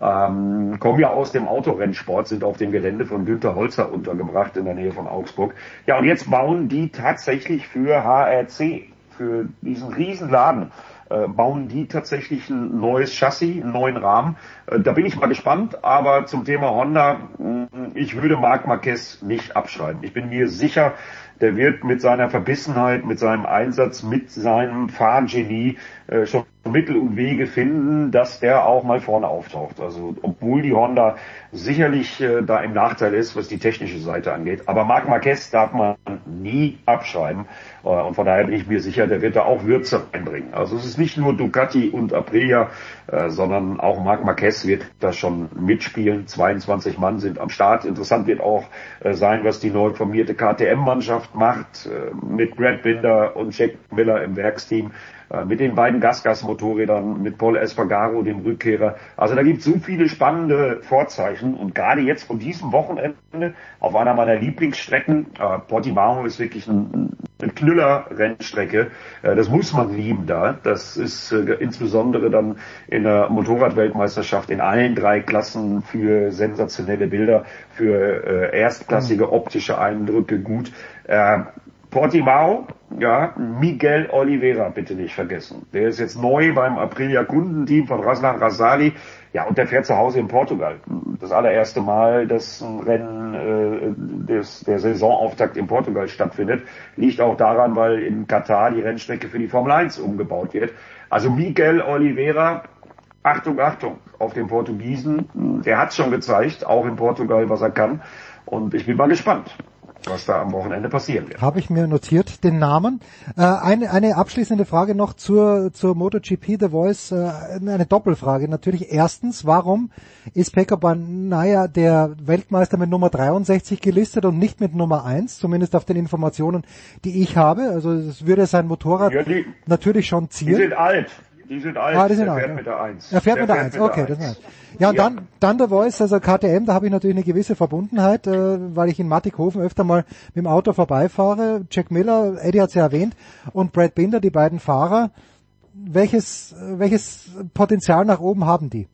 Ähm, kommen ja aus dem Autorennsport, sind auf dem Gelände von Günter Holzer untergebracht in der Nähe von Augsburg. Ja, und jetzt bauen die tatsächlich für HRC, für diesen Riesenladen, äh, bauen die tatsächlich ein neues Chassis, einen neuen Rahmen. Äh, da bin ich mal gespannt, aber zum Thema Honda, mh, ich würde Marc Marquez nicht abschreiben. Ich bin mir sicher, der wird mit seiner Verbissenheit, mit seinem Einsatz, mit seinem Fahrgenie äh, schon Mittel und Wege finden, dass der auch mal vorne auftaucht. Also obwohl die Honda sicherlich äh, da im Nachteil ist, was die technische Seite angeht. Aber Marc Marquez darf man nie abschreiben. Äh, und von daher bin ich mir sicher, der wird da auch Würze reinbringen. Also es ist nicht nur Ducati und Aprilia, äh, sondern auch Marc Marquez wird da schon mitspielen. 22 Mann sind am Start. Interessant wird auch äh, sein, was die neu formierte KTM-Mannschaft macht, äh, mit Brad Binder und Jack Miller im Werksteam. Äh, mit den beiden Gasgas-Motorrädern, mit Paul Espargaro, dem Rückkehrer. Also da gibt es so viele spannende Vorzeichen und gerade jetzt von diesem Wochenende auf einer meiner Lieblingsstrecken, äh, Portimao ist wirklich ein, eine Knüller-Rennstrecke. Äh, das muss man lieben da. Das ist äh, insbesondere dann in der Motorradweltmeisterschaft in allen drei Klassen für sensationelle Bilder, für äh, erstklassige optische Eindrücke gut. Portimao, ja, Miguel Oliveira, bitte nicht vergessen. Der ist jetzt neu beim Aprilia Kundenteam von Raslan Rasali. Ja, und der fährt zu Hause in Portugal. Das allererste Mal, dass ein Rennen äh, des, der Saisonauftakt in Portugal stattfindet, liegt auch daran, weil in Katar die Rennstrecke für die Formel 1 umgebaut wird. Also Miguel Oliveira, Achtung, Achtung, auf den Portugiesen. Der hat schon gezeigt, auch in Portugal, was er kann. Und ich bin mal gespannt was da am Wochenende passieren wird. Habe ich mir notiert, den Namen. Äh, eine, eine abschließende Frage noch zur, zur MotoGP The Voice, äh, eine Doppelfrage. Natürlich erstens, warum ist Pekka Banaya der Weltmeister mit Nummer 63 gelistet und nicht mit Nummer 1, zumindest auf den Informationen, die ich habe? Also es würde sein Motorrad ja, die, natürlich schon ziehen. Die sind alt. Die sind alt. Ah, die sind der alt. fährt ja. mit der 1. Er fährt mit der 1, okay, das ist. Ja, und Ja. dann, dann der Voice, also KTM, da habe ich natürlich eine gewisse Verbundenheit, äh, weil ich in Mattighofen öfter mal mit dem Auto vorbeifahre. Jack Miller, Eddie hat es ja erwähnt, und Brad Binder, die beiden Fahrer. Welches, welches Potenzial nach oben haben die?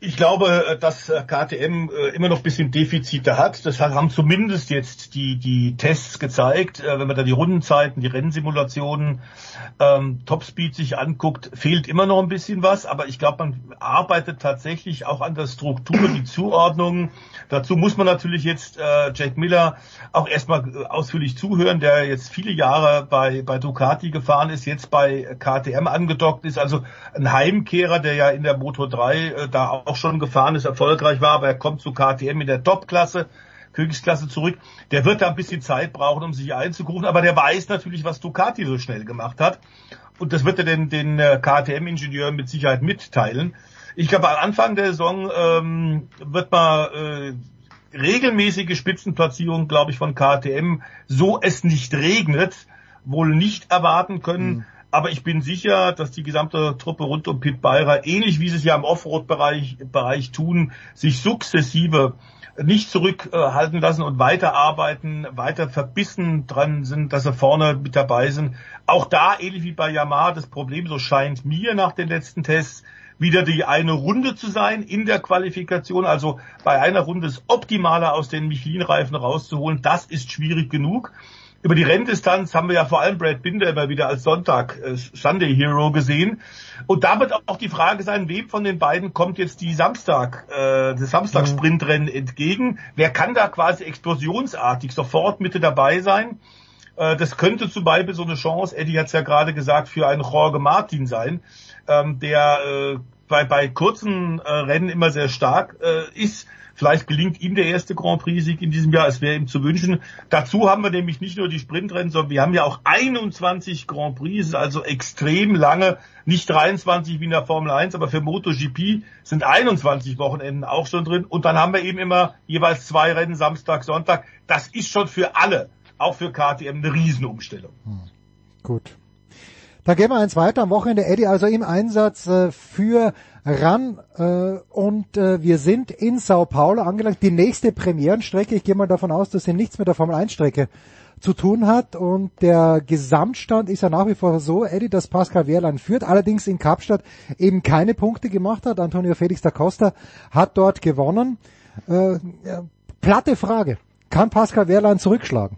Ich glaube, äh, dass äh, KTM äh, immer noch ein bisschen Defizite hat. Das haben zumindest jetzt die, die Tests gezeigt. Wenn man da die Rundenzeiten, die Rennsimulationen, ähm, Topspeed sich anguckt, fehlt immer noch ein bisschen was. Aber ich glaube, man arbeitet tatsächlich auch an der Struktur, die Zuordnung. Dazu muss man natürlich jetzt äh, Jack Miller auch erstmal ausführlich zuhören, der jetzt viele Jahre bei, bei Ducati gefahren ist, jetzt bei KTM angedockt ist. Also ein Heimkehrer, der ja in der Moto 3 äh, da auch schon gefahren ist, erfolgreich war, aber er kommt zu KTM in der Topklasse. Königsklasse zurück. Der wird da ein bisschen Zeit brauchen, um sich einzugrufen, aber der weiß natürlich, was Ducati so schnell gemacht hat. Und das wird er den, den äh, KTM-Ingenieuren mit Sicherheit mitteilen. Ich glaube, am Anfang der Saison ähm, wird man äh, regelmäßige Spitzenplatzierung, glaube ich, von KTM, so es nicht regnet, wohl nicht erwarten können. Aber ich bin sicher, dass die gesamte Truppe rund um Pit Beirer, ähnlich wie sie es ja im Offroad-Bereich Bereich tun, sich sukzessive nicht zurückhalten lassen und weiterarbeiten, weiter verbissen dran sind, dass sie vorne mit dabei sind. Auch da, ähnlich wie bei Yamaha, das Problem, so scheint mir nach den letzten Tests, wieder die eine Runde zu sein in der Qualifikation. Also bei einer Runde das Optimale aus den Michelin-Reifen rauszuholen, das ist schwierig genug. Über die Renndistanz haben wir ja vor allem Brad Binder immer wieder als Sonntag äh, Sunday Hero gesehen. Und da wird auch die Frage sein, wem von den beiden kommt jetzt die Samstag, äh, das Samstag-Sprintrennen entgegen? Wer kann da quasi explosionsartig sofort Mitte dabei sein? Äh, das könnte zum Beispiel so eine Chance, Eddie hat es ja gerade gesagt, für einen Jorge Martin sein, ähm, der äh, bei, bei kurzen äh, Rennen immer sehr stark äh, ist. Vielleicht gelingt ihm der erste Grand Prix-Sieg in diesem Jahr. Es wäre ihm zu wünschen. Dazu haben wir nämlich nicht nur die Sprintrennen, sondern wir haben ja auch 21 Grand Prix, also extrem lange. Nicht 23 wie in der Formel 1, aber für MotoGP sind 21 Wochenenden auch schon drin. Und dann haben wir eben immer jeweils zwei Rennen, Samstag, Sonntag. Das ist schon für alle, auch für KTM, eine Riesenumstellung. Gut. Dann gehen wir eins weiter. Am Wochenende Eddie also im Einsatz äh, für RAN äh, und äh, wir sind in Sao Paulo angelangt. Die nächste Premierenstrecke, ich gehe mal davon aus, dass sie nichts mit der Formel 1 Strecke zu tun hat und der Gesamtstand ist ja nach wie vor so, Eddie, dass Pascal Wehrlein führt, allerdings in Kapstadt eben keine Punkte gemacht hat. Antonio Felix da Costa hat dort gewonnen. Äh, platte Frage. Kann Pascal Wehrlein zurückschlagen?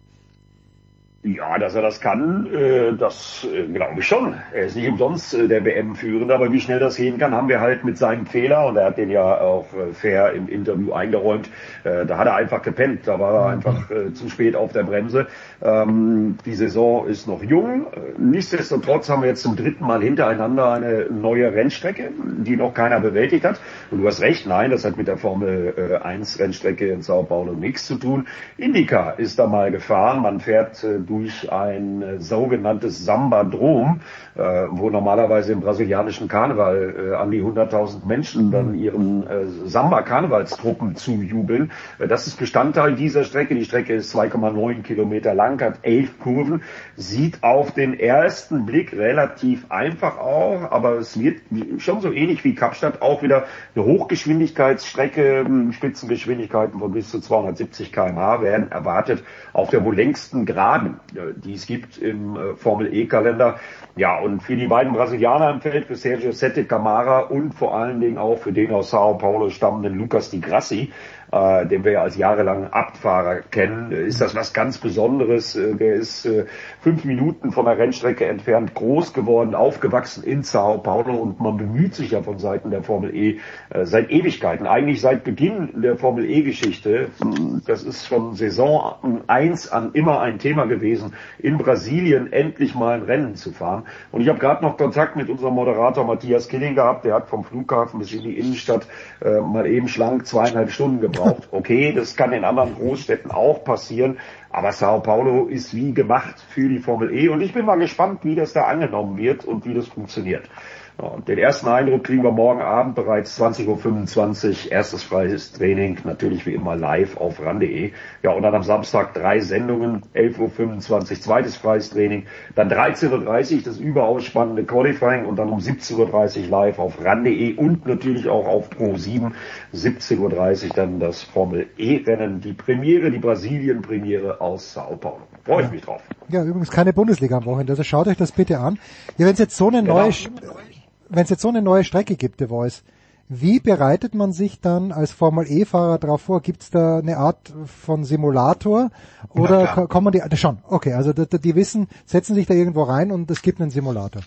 Ja, dass er das kann, äh, das äh, glaube ich schon. Er ist nicht umsonst äh, der WM-Führende, aber wie schnell das gehen kann, haben wir halt mit seinem Fehler, und er hat den ja auch fair im Interview eingeräumt, da hat er einfach gepennt, da war er einfach äh, zu spät auf der Bremse. Ähm, die Saison ist noch jung, nichtsdestotrotz haben wir jetzt zum dritten Mal hintereinander eine neue Rennstrecke, die noch keiner bewältigt hat. Und du hast recht, nein, das hat mit der Formel äh, 1 Rennstrecke in Sao Paulo nichts zu tun. Indica ist da mal gefahren, man fährt äh, durch ein äh, sogenanntes Sambadrom, äh, wo normalerweise im brasilianischen Karneval äh, an die 100.000 Menschen dann ihren äh, Samba-Karnevalstruppen zujubeln. Das ist Bestandteil dieser Strecke. Die Strecke ist 2,9 Kilometer lang, hat elf Kurven, sieht auf den ersten Blick relativ einfach aus, aber es wird schon so ähnlich wie Kapstadt auch wieder eine Hochgeschwindigkeitsstrecke, ähm, Spitzengeschwindigkeiten von bis zu 270 km/h werden erwartet auf der wohl längsten Geraden, die es gibt im äh, Formel E-Kalender. Ja, und für die beiden Brasilianer im Feld, für Sergio Sette Camara und vor allen Dingen auch für den aus Sao Paulo stammenden Lucas Di Grassi, äh, den wir ja als jahrelangen Abtfahrer kennen, ist das was ganz Besonderes. Äh, der ist äh, fünf Minuten von der Rennstrecke entfernt groß geworden, aufgewachsen in Sao Paulo und man bemüht sich ja von Seiten der Formel E äh, seit Ewigkeiten, eigentlich seit Beginn der Formel E-Geschichte. Das ist von Saison 1 an immer ein Thema gewesen, in Brasilien endlich mal ein Rennen zu fahren. Und ich habe gerade noch Kontakt mit unserem Moderator Matthias Killing gehabt, der hat vom Flughafen bis in die Innenstadt äh, mal eben schlank zweieinhalb Stunden gebraucht. Okay, das kann in anderen Großstädten auch passieren, aber Sao Paulo ist wie gemacht für die Formel E und ich bin mal gespannt, wie das da angenommen wird und wie das funktioniert. Und den ersten Eindruck kriegen wir morgen Abend bereits 20.25 Uhr, erstes freies Training, natürlich wie immer live auf ran.de. Ja, und dann am Samstag drei Sendungen, 11.25 Uhr zweites freies Training, dann 13.30 Uhr das überaus spannende Qualifying und dann um 17.30 Uhr live auf ran.de und natürlich auch auf Pro7, 17.30 Uhr dann das Formel E-Rennen, die Premiere, die Brasilien-Premiere aus Sao Paulo. Freue ich mich drauf. Ja, übrigens keine Bundesliga am Wochenende, also schaut euch das bitte an. Ja, wenn es jetzt so eine Genau. neue, wenn es jetzt so eine neue Strecke gibt, The Voice, wie bereitet man sich dann als Formel E-Fahrer darauf vor? Gibt es da eine Art von Simulator oder ko- kommen die schon? Okay, also die, die wissen, setzen sich da irgendwo rein und es gibt einen Simulator.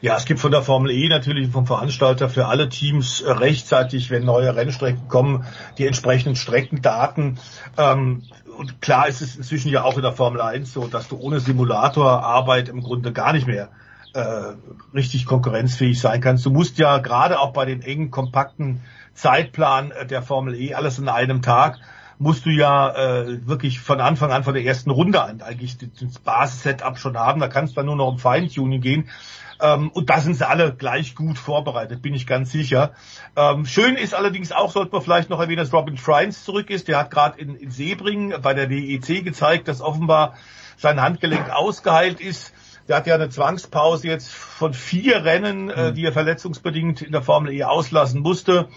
Ja, es gibt von der Formel E natürlich vom Veranstalter für alle Teams äh, rechtzeitig, wenn neue Rennstrecken kommen, die entsprechenden Streckendaten. Ähm, und klar ist es inzwischen ja auch in der Formel 1 so, dass du ohne Simulatorarbeit im Grunde gar nicht mehr äh, richtig konkurrenzfähig sein kannst. Du musst ja gerade auch bei den engen, kompakten Zeitplan äh, der Formel E alles in einem Tag musst du ja äh, wirklich von Anfang an, von der ersten Runde an eigentlich das Basis-Setup schon haben. Da kannst du dann nur noch um Feintuning gehen. Ähm, und da sind sie alle gleich gut vorbereitet, bin ich ganz sicher. Ähm, schön ist allerdings auch, sollte man vielleicht noch erwähnen, dass Robin Trines zurück ist. Der hat gerade in, in Sebring bei der WEC gezeigt, dass offenbar sein Handgelenk ausgeheilt ist. Der hat ja eine Zwangspause jetzt von vier Rennen, äh, die er verletzungsbedingt in der Formel E auslassen musste.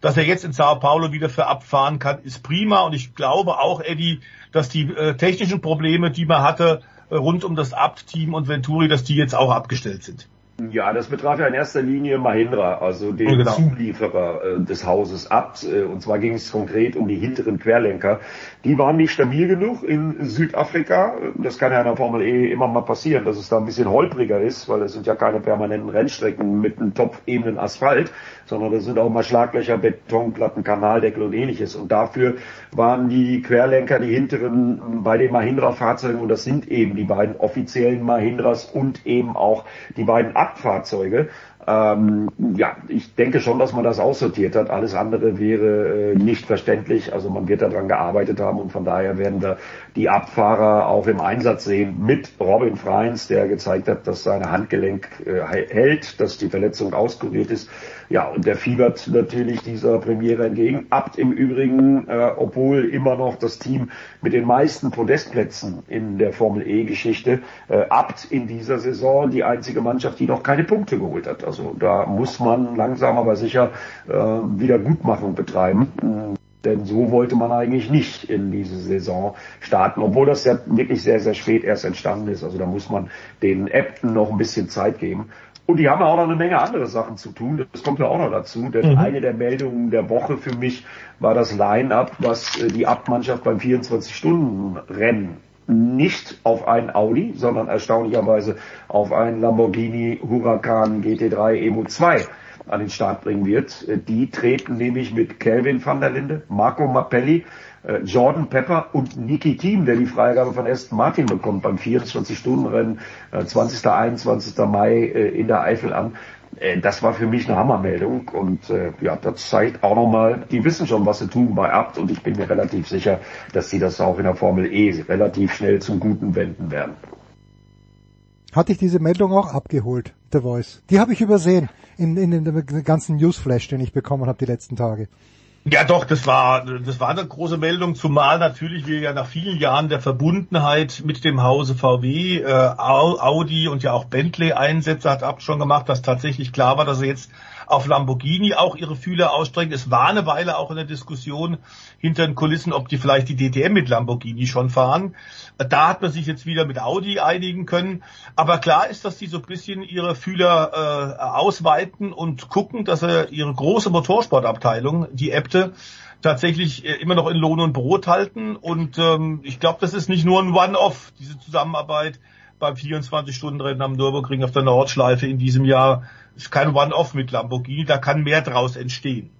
Dass er jetzt in Sao Paulo wieder für abfahren kann, ist prima. Und ich glaube auch, Eddie, dass die äh, technischen Probleme, die man hatte, äh, rund um das Abt-Team und Venturi, dass die jetzt auch abgestellt sind. Ja, das betraf ja in erster Linie Mahindra, also den Ja, genau. Zulieferer äh, des Hauses Abt. Äh, und zwar ging es konkret um die hinteren Querlenker. Die waren nicht stabil genug in Südafrika. Das kann ja in der Formel E immer mal passieren, dass es da ein bisschen holpriger ist, weil es sind ja keine permanenten Rennstrecken mit einem top-ebenen Asphalt, sondern das sind auch mal Schlaglöcher, Betonplatten, Kanaldeckel und ähnliches. Und dafür waren die Querlenker, die hinteren bei den Mahindra-Fahrzeugen, und das sind eben die beiden offiziellen Mahindras und eben auch die beiden Abfahrzeuge. Ähm, ja, ich denke schon, dass man das aussortiert hat. Alles andere wäre äh, nicht verständlich. Also man wird daran gearbeitet haben und von daher werden wir die Abfahrer auch im Einsatz sehen mit Robin Freins, der gezeigt hat, dass seine Handgelenk äh, hält, dass die Verletzung auskuriert ist. Ja, und der fiebert natürlich dieser Premiere entgegen. Abt im Übrigen, äh, obwohl immer noch das Team mit den meisten Podestplätzen in der Formel E-Geschichte, äh, Abt in dieser Saison die einzige Mannschaft, die noch keine Punkte geholt hat. Also da muss man langsam aber sicher äh, Wiedergutmachung betreiben. Mm, Denn so wollte man eigentlich nicht in diese Saison starten, obwohl das ja wirklich sehr, sehr spät erst entstanden ist. Also da muss man den Äbten noch ein bisschen Zeit geben. Und die haben ja auch noch eine Menge andere Sachen zu tun. Das kommt ja auch noch dazu. Denn Mhm. eine der Meldungen der Woche für mich war das Line-Up, was äh, die Abmannschaft beim 24-Stunden-Rennen nicht auf einen Audi, sondern erstaunlicherweise auf einen Lamborghini Huracan GT3 Evo 2 an den Start bringen wird. Äh, Die treten nämlich mit Kelvin van der Linde, Marco Mappelli, äh, Jordan Pepper und Niki Thiem, der die Freigabe von Aston Martin bekommt beim 24-Stunden-Rennen, äh, 20. 21. Mai äh, in der Eifel an. Äh, Das war für mich eine Hammermeldung und äh, ja, das zeigt auch nochmal, die wissen schon, was sie tun bei Abt und ich bin mir relativ sicher, dass sie das auch in der Formel E relativ schnell zum Guten wenden werden. Hatte ich diese Meldung auch abgeholt, The Voice. Die habe ich übersehen in, in, in dem ganzen Newsflash, den ich bekommen habe die letzten Tage. Ja, doch, das war, das war eine große Meldung, zumal natürlich wir ja nach vielen Jahren der Verbundenheit mit dem Hause VW, äh, Au- Audi und ja auch Bentley Einsätze hat Abt schon gemacht, dass tatsächlich klar war, dass er jetzt auf Lamborghini auch ihre Fühler ausstrecken. Es war eine Weile auch in der Diskussion hinter den Kulissen, ob die vielleicht die DTM mit Lamborghini schon fahren. Da hat man sich jetzt wieder mit Audi einigen können. Aber klar ist, dass die so ein bisschen ihre Fühler äh, ausweiten und gucken, dass sie ihre große Motorsportabteilung, die Äbte, tatsächlich äh, immer noch in Lohn und Brot halten. Und ähm, ich glaube, das ist nicht nur ein One-Off, diese Zusammenarbeit beim 24-Stunden-Rennen am Nürburgring auf der Nordschleife in diesem Jahr. Ist kein One-Off mit Lamborghini, da kann mehr draus entstehen.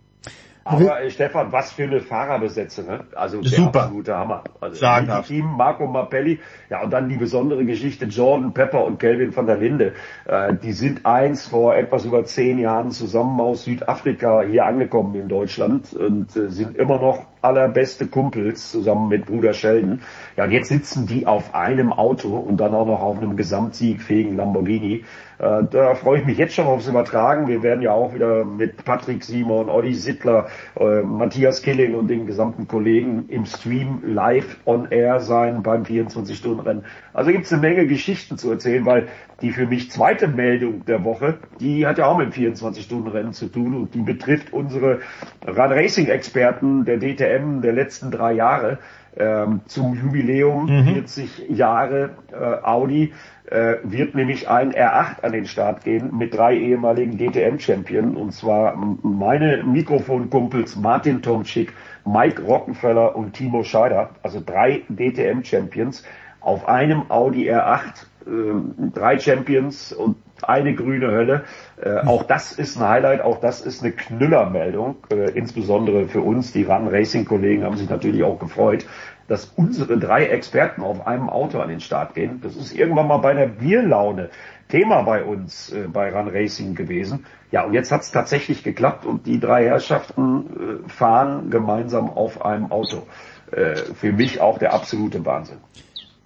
Aber äh, Stefan, was für eine Fahrerbesetzung, ne? Also Super. absolute Hammer. Also Sagenhaft. Thiem, Marco Mappelli, ja und dann die besondere Geschichte Jordan Pepper und Kelvin van der Linde. Äh, die sind eins vor etwas über zehn Jahren zusammen aus Südafrika hier angekommen in Deutschland und äh, sind immer noch allerbeste Kumpels zusammen mit Bruder Sheldon. Ja, und jetzt sitzen die auf einem Auto und dann auch noch auf einem gesamtsiegfähigen Lamborghini. Äh, da freue ich mich jetzt schon aufs Übertragen. Wir werden ja auch wieder mit Patrick Simon, Olli Sittler, äh, Matthias Killing und den gesamten Kollegen im Stream live on air sein beim 24-Stunden-Rennen. Also gibt es eine Menge Geschichten zu erzählen, weil die für mich zweite Meldung der Woche, die hat ja auch mit dem 24-Stunden-Rennen zu tun und die betrifft unsere Run-Racing-Experten der DTM der letzten drei Jahre ähm, zum Jubiläum mhm. 40 Jahre äh, Audi äh, wird nämlich ein R8 an den Start gehen mit drei ehemaligen DTM-Champion und zwar meine Mikrofonkumpels Martin Tomczyk, Mike Rockenfeller und Timo Scheider, also drei DTM-Champions auf einem Audi R8, äh, drei Champions und eine grüne Hölle. Äh, auch das ist ein Highlight, auch das ist eine Knüllermeldung, äh, insbesondere für uns. Die Run Racing Kollegen haben sich natürlich auch gefreut, dass unsere drei Experten auf einem Auto an den Start gehen. Das ist irgendwann mal bei der Bierlaune Thema bei uns äh, bei Run Racing gewesen. Ja, und jetzt hat es tatsächlich geklappt und die drei Herrschaften äh, fahren gemeinsam auf einem Auto. Äh, für mich auch der absolute Wahnsinn.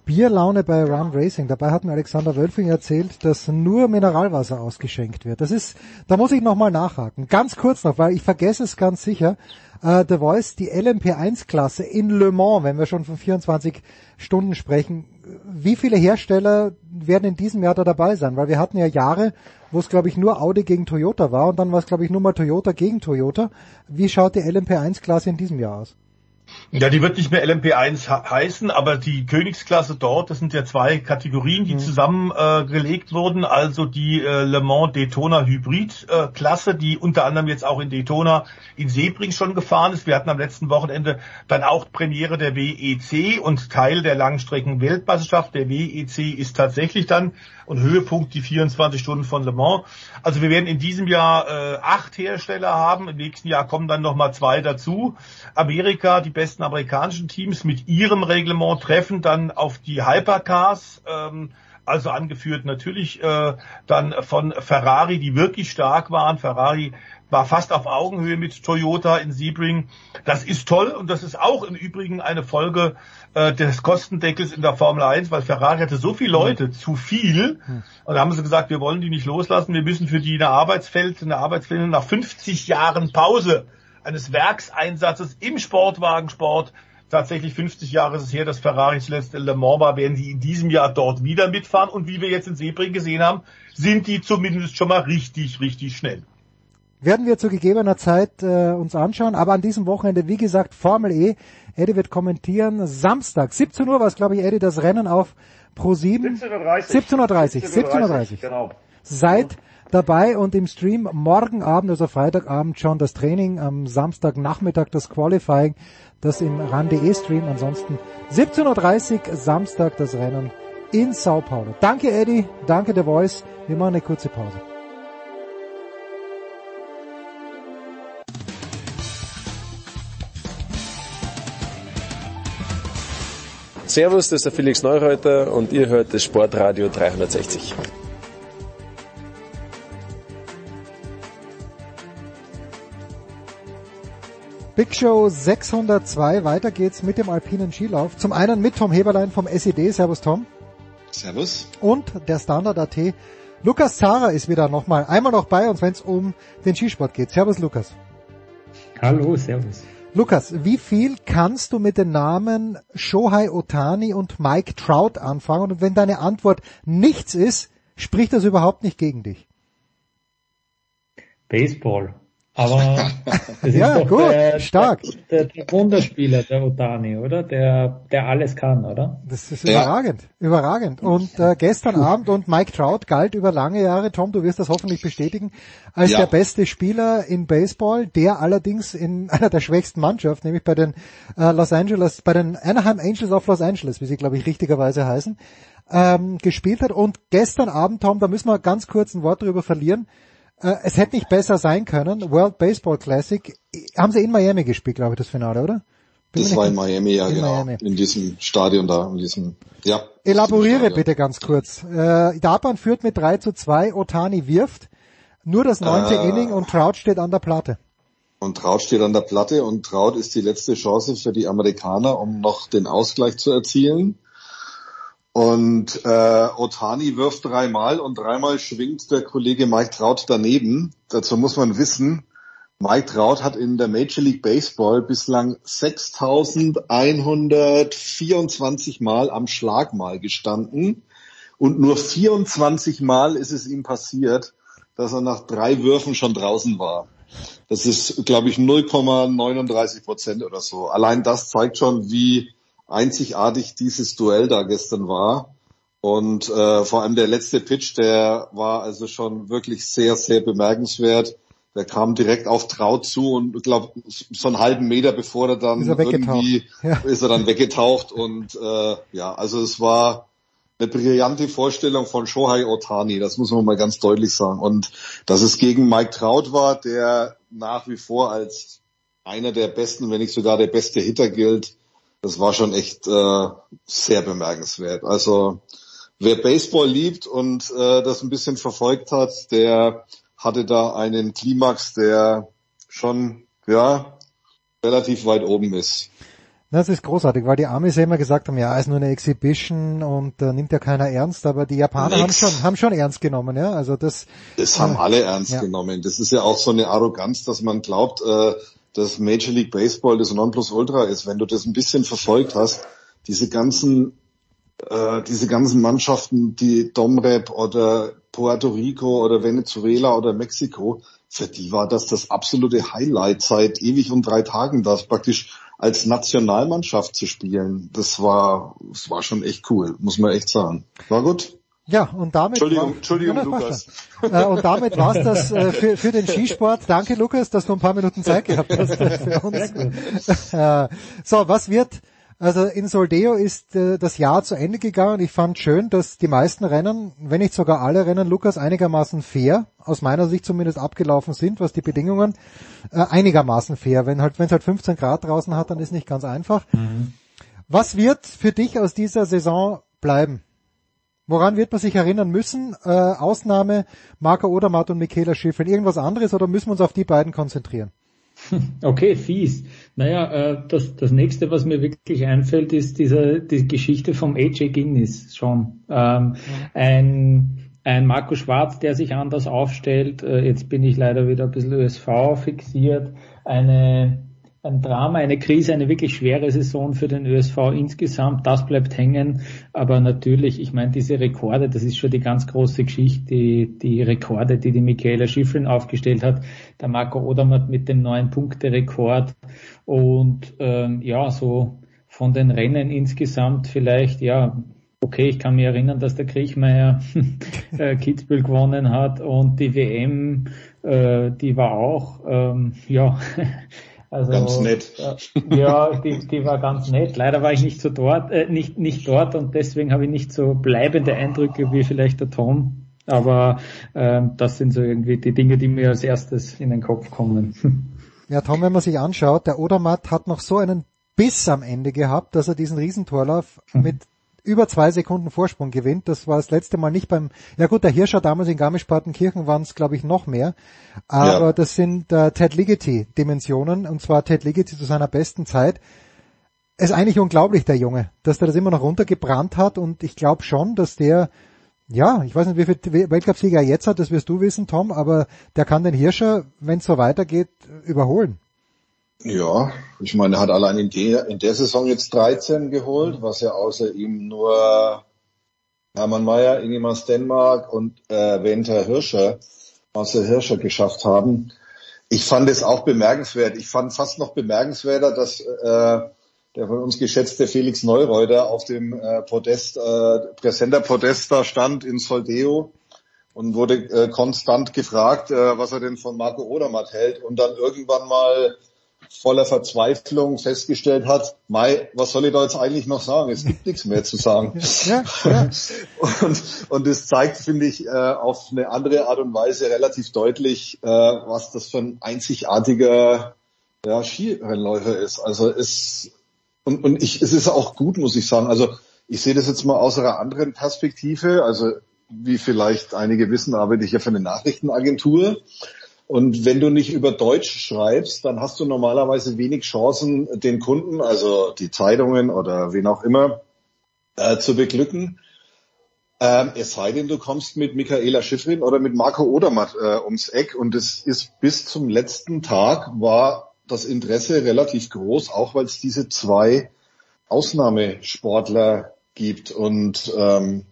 Bierlaune bei Run Racing. Dabei hat mir Alexander Wölfing erzählt, dass nur Mineralwasser ausgeschenkt wird. Das ist, da muss ich nochmal nachhaken. Ganz kurz noch, weil ich vergesse es ganz sicher. Uh, The Voice, die LMP1-Klasse in Le Mans, wenn wir schon von 24 Stunden sprechen. Wie viele Hersteller werden in diesem Jahr da dabei sein? Weil wir hatten ja Jahre, wo es glaube ich nur Audi gegen Toyota war und dann war es glaube ich nur mal Toyota gegen Toyota. Wie schaut die LMP1-Klasse in diesem Jahr aus? Ja, die wird nicht mehr LMP1 heißen, aber die Königsklasse dort, das sind ja zwei Kategorien, die mhm. zusammengelegt äh, wurden. Also die äh, Le Mans Daytona Hybrid äh, Klasse, die unter anderem jetzt auch in Daytona in Sebring schon gefahren ist. Wir hatten am letzten Wochenende dann auch Premiere der WEC und Teil der Langstrecken Weltmeisterschaft. Der WEC ist tatsächlich dann und Höhepunkt die 24 Stunden von Le Mans. Also wir werden in diesem Jahr äh, acht Hersteller haben. Im nächsten Jahr kommen dann nochmal zwei dazu. Amerika, die besten amerikanischen Teams mit ihrem Reglement treffen dann auf die Hypercars. Ähm, also angeführt natürlich äh, dann von Ferrari, die wirklich stark waren. Ferrari war fast auf Augenhöhe mit Toyota in Sebring. Das ist toll und das ist auch im Übrigen eine Folge äh, des Kostendeckels in der Formel 1, weil Ferrari hatte so viele Leute, mhm. zu viel. Mhm. Und da haben sie gesagt, wir wollen die nicht loslassen, wir müssen für die eine Arbeitsfeld, eine Arbeitsfeld nach 50 Jahren Pause eines Werkseinsatzes im Sportwagensport tatsächlich 50 Jahre ist es her, dass Ferrari zuletzt in Le Mans war, werden die in diesem Jahr dort wieder mitfahren. Und wie wir jetzt in Sebring gesehen haben, sind die zumindest schon mal richtig, richtig schnell. Werden wir zu gegebener Zeit äh, uns anschauen. Aber an diesem Wochenende, wie gesagt, Formel E. Eddie wird kommentieren. Samstag, 17 Uhr war es, glaube ich, Eddie, das Rennen auf Pro 7. 17.30 Uhr. 17.30 Uhr. Genau. Seid dabei und im Stream morgen Abend, also Freitagabend schon das Training, am Samstagnachmittag das Qualifying, das im RAN.de Stream. Ansonsten 17.30 Uhr Samstag das Rennen in Sao Paulo. Danke Eddie, danke The Voice. Wir machen eine kurze Pause. Servus, das ist der Felix Neureuter und ihr hört das Sportradio 360. Big Show 602, weiter geht's mit dem alpinen Skilauf. Zum einen mit Tom Heberlein vom SED. Servus Tom. Servus. Und der Standard AT. Lukas Zara ist wieder nochmal, einmal noch bei uns, wenn es um den Skisport geht. Servus Lukas. Hallo, servus. Lukas, wie viel kannst du mit den Namen Shohei Otani und Mike Trout anfangen? Und wenn deine Antwort nichts ist, spricht das überhaupt nicht gegen dich? Baseball. Aber das ja, ist doch gut, der, stark. Der, der, Wunderspieler, der Otani, oder? Der, der alles kann, oder? Das ist überragend, ja. überragend. Und äh, gestern Abend und Mike Trout galt über lange Jahre, Tom, du wirst das hoffentlich bestätigen, als ja. der beste Spieler in Baseball, der allerdings in einer der schwächsten Mannschaften, nämlich bei den äh, Los Angeles, bei den Anaheim Angels of Los Angeles, wie sie glaube ich richtigerweise heißen, ähm, gespielt hat. Und gestern Abend, Tom, da müssen wir ganz kurz ein Wort darüber verlieren äh, es hätte nicht besser sein können. World Baseball Classic. Haben sie in Miami gespielt, glaube ich, das Finale, oder? Bin das war in Miami, ja, in genau. Miami. In diesem Stadion da, in diesem, ja. Elaboriere bitte ganz kurz. Äh, Japan führt mit 3 zu 2, Otani wirft. Nur das neunte äh, Inning und Trout steht an der Platte. Und Traut steht an der Platte und Traut ist die letzte Chance für die Amerikaner, um noch den Ausgleich zu erzielen. Und äh, Otani wirft dreimal und dreimal schwingt der Kollege Mike Traut daneben. Dazu muss man wissen, Mike Traut hat in der Major League Baseball bislang 6124 Mal am Schlag mal gestanden und nur 24 Mal ist es ihm passiert, dass er nach drei Würfen schon draußen war. Das ist, glaube ich, 0,39 Prozent oder so. Allein das zeigt schon, wie einzigartig dieses Duell da gestern war. Und äh, vor allem der letzte Pitch, der war also schon wirklich sehr, sehr bemerkenswert. Der kam direkt auf Traut zu und ich glaube, so einen halben Meter bevor er dann ist er irgendwie ja. ist er dann weggetaucht. Und äh, ja, also es war eine brillante Vorstellung von Shohei Otani, das muss man mal ganz deutlich sagen. Und dass es gegen Mike Trout war, der nach wie vor als einer der besten, wenn nicht sogar der beste Hitter gilt, das war schon echt äh, sehr bemerkenswert. Also wer Baseball liebt und äh, das ein bisschen verfolgt hat, der hatte da einen Klimax, der schon ja relativ weit oben ist. Das ist großartig, weil die Amis ja immer gesagt haben, ja, ist nur eine Exhibition und äh, nimmt ja keiner ernst, aber die Japaner haben schon, haben schon ernst genommen, ja. Also das. Das äh, haben alle ernst ja. genommen. Das ist ja auch so eine Arroganz, dass man glaubt, äh, dass Major League Baseball das Nonplusultra ist. Wenn du das ein bisschen verfolgt hast, diese ganzen, äh, diese ganzen Mannschaften, die Domrep oder Puerto Rico oder Venezuela oder Mexiko, für die war das das absolute Highlight seit ewig und drei Tagen, das praktisch als Nationalmannschaft zu spielen, das war, das war schon echt cool, muss man echt sagen. War gut. Ja, und damit Entschuldigung, war, Entschuldigung Lukas. Äh, und damit war's das äh, für, für den Skisport. Danke Lukas, dass du ein paar Minuten Zeit gehabt hast äh, für uns. Äh, so, was wird also in Soldeo ist äh, das Jahr zu Ende gegangen. Ich fand schön, dass die meisten Rennen, wenn nicht sogar alle Rennen, Lukas, einigermaßen fair, aus meiner Sicht zumindest abgelaufen sind, was die Bedingungen äh, einigermaßen fair. Wenn halt, wenn es halt 15 Grad draußen hat, dann ist nicht ganz einfach. Mhm. Was wird für dich aus dieser Saison bleiben? Woran wird man sich erinnern müssen? Äh, Ausnahme Marco Odermatt und Michaela Schiffrin. Irgendwas anderes oder müssen wir uns auf die beiden konzentrieren? Okay, fies. Naja, äh, das, das nächste, was mir wirklich einfällt, ist diese die Geschichte vom AJ Guinness schon. Ähm, ein, ein Marco Schwarz, der sich anders aufstellt. Äh, jetzt bin ich leider wieder ein bisschen ÖSV fixiert. Eine ein Drama, eine Krise, eine wirklich schwere Saison für den ÖSV insgesamt. Das bleibt hängen. Aber natürlich, ich meine, diese Rekorde, das ist schon die ganz große Geschichte, die, die Rekorde, die die Michaela Schiffrin aufgestellt hat. Der Marco Odermatt mit dem neuen Punkte-Rekord. Und ähm, ja, so von den Rennen insgesamt vielleicht, ja, okay, ich kann mich erinnern, dass der Kriechmeier äh, Kitzbühel gewonnen hat und die WM, äh, die war auch, ähm, ja, also, ganz nett. Äh, ja, die, die war ganz nett. Leider war ich nicht so dort, äh, nicht, nicht dort und deswegen habe ich nicht so bleibende Eindrücke wie vielleicht der Tom. Aber äh, das sind so irgendwie die Dinge, die mir als erstes in den Kopf kommen. Ja, Tom, wenn man sich anschaut, der Odermatt hat noch so einen Biss am Ende gehabt, dass er diesen Riesentorlauf mit über zwei Sekunden Vorsprung gewinnt. Das war das letzte Mal nicht beim, ja gut, der Hirscher damals in Garmisch-Partenkirchen waren es, glaube ich, noch mehr. Aber ja. das sind äh, Ted Ligety Dimensionen und zwar Ted Ligety zu seiner besten Zeit. Es ist eigentlich unglaublich, der Junge, dass der das immer noch runtergebrannt hat und ich glaube schon, dass der, ja, ich weiß nicht, wie viel Weltcupsieger er jetzt hat, das wirst du wissen, Tom, aber der kann den Hirscher, wenn es so weitergeht, überholen. Ja, ich meine, er hat allein in der, in der Saison jetzt 13 geholt, was ja außer ihm nur Hermann Mayer, Ingemar Stenmark und äh, Wenter Hirscher, Marcel Hirscher geschafft haben. Ich fand es auch bemerkenswert. Ich fand fast noch bemerkenswerter, dass äh, der von uns geschätzte Felix Neureuter auf dem äh, Podest, äh, Präsenter-Podest da stand in Soldeo und wurde äh, konstant gefragt, äh, was er denn von Marco Odermatt hält und dann irgendwann mal voller Verzweiflung festgestellt hat, Mai, was soll ich da jetzt eigentlich noch sagen? Es gibt nichts mehr zu sagen. Ja, ja. Und, und das zeigt, finde ich, äh, auf eine andere Art und Weise relativ deutlich, äh, was das für ein einzigartiger ja, Skirennläufer ist. Also es und, und ich, es ist auch gut, muss ich sagen. Also ich sehe das jetzt mal aus einer anderen Perspektive. Also wie vielleicht einige wissen, arbeite ich ja für eine Nachrichtenagentur. Und wenn du nicht über Deutsch schreibst, dann hast du normalerweise wenig Chancen, den Kunden, also die Zeitungen oder wen auch immer, äh, zu beglücken. Ähm, es sei denn, du kommst mit Michaela Schiffrin oder mit Marco Odermatt äh, ums Eck und es ist bis zum letzten Tag war das Interesse relativ groß, auch weil es diese zwei Ausnahmesportler gibt und ähm,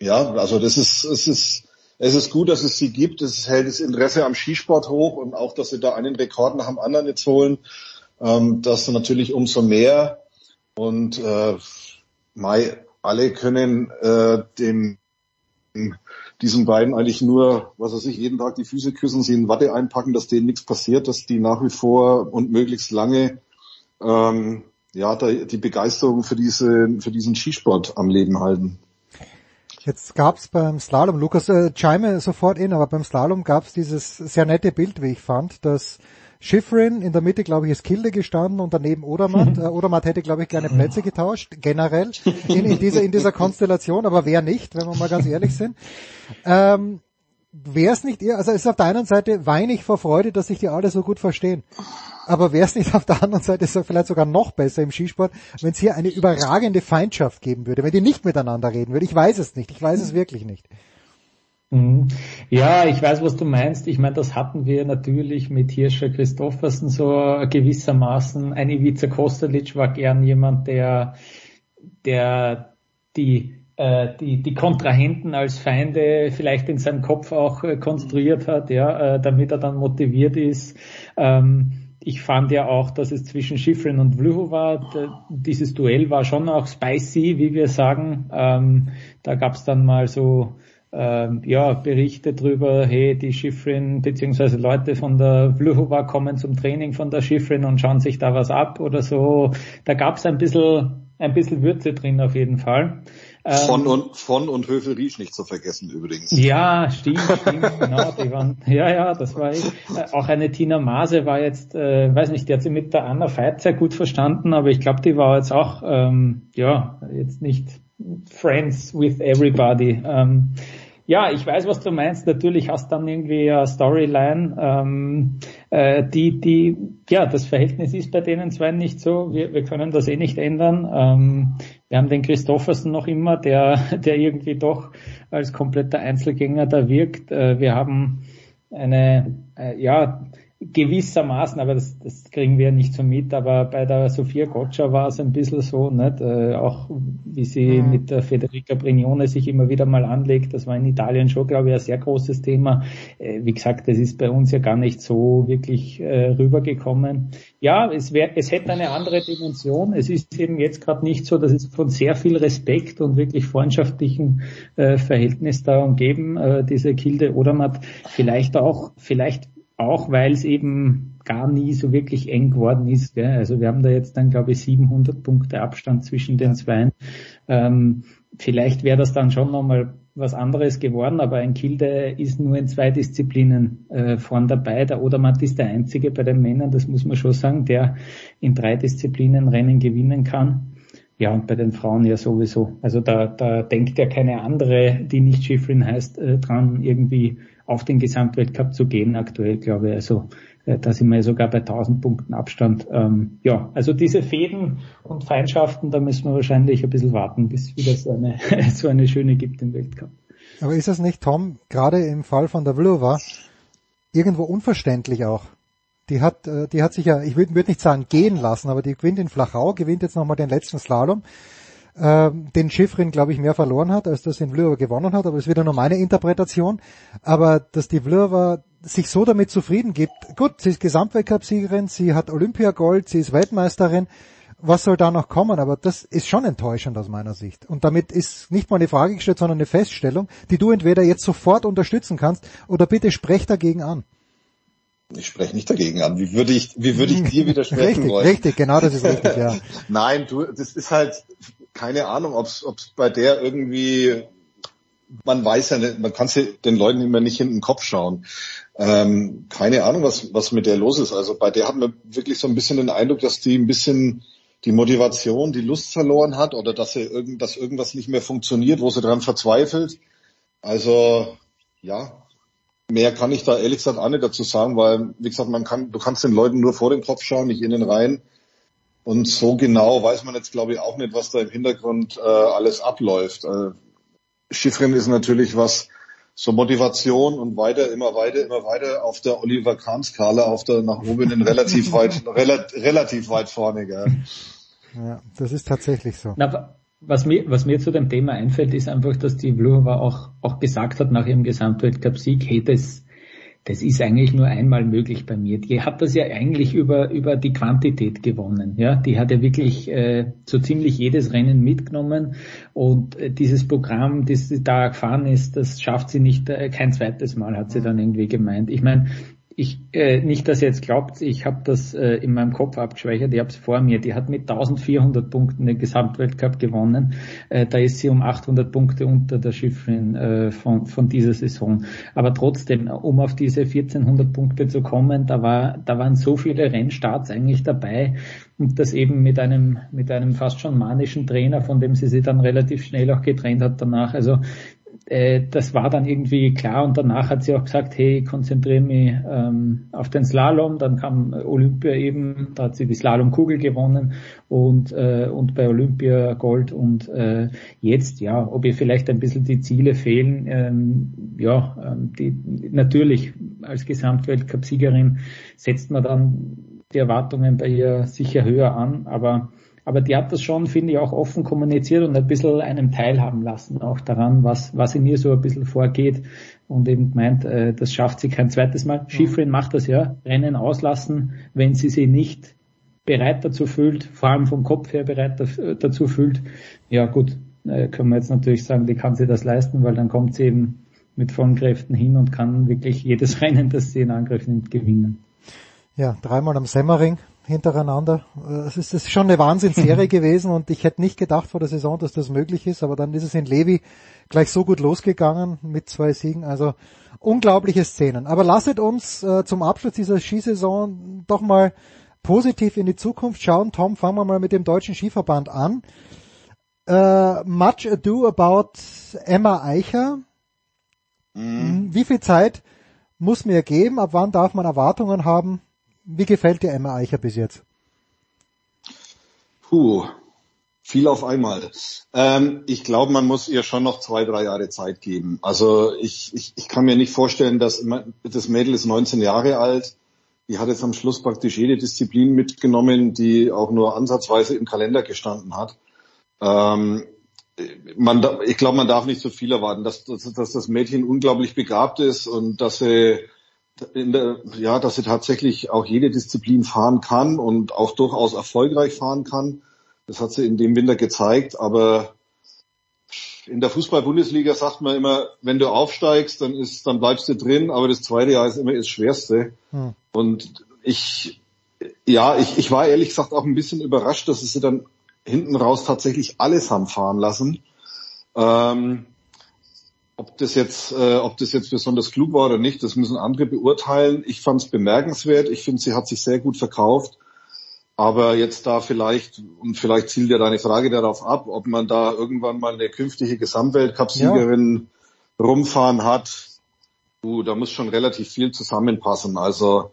ja, also das ist es ist es ist gut, dass es sie gibt. Es hält das Interesse am Skisport hoch und auch, dass sie da einen Rekord nach dem anderen jetzt holen, ähm, das natürlich umso mehr. Und äh, Mai, alle können äh, dem diesen beiden eigentlich nur, was weiß ich, jeden Tag die Füße küssen, sie in Watte einpacken, dass denen nichts passiert, dass die nach wie vor und möglichst lange ähm, ja da, die Begeisterung für diese für diesen Skisport am Leben halten. Jetzt gab's beim Slalom, Lukas, äh, chime sofort in, aber beim Slalom gab's dieses sehr nette Bild, wie ich fand, dass Schifrin, in der Mitte, glaube ich, ist Kilde gestanden und daneben Odermatt. Äh, Odermatt hätte, glaube ich, gerne Plätze getauscht, generell, in, in, dieser, in dieser Konstellation, aber wer nicht, wenn wir mal ganz ehrlich sind. Ähm, wäre es nicht, also es ist auf der einen Seite weinig vor Freude, dass sich die alle so gut verstehen. Aber wäre es nicht auf der anderen Seite so vielleicht sogar noch besser im Skisport, wenn es hier eine überragende Feindschaft geben würde, wenn die nicht miteinander reden würde? Ich weiß es nicht, ich weiß es wirklich nicht. Mhm. Ja, ich weiß, was du meinst. Ich meine, das hatten wir natürlich mit Hirscher Christoffersen so gewissermaßen. Ein Ivica Kostelic war gern jemand, der, der die die, die Kontrahenten als Feinde vielleicht in seinem Kopf auch äh, konstruiert hat, ja, äh, damit er dann motiviert ist. Ähm, ich fand ja auch, dass es zwischen Schifrin und Vlhova, dieses Duell war schon auch spicy, wie wir sagen. Ähm, da gab es dann mal so ähm, ja, Berichte drüber, hey, die Schifrin beziehungsweise Leute von der Vlhova kommen zum Training von der Schifrin und schauen sich da was ab oder so. Da gab es ein bisschen, ein bisschen Würze drin auf jeden Fall. Von ähm, und, von und Höfel Riesch nicht zu vergessen übrigens. Ja, stimmt, stimmt, genau, die waren, ja, ja, das war ich. Äh, auch eine Tina Maase war jetzt, äh, weiß nicht, die hat sie mit der Anna Veit sehr gut verstanden, aber ich glaube, die war jetzt auch, ähm, ja, jetzt nicht friends with everybody. Ähm, ja, ich weiß, was du meinst. Natürlich hast du dann irgendwie eine Storyline, ähm, äh, die, die, ja, das Verhältnis ist bei denen zwei nicht so. Wir, wir können das eh nicht ändern. Ähm, wir haben den Christoffersen noch immer, der, der irgendwie doch als kompletter Einzelgänger da wirkt. Äh, wir haben eine, äh, ja, gewissermaßen, aber das, das kriegen wir nicht so mit, aber bei der Sofia Gotcha war es ein bisschen so, nicht? Äh, auch wie sie mhm. mit der Federica Brignone sich immer wieder mal anlegt, das war in Italien schon, glaube ich, ein sehr großes Thema. Äh, wie gesagt, das ist bei uns ja gar nicht so wirklich äh, rübergekommen. Ja, es, wär, es hätte eine andere Dimension. Es ist eben jetzt gerade nicht so, dass es von sehr viel Respekt und wirklich freundschaftlichen äh, Verhältnis da umgeben, äh, diese Kilde Odermatt. Vielleicht auch, vielleicht auch weil es eben gar nie so wirklich eng geworden ist. Gell? Also wir haben da jetzt dann, glaube ich, 700 Punkte Abstand zwischen den zwei. Ähm, vielleicht wäre das dann schon nochmal was anderes geworden, aber ein Kilde ist nur in zwei Disziplinen äh, vorn dabei. Der Odermatt ist der einzige bei den Männern, das muss man schon sagen, der in drei Disziplinen Rennen gewinnen kann. Ja, und bei den Frauen ja sowieso. Also da, da denkt ja keine andere, die nicht Schifrin heißt, äh, dran, irgendwie auf den Gesamtweltcup zu gehen aktuell, glaube ich. Also äh, da sind wir sogar bei 1000 Punkten Abstand. Ähm, ja, also diese Fäden und Feindschaften, da müssen wir wahrscheinlich ein bisschen warten, bis wieder so eine, so eine schöne gibt im Weltcup. Aber ist das nicht, Tom, gerade im Fall von der Vlhova, irgendwo unverständlich auch? Die hat, äh, die hat sich ja, ich würde würd nicht sagen gehen lassen, aber die gewinnt in Flachau, gewinnt jetzt nochmal den letzten Slalom äh, den Schifrin, glaube ich, mehr verloren hat, als dass in Vlhova gewonnen hat, aber das ist wieder nur meine Interpretation. Aber dass die Vlhova sich so damit zufrieden gibt, gut, sie ist Gesamtweltcup-Siegerin, sie hat Olympiagold, sie ist Weltmeisterin, was soll da noch kommen? Aber das ist schon enttäuschend aus meiner Sicht. Und damit ist nicht mal eine Frage gestellt, sondern eine Feststellung, die du entweder jetzt sofort unterstützen kannst oder bitte sprech dagegen an. Ich spreche nicht dagegen an. Wie würde ich, wie würde ich dir widersprechen richtig, wollen? Richtig, genau das ist richtig, ja. Nein, du, das ist halt, keine Ahnung, ob es bei der irgendwie, man weiß ja nicht, man kann den Leuten immer nicht in den Kopf schauen. Ähm, keine Ahnung, was, was mit der los ist. Also bei der hat man wirklich so ein bisschen den Eindruck, dass die ein bisschen die Motivation, die Lust verloren hat oder dass, sie irgend, dass irgendwas nicht mehr funktioniert, wo sie dran verzweifelt. Also ja, mehr kann ich da ehrlich gesagt auch nicht dazu sagen, weil, wie gesagt, man kann, du kannst den Leuten nur vor den Kopf schauen, nicht innen rein. Und so genau weiß man jetzt, glaube ich, auch nicht, was da im Hintergrund äh, alles abläuft. Äh, Schiffrin ist natürlich was, so Motivation und weiter, immer weiter, immer weiter auf der Oliver Kahn-Skala, auf der nach oben in relativ weit, relat, relativ weit vorne. Gell. Ja, das ist tatsächlich so. Na, was mir, was mir zu dem Thema einfällt, ist einfach, dass die Vlhova auch, auch gesagt hat nach ihrem Gesamtweltcup-Sieg, hey, das, das ist eigentlich nur einmal möglich bei mir. Die hat das ja eigentlich über, über die Quantität gewonnen. Ja, die hat ja wirklich äh, so ziemlich jedes Rennen mitgenommen und äh, dieses Programm, das sie da gefahren ist, das schafft sie nicht äh, kein zweites Mal, hat sie dann irgendwie gemeint. Ich meine, ich äh, nicht, dass ihr jetzt glaubt, ich habe das äh, in meinem Kopf abgespeichert, ich habe es vor mir. Die hat mit 1400 Punkten den Gesamtweltcup gewonnen. Äh, da ist sie um 800 Punkte unter der Schiffrin äh, von, von dieser Saison. Aber trotzdem, um auf diese 1400 Punkte zu kommen, da war, da waren so viele Rennstarts eigentlich dabei und das eben mit einem mit einem fast schon manischen Trainer, von dem sie sich dann relativ schnell auch getrennt hat danach. Also äh, das war dann irgendwie klar und danach hat sie auch gesagt, hey, konzentriere mich ähm, auf den Slalom, dann kam Olympia eben, da hat sie die Slalomkugel gewonnen und, äh, und bei Olympia Gold. Und äh, jetzt, ja, ob ihr vielleicht ein bisschen die Ziele fehlen, ähm, ja, ähm, die, natürlich als Gesamtweltcup-Siegerin setzt man dann die Erwartungen bei ihr sicher höher an, aber aber die hat das schon, finde ich, auch offen kommuniziert und ein bisschen einem teilhaben lassen, auch daran, was, was in ihr so ein bisschen vorgeht und eben meint, äh, das schafft sie kein zweites Mal. Schifrin macht das ja, Rennen auslassen, wenn sie sich nicht bereit dazu fühlt, vor allem vom Kopf her bereit dazu fühlt. Ja gut, äh, können wir jetzt natürlich sagen, die kann sie das leisten, weil dann kommt sie eben mit vollen Kräften hin und kann wirklich jedes Rennen, das sie in Angriff nimmt, gewinnen. Ja, dreimal am Semmering, hintereinander. Es ist, ist schon eine Wahnsinnsserie gewesen und ich hätte nicht gedacht vor der Saison, dass das möglich ist, aber dann ist es in Levi gleich so gut losgegangen mit zwei Siegen. Also unglaubliche Szenen. Aber lasset uns äh, zum Abschluss dieser Skisaison doch mal positiv in die Zukunft schauen. Tom, fangen wir mal mit dem deutschen Skiverband an. Äh, much ado about Emma Eicher. Mhm. Wie viel Zeit muss mir geben? Ab wann darf man Erwartungen haben? Wie gefällt dir Emma Eicher bis jetzt? Puh, viel auf einmal. Ähm, ich glaube, man muss ihr schon noch zwei, drei Jahre Zeit geben. Also ich, ich, ich kann mir nicht vorstellen, dass das Mädel ist 19 Jahre alt. Die hat jetzt am Schluss praktisch jede Disziplin mitgenommen, die auch nur ansatzweise im Kalender gestanden hat. Ähm, man, ich glaube, man darf nicht so viel erwarten, dass, dass, dass das Mädchen unglaublich begabt ist und dass sie der, ja, dass sie tatsächlich auch jede Disziplin fahren kann und auch durchaus erfolgreich fahren kann. Das hat sie in dem Winter gezeigt, aber in der Fußball-Bundesliga sagt man immer, wenn du aufsteigst, dann ist, dann bleibst du drin, aber das zweite Jahr ist immer das Schwerste. Hm. Und ich, ja, ich, ich war ehrlich gesagt auch ein bisschen überrascht, dass sie dann hinten raus tatsächlich alles haben fahren lassen. Ähm, ob das jetzt, äh, ob das jetzt besonders klug war oder nicht, das müssen andere beurteilen. Ich fand es bemerkenswert. Ich finde, sie hat sich sehr gut verkauft. Aber jetzt da vielleicht, und vielleicht zielt ja deine Frage darauf ab, ob man da irgendwann mal eine künftige Gesamtweltcup-Siegerin ja. rumfahren hat. Uh, da muss schon relativ viel zusammenpassen. Also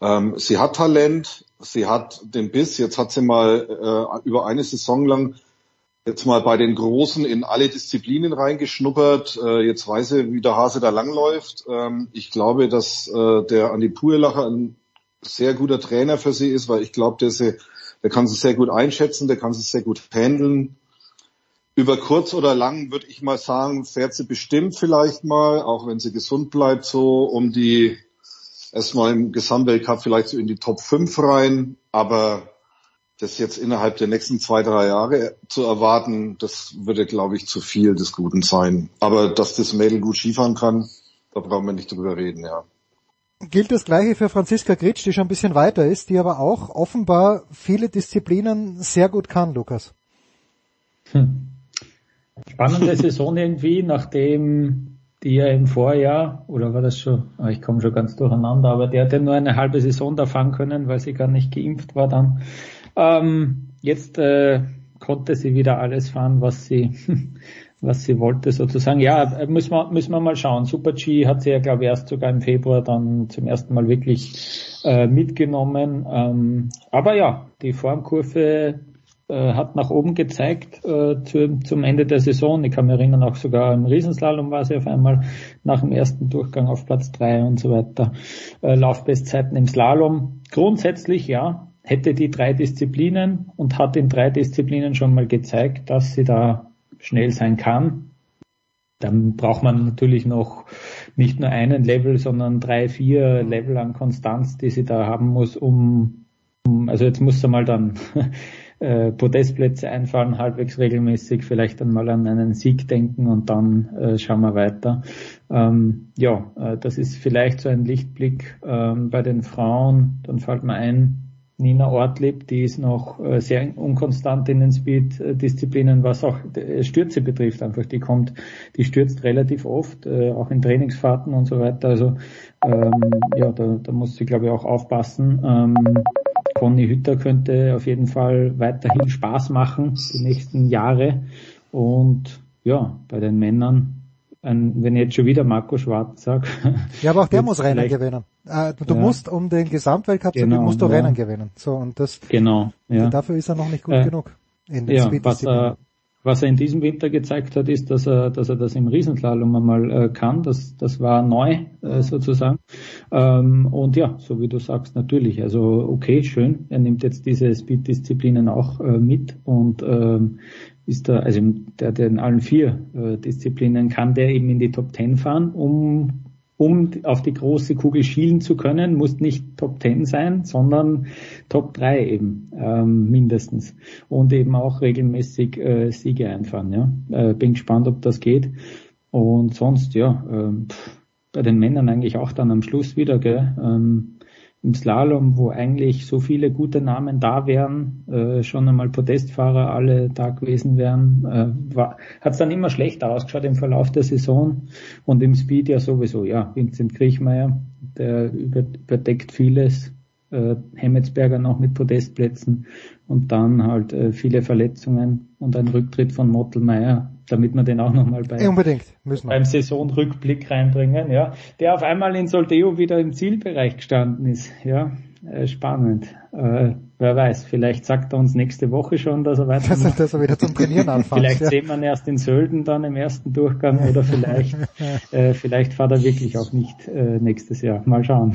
ähm, sie hat Talent, sie hat den Biss. Jetzt hat sie mal äh, über eine Saison lang jetzt mal bei den Großen in alle Disziplinen reingeschnuppert. Äh, jetzt weiß er, wie der Hase da langläuft. Ähm, ich glaube, dass äh, der Andi Puerlacher ein sehr guter Trainer für sie ist, weil ich glaube, der, der kann sie sehr gut einschätzen, der kann sie sehr gut handeln. Über kurz oder lang würde ich mal sagen, fährt sie bestimmt vielleicht mal, auch wenn sie gesund bleibt, so um die erstmal im Gesamtweltcup vielleicht so in die Top 5 rein. Aber das jetzt innerhalb der nächsten zwei, drei Jahre zu erwarten, das würde, glaube ich, zu viel des Guten sein. Aber dass das Mädel gut Skifahren kann, da brauchen wir nicht drüber reden, ja. Gilt das gleiche für Franziska Gritsch, die schon ein bisschen weiter ist, die aber auch offenbar viele Disziplinen sehr gut kann, Lukas. Hm. Spannende Saison irgendwie, nachdem die ja im Vorjahr, oder war das schon, ah, ich komme schon ganz durcheinander, aber der hat ja nur eine halbe Saison da fahren können, weil sie gar nicht geimpft war dann. Ähm, jetzt äh, konnte sie wieder alles fahren, was sie, was sie wollte sozusagen. Ja, müssen wir, müssen wir mal schauen. Super G hat sie ja, glaube ich, erst sogar im Februar dann zum ersten Mal wirklich äh, mitgenommen. Ähm, aber ja, die Formkurve äh, hat nach oben gezeigt äh, zu, zum Ende der Saison. Ich kann mich erinnern, auch sogar im Riesenslalom war sie auf einmal nach dem ersten Durchgang auf Platz drei und so weiter. Äh, Laufbestzeiten im Slalom. Grundsätzlich ja, hätte die drei Disziplinen und hat in drei Disziplinen schon mal gezeigt, dass sie da schnell sein kann. Dann braucht man natürlich noch nicht nur einen Level, sondern drei, vier Level an Konstanz, die sie da haben muss, um, um also jetzt muss sie mal dann äh, Podestplätze einfallen, halbwegs regelmäßig, vielleicht einmal an einen Sieg denken und dann äh, schauen wir weiter. Ähm, ja, äh, das ist vielleicht so ein Lichtblick ähm, bei den Frauen. Dann fällt mir ein, Nina Ortlieb, die ist noch äh, sehr unkonstant in den Speed-Disziplinen, was auch äh, Stürze betrifft. Einfach, die kommt, die stürzt relativ oft, äh, auch in Trainingsfahrten und so weiter. Also ähm, ja, da, da muss sie, glaube ich, auch aufpassen. Ähm, Conny Hütter könnte auf jeden Fall weiterhin Spaß machen die nächsten Jahre. Und ja, bei den Männern ein, wenn ich jetzt schon wieder Marco Schwarz sag. Ja, aber auch der muss Rennen gewinnen. Äh, du ja. musst um den Gesamtweltcup genau, zu gewinnen, musst du ja. Rennen gewinnen. So und das. Genau. Ja. Dafür ist er noch nicht gut äh, genug. Ja, was er, was er in diesem Winter gezeigt hat, ist, dass er, dass er das im Riesenslalom einmal äh, kann. Das, das war neu äh, sozusagen. Ähm, und ja, so wie du sagst, natürlich. Also okay, schön. Er nimmt jetzt diese Speed-Disziplinen auch äh, mit und ähm, ist da, also der, der in allen vier äh, Disziplinen kann der eben in die Top Ten fahren, um um auf die große Kugel schielen zu können, muss nicht Top Ten sein, sondern Top 3 eben ähm, mindestens und eben auch regelmäßig äh, Siege einfahren. Ja, äh, bin gespannt, ob das geht. Und sonst ja, äh, bei den Männern eigentlich auch dann am Schluss wieder. Gell? Ähm, im Slalom, wo eigentlich so viele gute Namen da wären, äh, schon einmal Podestfahrer alle da gewesen wären, äh, hat es dann immer schlechter ausgeschaut im Verlauf der Saison und im Speed ja sowieso, ja, Vincent Kriechmeier, der über, überdeckt vieles, äh, Hemmetsberger noch mit Podestplätzen und dann halt äh, viele Verletzungen und ein Rücktritt von Mottelmeier damit wir den auch nochmal bei, beim Saisonrückblick reinbringen, ja, der auf einmal in Soldeo wieder im Zielbereich gestanden ist, ja, äh, spannend. Äh, wer weiß, vielleicht sagt er uns nächste Woche schon, dass er weiter dass, dass er wieder zum Trainieren anfängt. vielleicht ja. sehen wir ihn erst in Sölden dann im ersten Durchgang oder vielleicht, äh, vielleicht fahrt er wirklich auch nicht äh, nächstes Jahr. Mal schauen.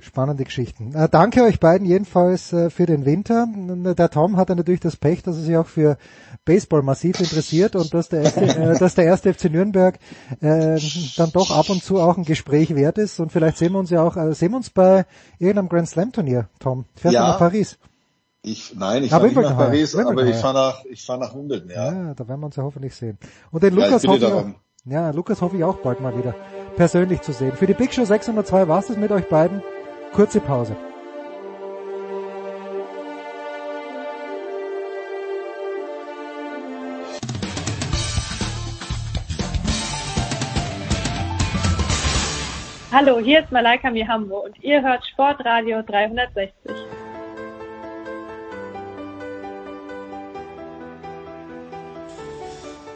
Spannende Geschichten. Äh, danke euch beiden jedenfalls äh, für den Winter. Der Tom hatte natürlich das Pech, dass er sich auch für Baseball massiv interessiert und dass der erste, äh, dass der erste FC Nürnberg äh, dann doch ab und zu auch ein Gespräch wert ist. Und vielleicht sehen wir uns ja auch, äh, sehen wir uns bei irgendeinem Grand Slam Turnier, Tom. Fährst ja. du nach Paris? Ich, nein, ich fahre nicht nach Paris, aber ich fahre nach, ich fahre nach Wimbledon, ja. Ja, da werden wir uns ja hoffentlich sehen. Und den Lukas ja, hoffe ich auch, ja, Lukas hoffe ich auch bald mal wieder persönlich zu sehen. Für die Big Show 602 war es das mit euch beiden. Kurze Pause. Hallo, hier ist Malaika Mihambo und ihr hört Sportradio 360.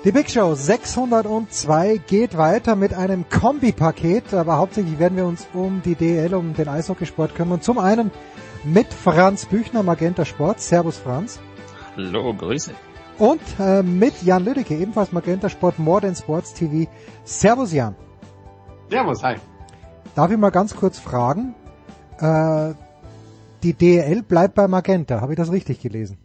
Die Big Show 602 geht weiter mit einem Kombipaket, aber hauptsächlich werden wir uns um die DL, um den Eishockeysport kümmern. Zum einen mit Franz Büchner, Magenta Sport. Servus Franz. Hallo, Grüße. Und äh, mit Jan Lüdecke, ebenfalls Magenta Sport, More Than Sports TV. Servus Jan. Servus, hi. Darf ich mal ganz kurz fragen? Äh, die DL bleibt bei Magenta, habe ich das richtig gelesen?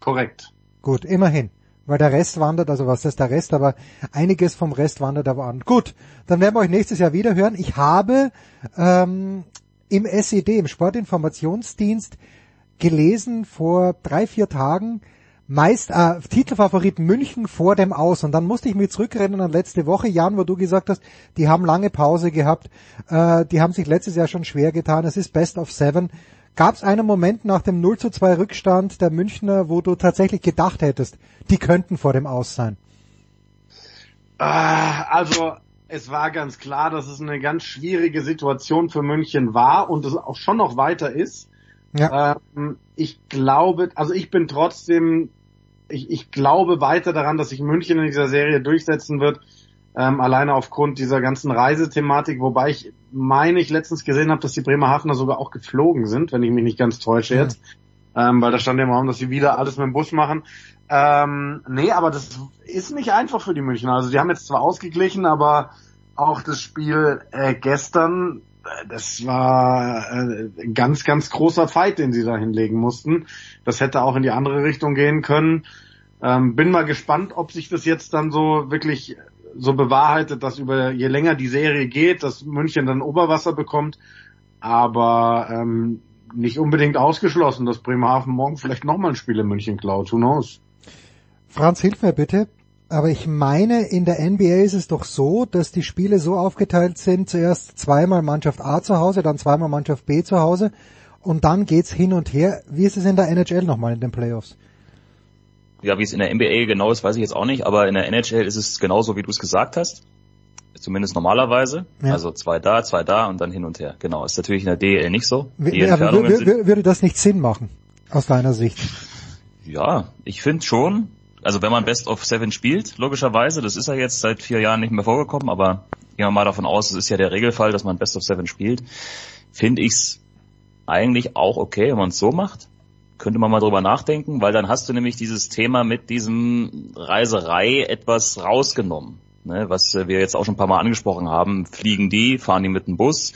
Korrekt. Gut, immerhin weil der Rest wandert, also was ist der Rest, aber einiges vom Rest wandert aber an. Gut, dann werden wir euch nächstes Jahr wieder hören. Ich habe ähm, im SED, im Sportinformationsdienst, gelesen vor drei, vier Tagen, meist äh, Titelfavorit München vor dem Aus. Und dann musste ich mich zurückrennen an letzte Woche, Jan, wo du gesagt hast, die haben lange Pause gehabt, äh, die haben sich letztes Jahr schon schwer getan, es ist Best of Seven. Gab es einen Moment nach dem 0 zu 2 Rückstand der Münchner, wo du tatsächlich gedacht hättest, die könnten vor dem Aus sein? Ah, also es war ganz klar, dass es eine ganz schwierige Situation für München war und es auch schon noch weiter ist. Ja. Ähm, ich glaube, also ich bin trotzdem ich, ich glaube weiter daran, dass sich München in dieser Serie durchsetzen wird, ähm, alleine aufgrund dieser ganzen Reisethematik, wobei ich meine, ich letztens gesehen habe, dass die Bremerhavener sogar auch geflogen sind, wenn ich mich nicht ganz täusche jetzt, ja. ähm, weil da stand ja im Raum, dass sie wieder alles mit dem Bus machen. Ähm, nee, aber das ist nicht einfach für die Münchner. Also die haben jetzt zwar ausgeglichen, aber auch das Spiel äh, gestern, äh, das war äh, ein ganz, ganz großer Fight, den sie da hinlegen mussten. Das hätte auch in die andere Richtung gehen können. Ähm, bin mal gespannt, ob sich das jetzt dann so wirklich so bewahrheitet, dass über je länger die Serie geht, dass München dann Oberwasser bekommt. Aber ähm, nicht unbedingt ausgeschlossen, dass Bremerhaven morgen vielleicht nochmal ein Spiel in München klaut. Who knows? Franz, hilf mir bitte. Aber ich meine, in der NBA ist es doch so, dass die Spiele so aufgeteilt sind, zuerst zweimal Mannschaft A zu Hause, dann zweimal Mannschaft B zu Hause und dann geht's hin und her. Wie ist es in der NHL nochmal in den Playoffs? Ja, wie es in der NBA genau ist, weiß ich jetzt auch nicht, aber in der NHL ist es genauso, wie du es gesagt hast. Zumindest normalerweise. Ja. Also zwei da, zwei da und dann hin und her. Genau. Ist natürlich in der DL nicht so. Die aber würde das nicht Sinn machen, aus deiner Sicht? Ja, ich finde schon also wenn man Best of Seven spielt, logischerweise, das ist ja jetzt seit vier Jahren nicht mehr vorgekommen, aber gehen wir mal davon aus, es ist ja der Regelfall, dass man Best of Seven spielt, finde ich's eigentlich auch okay, wenn man es so macht. Könnte man mal drüber nachdenken, weil dann hast du nämlich dieses Thema mit diesem Reiserei etwas rausgenommen. Ne, was wir jetzt auch schon ein paar Mal angesprochen haben, fliegen die, fahren die mit dem Bus,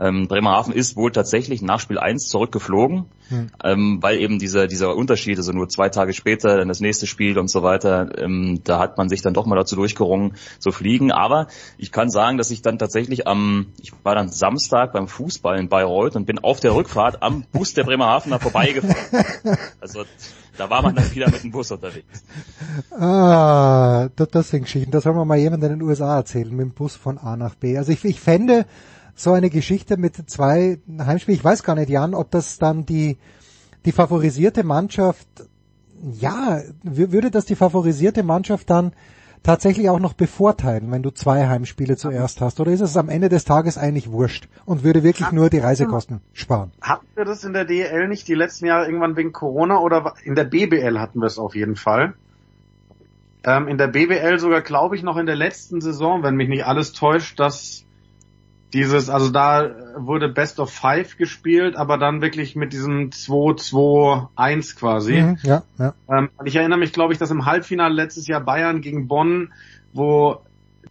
ähm, Bremerhaven ist wohl tatsächlich nach Spiel 1 zurückgeflogen, hm. ähm, weil eben dieser, dieser Unterschied, also nur zwei Tage später dann das nächste Spiel und so weiter, ähm, da hat man sich dann doch mal dazu durchgerungen zu fliegen. Aber ich kann sagen, dass ich dann tatsächlich am, ich war dann Samstag beim Fußball in Bayreuth und bin auf der Rückfahrt am Bus der Bremerhavener vorbeigefahren. Also da war man dann wieder mit dem Bus unterwegs. Ah, das, das sind Geschichten. Das soll man mal jemandem in den USA erzählen, mit dem Bus von A nach B. Also ich, ich fände, so eine Geschichte mit zwei Heimspielen. Ich weiß gar nicht, Jan, ob das dann die, die favorisierte Mannschaft, ja, würde das die favorisierte Mannschaft dann tatsächlich auch noch bevorteilen, wenn du zwei Heimspiele zuerst hast? Oder ist es am Ende des Tages eigentlich wurscht und würde wirklich nur die Reisekosten sparen? Hatten wir das in der DL nicht die letzten Jahre irgendwann wegen Corona oder in der BBL hatten wir es auf jeden Fall? Ähm, in der BBL sogar, glaube ich, noch in der letzten Saison, wenn mich nicht alles täuscht, dass dieses, also da wurde Best of Five gespielt, aber dann wirklich mit diesem 2-2-1 quasi. Mhm, ja, ja. Ähm, ich erinnere mich, glaube ich, dass im Halbfinale letztes Jahr Bayern gegen Bonn, wo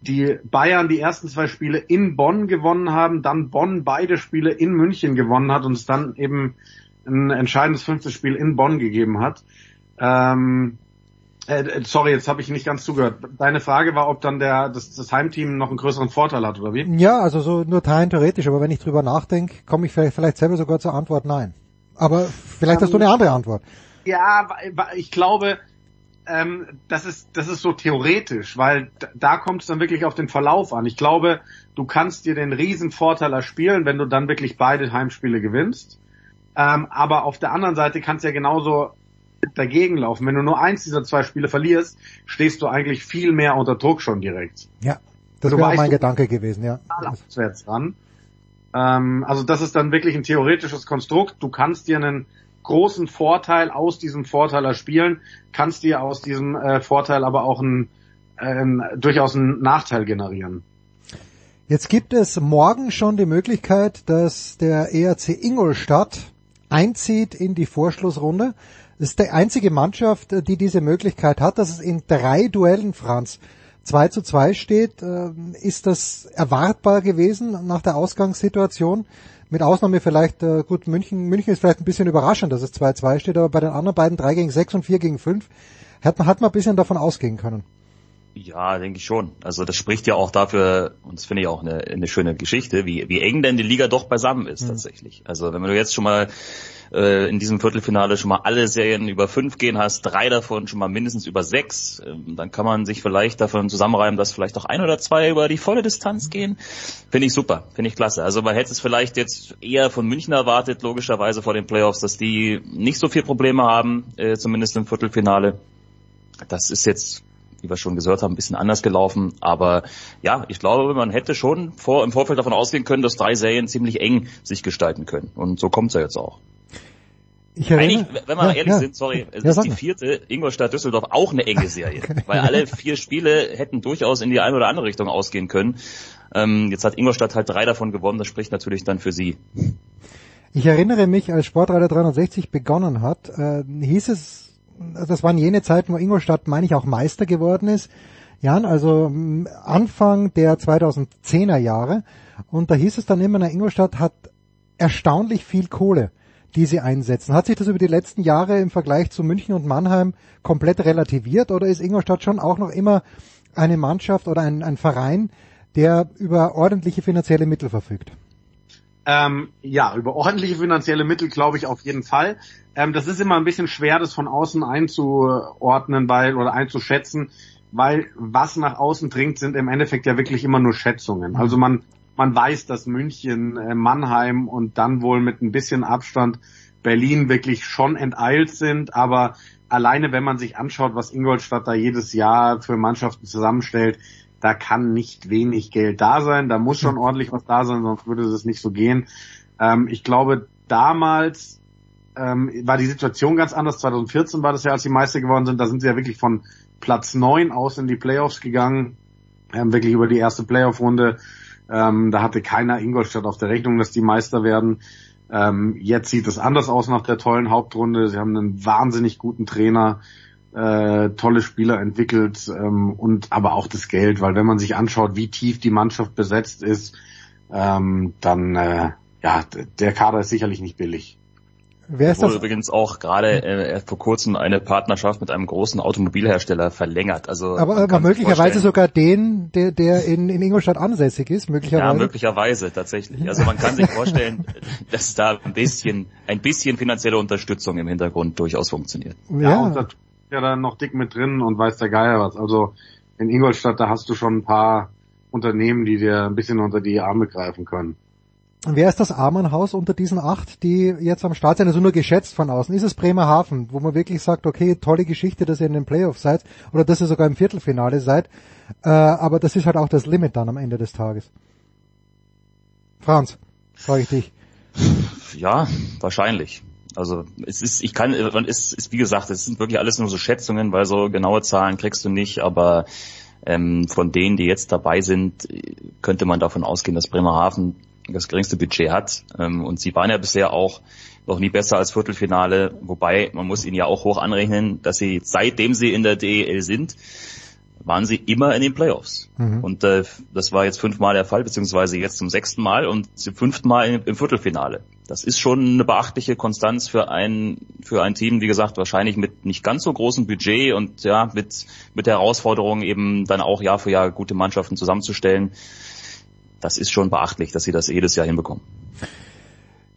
die Bayern die ersten zwei Spiele in Bonn gewonnen haben, dann Bonn beide Spiele in München gewonnen hat und es dann eben ein entscheidendes fünftes Spiel in Bonn gegeben hat. Ähm, äh, äh, sorry, jetzt habe ich nicht ganz zugehört. Deine Frage war, ob dann der das, das Heimteam noch einen größeren Vorteil hat, oder wie? Ja, also so nur rein theoretisch, aber wenn ich drüber nachdenke, komme ich vielleicht, vielleicht selber sogar zur Antwort nein. Aber vielleicht um, hast du eine ähm, andere Antwort. Ja, ich glaube, ähm, das ist das ist so theoretisch, weil da kommt es dann wirklich auf den Verlauf an. Ich glaube, du kannst dir den riesen Vorteil erspielen, wenn du dann wirklich beide Heimspiele gewinnst. Ähm, aber auf der anderen Seite kannst du ja genauso dagegen laufen. Wenn du nur eins dieser zwei Spiele verlierst, stehst du eigentlich viel mehr unter Druck schon direkt. Ja, das wäre mein Gedanke gewesen, ja. Auswärts dran. Ähm, also das ist dann wirklich ein theoretisches Konstrukt. Du kannst dir einen großen Vorteil aus diesem Vorteil erspielen, kannst dir aus diesem äh, Vorteil aber auch einen, äh, durchaus einen Nachteil generieren. Jetzt gibt es morgen schon die Möglichkeit, dass der ERC Ingolstadt einzieht in die Vorschlussrunde. Das ist die einzige Mannschaft, die diese Möglichkeit hat, dass es in drei Duellen, Franz, 2 zu 2 steht. Ähm, ist das erwartbar gewesen nach der Ausgangssituation? Mit Ausnahme vielleicht, äh, gut, München, München ist vielleicht ein bisschen überraschend, dass es 2-2 steht, aber bei den anderen beiden 3 gegen 6 und 4 gegen 5 hat man, hat man ein bisschen davon ausgehen können. Ja, denke ich schon. Also das spricht ja auch dafür, und das finde ich auch eine, eine schöne Geschichte, wie, wie eng denn die Liga doch beisammen ist mhm. tatsächlich. Also wenn du jetzt schon mal äh, in diesem Viertelfinale schon mal alle Serien über fünf gehen hast, drei davon schon mal mindestens über sechs, ähm, dann kann man sich vielleicht davon zusammenreimen, dass vielleicht auch ein oder zwei über die volle Distanz gehen. Finde ich super, finde ich klasse. Also man hätte es vielleicht jetzt eher von München erwartet, logischerweise vor den Playoffs, dass die nicht so viel Probleme haben, äh, zumindest im Viertelfinale. Das ist jetzt wie wir schon gehört haben, ein bisschen anders gelaufen. Aber ja, ich glaube, man hätte schon vor, im Vorfeld davon ausgehen können, dass drei Serien ziemlich eng sich gestalten können. Und so kommt es ja jetzt auch. Ich Eigentlich, wenn wir ja, ehrlich ja. sind, sorry, es ja, ist die vierte Ingolstadt-Düsseldorf auch eine enge Serie, weil alle vier Spiele hätten durchaus in die eine oder andere Richtung ausgehen können. Ähm, jetzt hat Ingolstadt halt drei davon gewonnen, das spricht natürlich dann für sie. Ich erinnere mich, als Sportreiter 360 begonnen hat, äh, hieß es, das waren jene Zeiten, wo Ingolstadt, meine ich, auch Meister geworden ist. Jan, also Anfang der 2010er Jahre. Und da hieß es dann immer, na, Ingolstadt hat erstaunlich viel Kohle die sie einsetzen. Hat sich das über die letzten Jahre im Vergleich zu München und Mannheim komplett relativiert oder ist Ingolstadt schon auch noch immer eine Mannschaft oder ein, ein Verein, der über ordentliche finanzielle Mittel verfügt? Ähm, ja, über ordentliche finanzielle Mittel glaube ich auf jeden Fall. Ähm, das ist immer ein bisschen schwer, das von außen einzuordnen, weil oder einzuschätzen, weil was nach außen dringt, sind im Endeffekt ja wirklich immer nur Schätzungen. Also man man weiß, dass München, äh, Mannheim und dann wohl mit ein bisschen Abstand Berlin wirklich schon enteilt sind, aber alleine wenn man sich anschaut, was Ingolstadt da jedes Jahr für Mannschaften zusammenstellt, da kann nicht wenig Geld da sein, da muss schon ordentlich was da sein, sonst würde es nicht so gehen. Ähm, ich glaube, damals ähm, war die Situation ganz anders. 2014 war das ja, als die Meister geworden sind, da sind sie ja wirklich von Platz neun aus in die Playoffs gegangen, ähm, wirklich über die erste Playoff-Runde ähm, da hatte keiner Ingolstadt auf der Rechnung, dass die Meister werden. Ähm, jetzt sieht es anders aus nach der tollen Hauptrunde. Sie haben einen wahnsinnig guten Trainer, äh, tolle Spieler entwickelt ähm, und aber auch das Geld, weil wenn man sich anschaut, wie tief die Mannschaft besetzt ist, ähm, dann äh, ja, der Kader ist sicherlich nicht billig. Wer ist das? übrigens auch gerade äh, vor kurzem eine Partnerschaft mit einem großen Automobilhersteller verlängert. Also aber, aber möglicherweise sogar den, der, der in, in Ingolstadt ansässig ist, möglicherweise. Ja, möglicherweise tatsächlich. Also man kann sich vorstellen, dass da ein bisschen, ein bisschen finanzielle Unterstützung im Hintergrund durchaus funktioniert. Ja, ja und da ja dann noch dick mit drin und weiß der Geier was. Also in Ingolstadt, da hast du schon ein paar Unternehmen, die dir ein bisschen unter die Arme greifen können. Wer ist das Armenhaus unter diesen acht, die jetzt am Start sind? Also nur geschätzt von außen. Ist es Bremerhaven, wo man wirklich sagt, okay, tolle Geschichte, dass ihr in den Playoffs seid oder dass ihr sogar im Viertelfinale seid. Äh, aber das ist halt auch das Limit dann am Ende des Tages. Franz, frage ich dich. Ja, wahrscheinlich. Also es ist, ich kann, es ist wie gesagt, es sind wirklich alles nur so Schätzungen, weil so genaue Zahlen kriegst du nicht, aber ähm, von denen, die jetzt dabei sind, könnte man davon ausgehen, dass Bremerhaven das geringste Budget hat. Ähm, und sie waren ja bisher auch noch nie besser als Viertelfinale, wobei man muss ihnen ja auch hoch anrechnen, dass sie seitdem sie in der DEL sind, waren sie immer in den Playoffs. Mhm. Und äh, das war jetzt fünfmal der Fall, beziehungsweise jetzt zum sechsten Mal und zum fünften Mal im, im Viertelfinale. Das ist schon eine beachtliche Konstanz für ein, für ein Team, wie gesagt, wahrscheinlich mit nicht ganz so großem Budget und ja, mit, mit der Herausforderung eben dann auch Jahr für Jahr gute Mannschaften zusammenzustellen das ist schon beachtlich, dass sie das jedes Jahr hinbekommen.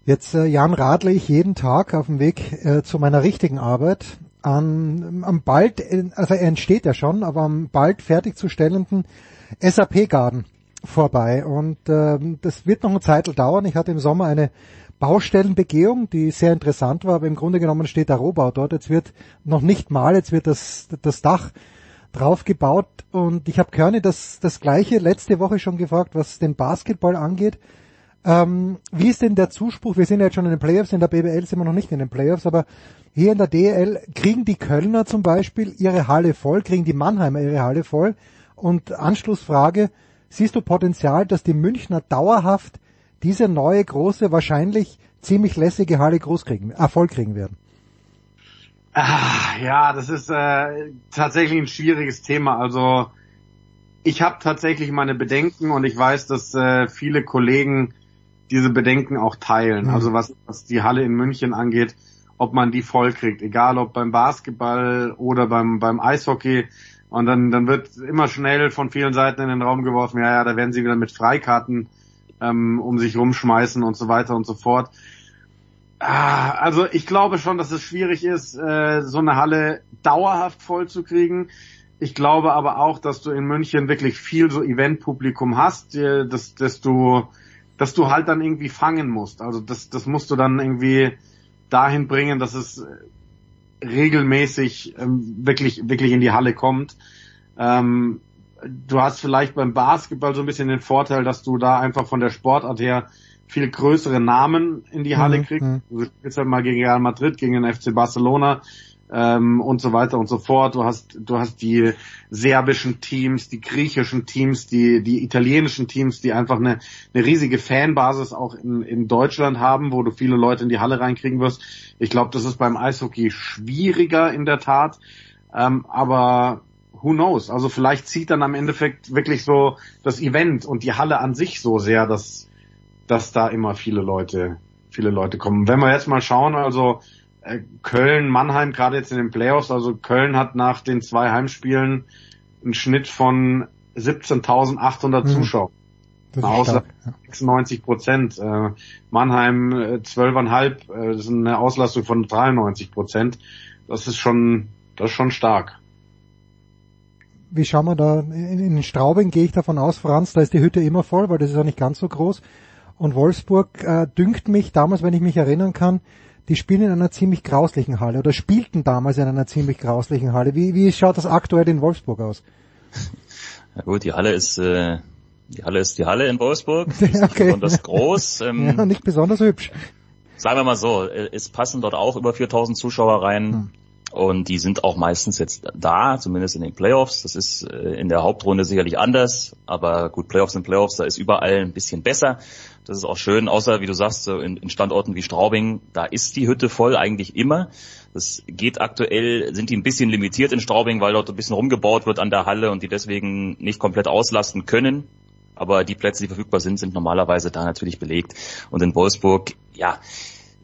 Jetzt, äh, Jan, radle ich jeden Tag auf dem Weg äh, zu meiner richtigen Arbeit an, am bald, also er entsteht ja schon, aber am bald fertigzustellenden SAP-Garden vorbei. Und äh, das wird noch eine Zeit dauern. Ich hatte im Sommer eine Baustellenbegehung, die sehr interessant war, aber im Grunde genommen steht der Rohbau dort. Jetzt wird noch nicht mal, jetzt wird das, das Dach drauf gebaut und ich habe Körne das, das gleiche letzte Woche schon gefragt, was den Basketball angeht. Ähm, wie ist denn der Zuspruch? Wir sind ja jetzt schon in den Playoffs, in der BBL sind wir noch nicht in den Playoffs, aber hier in der DL kriegen die Kölner zum Beispiel ihre Halle voll, kriegen die Mannheimer ihre Halle voll. Und Anschlussfrage, siehst du Potenzial, dass die Münchner dauerhaft diese neue, große, wahrscheinlich ziemlich lässige Halle groß kriegen, Erfolg kriegen werden? Ah, ja, das ist äh, tatsächlich ein schwieriges Thema. Also ich habe tatsächlich meine Bedenken und ich weiß, dass äh, viele Kollegen diese Bedenken auch teilen. Mhm. Also was, was die Halle in München angeht, ob man die voll kriegt, egal ob beim Basketball oder beim, beim Eishockey. Und dann, dann wird immer schnell von vielen Seiten in den Raum geworfen, ja, ja, da werden sie wieder mit Freikarten ähm, um sich rumschmeißen und so weiter und so fort. Ah, also ich glaube schon, dass es schwierig ist, äh, so eine Halle dauerhaft voll zu kriegen. Ich glaube aber auch, dass du in München wirklich viel so Eventpublikum hast, äh, dass, dass du, dass du halt dann irgendwie fangen musst. Also das, das musst du dann irgendwie dahin bringen, dass es regelmäßig ähm, wirklich, wirklich in die Halle kommt. Ähm, du hast vielleicht beim Basketball so ein bisschen den Vorteil, dass du da einfach von der Sportart her viel größere Namen in die Halle Mhm, kriegst. mhm. Du spielst halt mal gegen Real Madrid, gegen den FC Barcelona ähm, und so weiter und so fort. Du hast, du hast die serbischen Teams, die griechischen Teams, die, die italienischen Teams, die einfach eine, eine riesige Fanbasis auch in, in Deutschland haben, wo du viele Leute in die Halle reinkriegen wirst. Ich glaube, das ist beim Eishockey schwieriger in der Tat. Ähm, aber who knows? Also vielleicht zieht dann am Endeffekt wirklich so das Event und die Halle an sich so sehr, dass, dass da immer viele Leute, viele Leute kommen. Wenn wir jetzt mal schauen, also äh, Köln, Mannheim, gerade jetzt in den Playoffs, also Köln hat nach den zwei Heimspielen einen Schnitt von 17.800 Mhm. Zuschauer. Das ist stark. Auslastung 96 Prozent. Äh, Mannheim äh, 12,5, äh, das ist eine Auslastung von 93 Prozent. Das ist schon, das ist schon stark. Wie schauen wir da? In, in Straubing gehe ich davon aus, Franz, da ist die Hütte immer voll, weil das ist ja nicht ganz so groß. Und Wolfsburg äh, dünkt mich damals, wenn ich mich erinnern kann, die spielen in einer ziemlich grauslichen Halle oder spielten damals in einer ziemlich grauslichen Halle. Wie, wie schaut das aktuell in Wolfsburg aus? Ja gut, die Halle ist äh, die Halle ist die Halle in Wolfsburg. Die ist nicht Okay. besonders groß. Ähm, ja, nicht besonders hübsch. sagen wir mal so, äh, es passen dort auch über 4000 Zuschauer rein. Und die sind auch meistens jetzt da, zumindest in den Playoffs. Das ist äh, in der Hauptrunde sicherlich anders, aber gut, Playoffs sind Playoffs, da ist überall ein bisschen besser. Das ist auch schön, außer wie du sagst, so in, in Standorten wie Straubing, da ist die Hütte voll eigentlich immer. Das geht aktuell, sind die ein bisschen limitiert in Straubing, weil dort ein bisschen rumgebaut wird an der Halle und die deswegen nicht komplett auslasten können. Aber die Plätze, die verfügbar sind, sind normalerweise da natürlich belegt. Und in Wolfsburg, ja,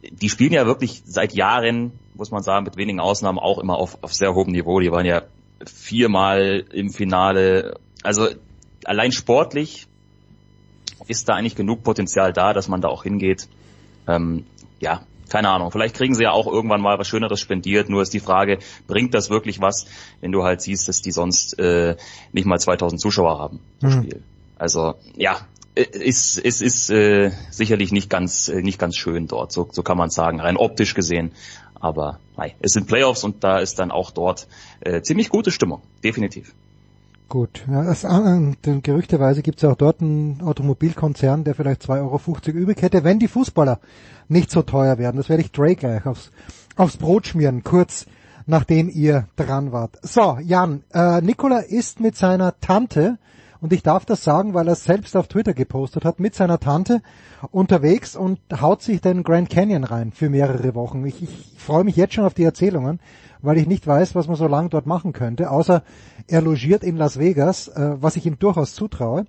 die spielen ja wirklich seit Jahren, muss man sagen, mit wenigen Ausnahmen auch immer auf, auf sehr hohem Niveau. Die waren ja viermal im Finale. Also allein sportlich ist da eigentlich genug Potenzial da, dass man da auch hingeht. Ähm, ja, keine Ahnung. Vielleicht kriegen sie ja auch irgendwann mal was Schöneres spendiert. Nur ist die Frage, bringt das wirklich was, wenn du halt siehst, dass die sonst äh, nicht mal 2000 Zuschauer haben pro Mhm. Spiel. Also ja, äh, ist es ist äh, sicherlich nicht ganz äh, nicht ganz schön dort. So, so kann man sagen, rein optisch gesehen. Aber nein, es sind Playoffs und da ist dann auch dort äh, ziemlich gute Stimmung, definitiv. Gut, ja, das, äh, denn gerüchteweise gibt es ja auch dort einen Automobilkonzern, der vielleicht 2,50 Euro übrig hätte, wenn die Fußballer nicht so teuer werden. Das werde ich Dre gleich aufs, aufs Brot schmieren, kurz nachdem ihr dran wart. So, Jan, äh, Nikola ist mit seiner Tante, und ich darf das sagen, weil er es selbst auf Twitter gepostet hat, mit seiner Tante unterwegs und haut sich den Grand Canyon rein für mehrere Wochen. Ich, ich freue mich jetzt schon auf die Erzählungen, weil ich nicht weiß, was man so lange dort machen könnte, außer er logiert in Las Vegas, äh, was ich ihm durchaus zutraue.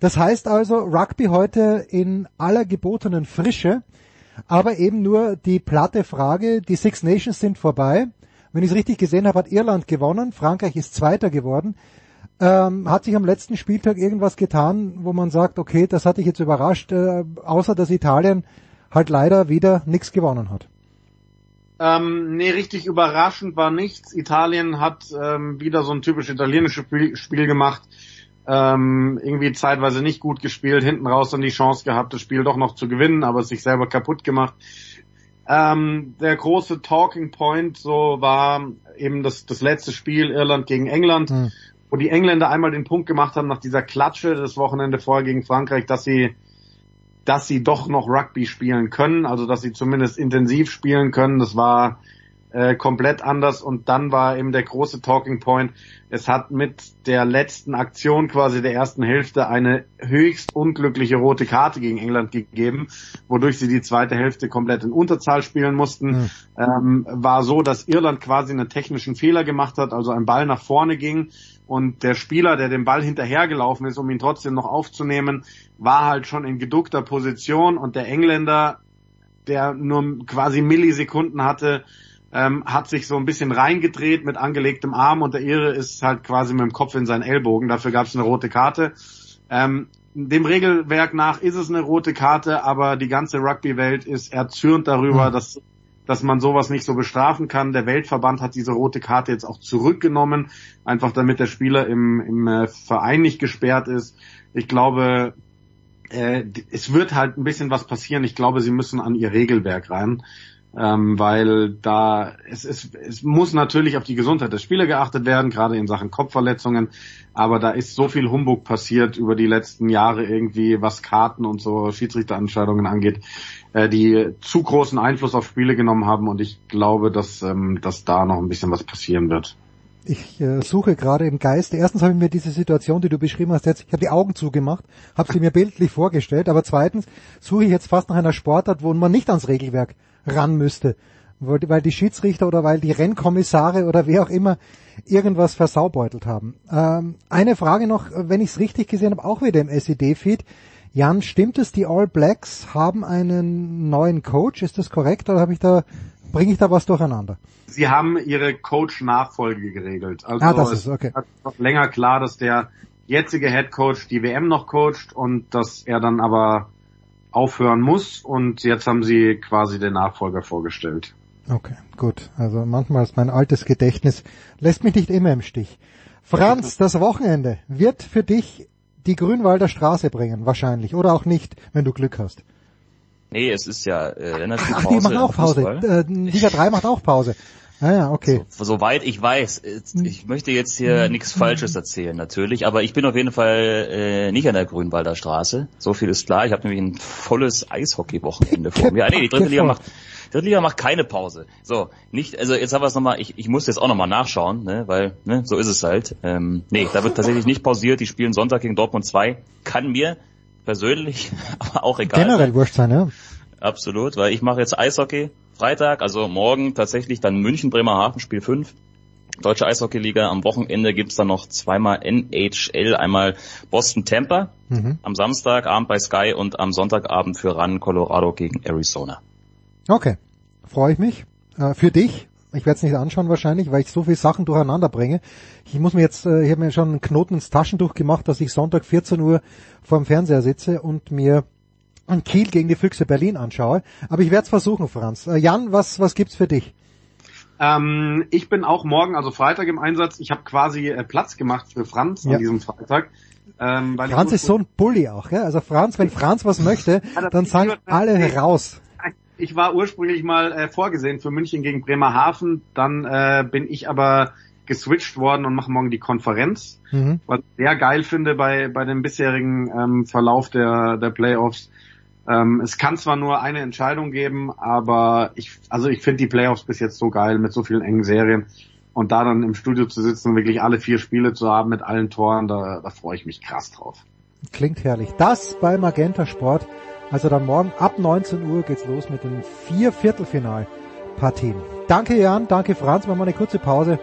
Das heißt also, Rugby heute in aller gebotenen Frische, aber eben nur die platte Frage, die Six Nations sind vorbei. Wenn ich es richtig gesehen habe, hat Irland gewonnen, Frankreich ist Zweiter geworden. Ähm, hat sich am letzten Spieltag irgendwas getan, wo man sagt, okay, das hat dich jetzt überrascht, äh, außer dass Italien halt leider wieder nichts gewonnen hat. Ähm, nee, richtig überraschend war nichts. Italien hat ähm, wieder so ein typisch italienisches Spiel, Spiel gemacht. Ähm, irgendwie zeitweise nicht gut gespielt, hinten raus dann die Chance gehabt, das Spiel doch noch zu gewinnen, aber sich selber kaputt gemacht. Ähm, der große Talking Point so war eben das, das letzte Spiel Irland gegen England, Hm. wo die Engländer einmal den Punkt gemacht haben nach dieser Klatsche das Wochenende vorher gegen Frankreich, dass sie dass sie doch noch Rugby spielen können, also dass sie zumindest intensiv spielen können. Das war äh, komplett anders und dann war eben der große Talking Point. Es hat mit der letzten Aktion quasi der ersten Hälfte eine höchst unglückliche rote Karte gegen England gegeben, wodurch sie die zweite Hälfte komplett in Unterzahl spielen mussten. Ähm, war so, dass Irland quasi einen technischen Fehler gemacht hat, also ein Ball nach vorne ging und der Spieler, der den Ball hinterhergelaufen ist, um ihn trotzdem noch aufzunehmen, war halt schon in geduckter Position und der Engländer, der nur quasi Millisekunden hatte, ähm, hat sich so ein bisschen reingedreht mit angelegtem Arm und der Irre ist halt quasi mit dem Kopf in seinen Ellbogen. Dafür gab es eine rote Karte. Ähm, dem Regelwerk nach ist es eine rote Karte, aber die ganze Rugby-Welt ist erzürnt darüber, dass dass man sowas nicht so bestrafen kann. Der Weltverband hat diese rote Karte jetzt auch zurückgenommen, einfach damit der Spieler im, im äh, Verein nicht gesperrt ist. Ich glaube, äh, es wird halt ein bisschen was passieren. Ich glaube, sie müssen an ihr Regelwerk rein. Ähm, weil da es, es, es muss natürlich auf die Gesundheit der Spieler geachtet werden, gerade in Sachen Kopfverletzungen, aber da ist so viel Humbug passiert über die letzten Jahre irgendwie, was Karten und so Schiedsrichterentscheidungen angeht, äh, die zu großen Einfluss auf Spiele genommen haben und ich glaube, dass, ähm, dass da noch ein bisschen was passieren wird. Ich äh, suche gerade im Geist. Erstens habe ich mir diese Situation, die du beschrieben hast, jetzt, ich habe die Augen zugemacht, habe sie mir bildlich vorgestellt, aber zweitens suche ich jetzt fast nach einer Sportart, wo man nicht ans Regelwerk ran müsste, weil die Schiedsrichter oder weil die Rennkommissare oder wer auch immer irgendwas versaubeutelt haben. Ähm, eine Frage noch, wenn ich es richtig gesehen habe, auch wieder im SED-Feed. Jan, stimmt es, die All Blacks haben einen neuen Coach? Ist das korrekt oder habe ich da bringe ich da was durcheinander? Sie haben ihre Coach-Nachfolge geregelt. Also ah, das ist okay. Es ist länger klar, dass der jetzige Head Coach die WM noch coacht und dass er dann aber aufhören muss und jetzt haben sie quasi den Nachfolger vorgestellt. Okay, gut. Also manchmal ist mein altes Gedächtnis lässt mich nicht immer im Stich. Franz, das Wochenende wird für dich die Grünwalder Straße bringen, wahrscheinlich. Oder auch nicht, wenn du Glück hast. Nee, es ist ja äh, Länderspielpause. Ach, die machen auch Pause. Äh, Liga 3 macht auch Pause. Ah ja, okay. So, soweit ich weiß, ich möchte jetzt hier nichts Falsches erzählen natürlich, aber ich bin auf jeden Fall äh, nicht an der Grünwalder Straße. So viel ist klar. Ich habe nämlich ein volles Eishockey-Wochenende vor mir. Ah, nee, die dritte Liga macht dritte Liga macht keine Pause. So, nicht, also jetzt haben wir es nochmal, ich, ich muss jetzt auch nochmal nachschauen, ne, weil, ne, so ist es halt. Ähm, nee, da wird tatsächlich nicht pausiert, die spielen Sonntag gegen Dortmund 2. Kann mir persönlich, aber auch egal. Generell wurscht sein, ja. Absolut, weil ich mache jetzt Eishockey. Freitag, also morgen tatsächlich dann München Bremerhaven Spiel 5. Deutsche Eishockeyliga. Am Wochenende gibt's dann noch zweimal NHL, einmal Boston Tampa mhm. am Samstagabend bei Sky und am Sonntagabend für Run Colorado gegen Arizona. Okay, freue ich mich. Äh, für dich, ich werde es nicht anschauen wahrscheinlich, weil ich so viele Sachen durcheinander bringe. Ich muss mir jetzt, äh, ich habe mir schon einen Knoten ins Taschentuch gemacht, dass ich Sonntag 14 Uhr vorm Fernseher sitze und mir an Kiel gegen die Füchse Berlin anschaue. Aber ich werde es versuchen, Franz. Äh, Jan, was, was gibt's für dich? Ähm, ich bin auch morgen, also Freitag im Einsatz. Ich habe quasi äh, Platz gemacht für Franz ja. an diesem Freitag. Ähm, Franz ist so ein Bully auch, ja? Also Franz, wenn Franz was möchte, ja, dann sagen alle raus. Ich war ursprünglich mal äh, vorgesehen für München gegen Bremerhaven, dann äh, bin ich aber geswitcht worden und mache morgen die Konferenz. Mhm. Was ich sehr geil finde bei, bei dem bisherigen ähm, Verlauf der, der Playoffs. Ähm, es kann zwar nur eine Entscheidung geben, aber ich, also ich finde die Playoffs bis jetzt so geil mit so vielen engen Serien. Und da dann im Studio zu sitzen und wirklich alle vier Spiele zu haben mit allen Toren, da, da freue ich mich krass drauf. Klingt herrlich. Das bei Magenta Sport. Also dann morgen ab 19 Uhr geht's los mit den vier Viertelfinalpartien. Danke Jan, danke Franz. Machen wir eine kurze Pause.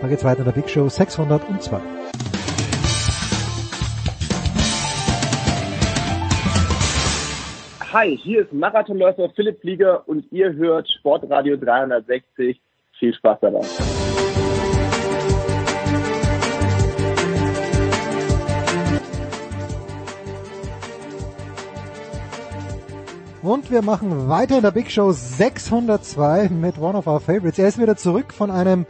Dann geht's weiter in der Big Show 602. Hi, hier ist Marathonläufer Philipp Flieger und ihr hört Sportradio 360. Viel Spaß dabei. Und wir machen weiter in der Big Show 602 mit One of Our Favorites. Er ist wieder zurück von einem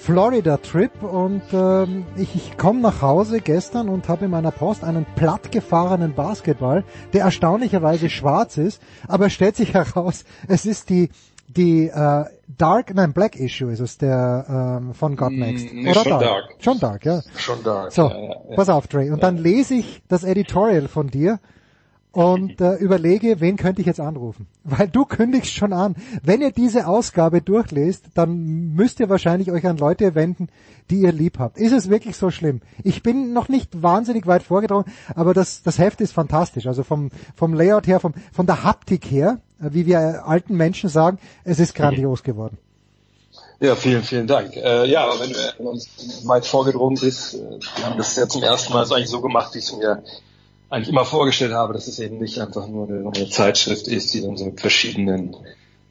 Florida-Trip und ähm, ich, ich komme nach Hause gestern und habe in meiner Post einen plattgefahrenen Basketball, der erstaunlicherweise schwarz ist, aber es stellt sich heraus, es ist die die äh, Dark, nein Black Issue ist es der ähm, von God mm, Next nee, oder schon dark? dark? Schon Dark, ja. Schon Dark. So, ja, ja, ja. pass auf, Dre. Und dann lese ich das Editorial von dir und äh, überlege, wen könnte ich jetzt anrufen. Weil du kündigst schon an. Wenn ihr diese Ausgabe durchlest, dann müsst ihr wahrscheinlich euch an Leute wenden, die ihr lieb habt. Ist es wirklich so schlimm? Ich bin noch nicht wahnsinnig weit vorgedrungen, aber das, das Heft ist fantastisch. Also vom, vom Layout her, vom, von der Haptik her, äh, wie wir alten Menschen sagen, es ist grandios geworden. Ja, vielen, vielen Dank. Äh, ja, wenn du uns weit vorgedrungen bist, äh, wir haben das ja zum ersten Mal so eigentlich so gemacht, wie es mir eigentlich immer vorgestellt habe, dass es eben nicht einfach nur eine, eine Zeitschrift ist, die dann so mit verschiedenen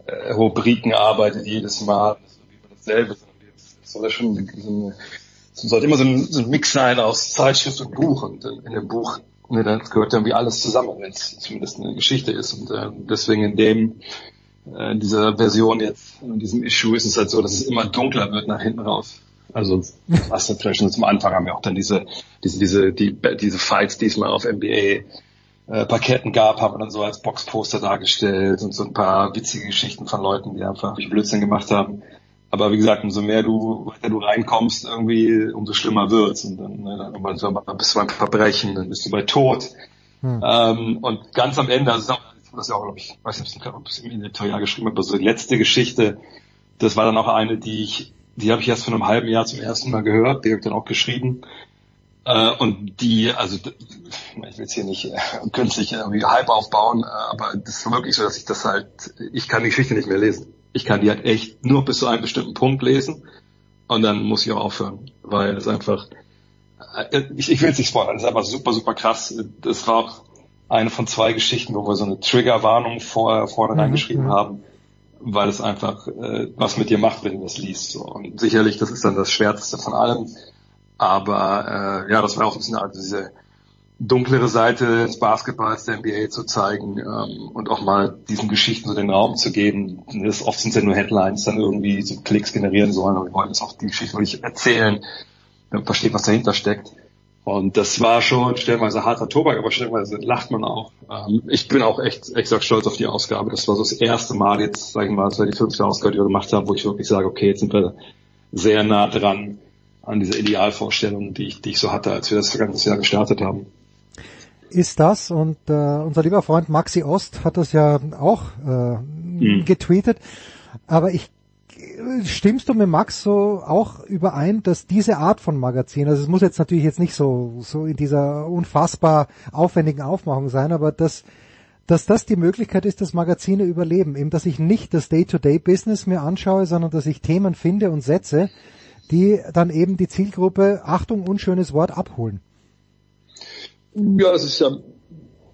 äh, Rubriken arbeitet jedes Mal, dasselbe, sondern es soll ja schon so eine, es sollte immer so ein, so ein Mix sein aus Zeitschrift und Buch. Und in, in dem Buch ne, dann gehört irgendwie alles zusammen, wenn es zumindest eine Geschichte ist. Und äh, deswegen in dem äh, in dieser Version jetzt, in diesem Issue ist es halt so, dass es immer dunkler wird nach hinten raus. Also was vielleicht schon zum Anfang haben wir auch dann diese, diese, diese, die, diese Fights diesmal auf NBA äh, Parketten gab, haben wir dann so als Boxposter dargestellt und so ein paar witzige Geschichten von Leuten, die einfach Blödsinn gemacht haben. Aber wie gesagt, umso mehr du, weiter du reinkommst, irgendwie, umso schlimmer wird's. Und dann, ne, dann bist du beim Verbrechen, dann bist du bei Tod. Hm. Ähm, und ganz am Ende, also das ist auch, glaube ich, weiß nicht, ob ich es im Editorial geschrieben habe, aber so die letzte Geschichte, das war dann auch eine, die ich, die habe ich erst vor einem halben Jahr zum ersten Mal gehört, die habe ich dann auch geschrieben. Äh, und die, also ich will jetzt hier nicht äh, künstlich irgendwie Hype aufbauen, äh, aber das ist wirklich so, dass ich das halt, ich kann die Geschichte nicht mehr lesen. Ich kann die halt echt nur bis zu einem bestimmten Punkt lesen und dann muss ich auch aufhören, weil es einfach, äh, ich, ich will es nicht spoilern, das ist einfach super, super krass. Das war auch eine von zwei Geschichten, wo wir so eine Triggerwarnung vor, vorne mhm, reingeschrieben mhm. haben, weil es einfach äh, was mit dir macht, wenn du das liest. So. Und sicherlich, das ist dann das Schwerste von allem. Aber äh, ja, das war auch ein bisschen also diese dunklere Seite des Basketballs der NBA zu zeigen ähm, und auch mal diesen Geschichten so den Raum zu geben. Das, oft sind es ja nur Headlines, dann irgendwie so Klicks generieren sollen, aber wir wollen jetzt auch die Geschichte wirklich erzählen, versteht, was dahinter steckt. Und das war schon stellenweise harter Tobak, aber stellenweise lacht man auch. Ähm, ich bin auch echt extra stolz auf die Ausgabe. Das war so das erste Mal jetzt, sag ich mal, das war die fünfte Ausgabe, die wir gemacht haben, wo ich wirklich sage, okay, jetzt sind wir sehr nah dran an dieser Idealvorstellung, die ich, die ich so hatte, als wir das vergangenes Jahr gestartet haben ist das und äh, unser lieber Freund Maxi Ost hat das ja auch äh, mhm. getweetet. Aber ich stimmst du mit Max so auch überein, dass diese Art von Magazin, also es muss jetzt natürlich jetzt nicht so so in dieser unfassbar aufwendigen Aufmachung sein, aber dass dass das die Möglichkeit ist, dass Magazine überleben, eben dass ich nicht das Day-to-Day-Business mir anschaue, sondern dass ich Themen finde und setze, die dann eben die Zielgruppe, Achtung, unschönes Wort, abholen. Ja, es ist ja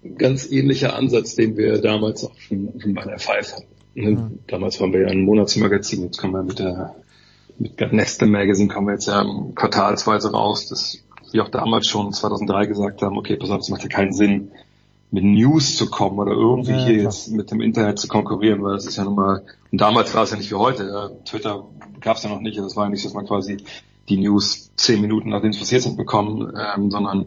ein ganz ähnlicher Ansatz, den wir damals auch schon, schon bei der Five hatten. Mhm. Damals waren wir ja ein Monatsmagazin, jetzt kommen wir mit der mit Next Magazine kommen wir jetzt ja quartalsweise raus, dass wir auch damals schon 2003 gesagt haben, okay, pass auf, es macht ja keinen Sinn, mit News zu kommen oder irgendwie ja, hier jetzt mit dem Internet zu konkurrieren, weil das ist ja nun mal, und damals war es ja nicht wie heute, ja, Twitter gab es ja noch nicht, das war ja nicht, dass man quasi die News zehn Minuten nachdem es passiert sind bekommen, ähm, sondern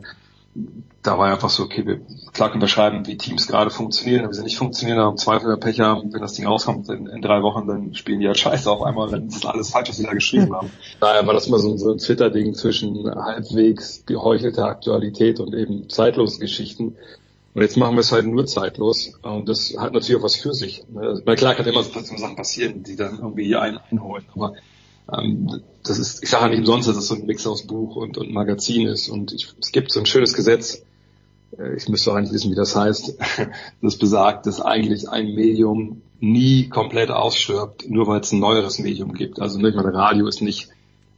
da war einfach so, okay, wir klar können beschreiben, wie Teams gerade funktionieren, wenn sie nicht funktionieren, haben Zweifel oder Pech haben, wenn das Ding rauskommt in, in, drei Wochen, dann spielen die halt scheiße auf einmal, wenn das alles falsch, was sie da geschrieben haben. Daher war das immer so, so ein Twitter-Ding zwischen halbwegs geheuchelter Aktualität und eben zeitlosen Geschichten. Und jetzt machen wir es halt nur zeitlos. Und das hat natürlich auch was für sich. Ne? Weil klar kann immer so Sachen passieren, die dann irgendwie einen einholen. Aber ähm, das ist, ich sage ja nicht umsonst, dass es so ein Mix aus Buch und, und Magazin ist. Und ich, es gibt so ein schönes Gesetz, äh, ich müsste auch eigentlich wissen, wie das heißt, das besagt, dass eigentlich ein Medium nie komplett ausstirbt, nur weil es ein neueres Medium gibt. Also nicht mal Radio ist nicht,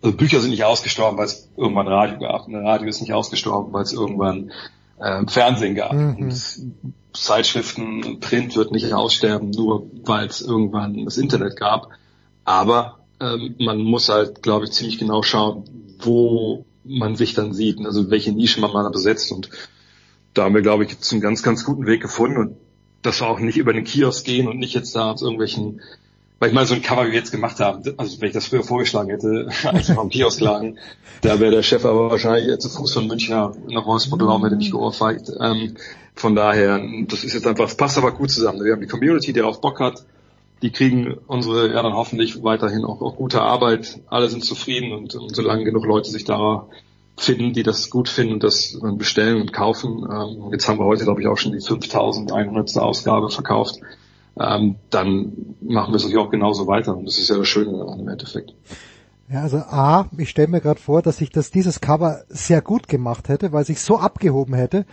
also Bücher sind nicht ausgestorben, weil es irgendwann Radio gab. Ein Radio ist nicht ausgestorben, weil es irgendwann äh, Fernsehen gab. Mhm. Und Zeitschriften und Print wird nicht aussterben, nur weil es irgendwann das Internet gab. Aber ähm, man muss halt, glaube ich, ziemlich genau schauen, wo man sich dann sieht, also welche Nische man mal besetzt und da haben wir, glaube ich, jetzt einen ganz, ganz guten Weg gefunden und dass wir auch nicht über den Kiosk gehen und nicht jetzt da aus irgendwelchen, weil ich meine, so ein Cover, wie wir jetzt gemacht haben, also wenn ich das früher vorgeschlagen hätte, als wir am Kiosk lagen, da wäre der Chef aber wahrscheinlich zu Fuß von Münchner nach Wolfsburg gelaufen, hätte mich geohrfeigt. Ähm, von daher, das ist jetzt einfach, es passt aber gut zusammen. Wir haben die Community, die darauf Bock hat, die kriegen unsere, ja dann hoffentlich weiterhin auch, auch gute Arbeit. Alle sind zufrieden und, und solange genug Leute sich da finden, die das gut finden und das bestellen und kaufen. Ähm, jetzt haben wir heute, glaube ich, auch schon die 5100. Ausgabe verkauft. Ähm, dann machen wir es natürlich auch genauso weiter und das ist ja das Schöne im Endeffekt. Ja, also A, ich stelle mir gerade vor, dass ich das dieses Cover sehr gut gemacht hätte, weil sich so abgehoben hätte.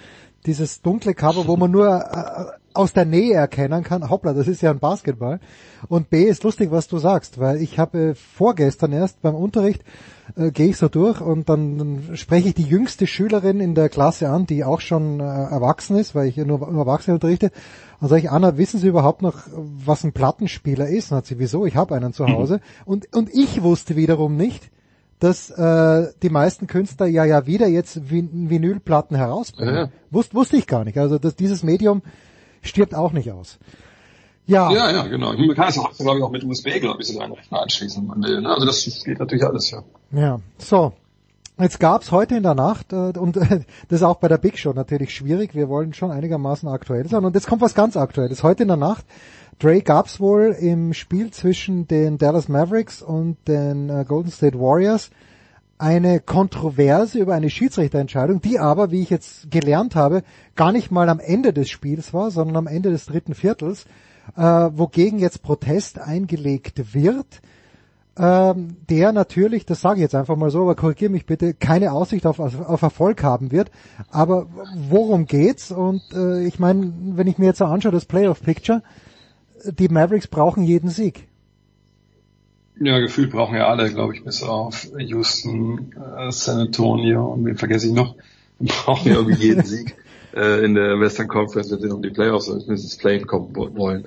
Dieses dunkle Cover, wo man nur äh, aus der Nähe erkennen kann, hoppla, das ist ja ein Basketball. Und B ist lustig, was du sagst, weil ich habe vorgestern erst beim Unterricht äh, gehe ich so durch und dann, dann spreche ich die jüngste Schülerin in der Klasse an, die auch schon äh, erwachsen ist, weil ich ja nur, nur Erwachsene unterrichte. Dann sage ich, Anna, wissen Sie überhaupt noch, was ein Plattenspieler ist? Und hat sie, wieso? Ich habe einen zu Hause. Mhm. Und, und ich wusste wiederum nicht, dass äh, die meisten Künstler ja ja wieder jetzt Vin Vinylplatten herausbringen. Ja. Wusst, wusste ich gar nicht. Also dass dieses Medium stirbt auch nicht aus. Ja. Ja, ja, genau. Man kann es auch, glaube ich, auch mit USB, glaube ich, sogar einen Rechner anschließen, wenn man will. Ne? Also das geht natürlich alles, ja. Ja, so. Jetzt gab's heute in der Nacht, äh, und äh, das ist auch bei der Big Show natürlich schwierig, wir wollen schon einigermaßen aktuell sein. Und jetzt kommt was ganz Aktuelles. Heute in der Nacht, Dre gab's wohl im Spiel zwischen den Dallas Mavericks und den äh, Golden State Warriors eine Kontroverse über eine Schiedsrichterentscheidung, die aber, wie ich jetzt gelernt habe, gar nicht mal am Ende des Spiels war, sondern am Ende des dritten Viertels, äh, wogegen jetzt Protest eingelegt wird ähm, der natürlich, das sage ich jetzt einfach mal so, aber korrigiere mich bitte, keine Aussicht auf, auf Erfolg haben wird. Aber worum geht's? Und äh, ich meine, wenn ich mir jetzt so anschaue, das Playoff Picture, die Mavericks brauchen jeden Sieg. Ja, gefühlt brauchen ja alle, glaube ich, bis auf Houston, äh, San Antonio und wen vergesse ich noch, brauchen ja irgendwie jeden Sieg äh, in der Western Conference, wenn sie um die Playoffs oder ins Play kommen wollen.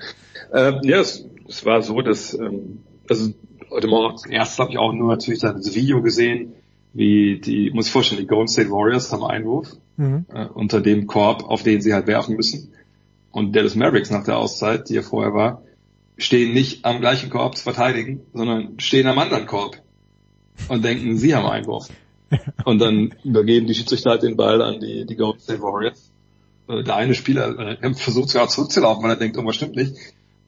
Ähm, ja, es, es war so, dass ähm, also heute Morgen erst habe ich auch nur natürlich das Video gesehen, wie die, muss ich vorstellen, die Golden State Warriors haben Einwurf mhm. äh, unter dem Korb, auf den sie halt werfen müssen. Und Dallas Mavericks nach der Auszeit, die ja vorher war, stehen nicht am gleichen Korb zu verteidigen, sondern stehen am anderen Korb und denken, sie haben Einwurf. Und dann übergeben die Schiedsrichter halt den Ball an die, die Golden State Warriors. Äh, der eine Spieler äh, versucht sogar zurückzulaufen, weil er denkt, irgendwas stimmt nicht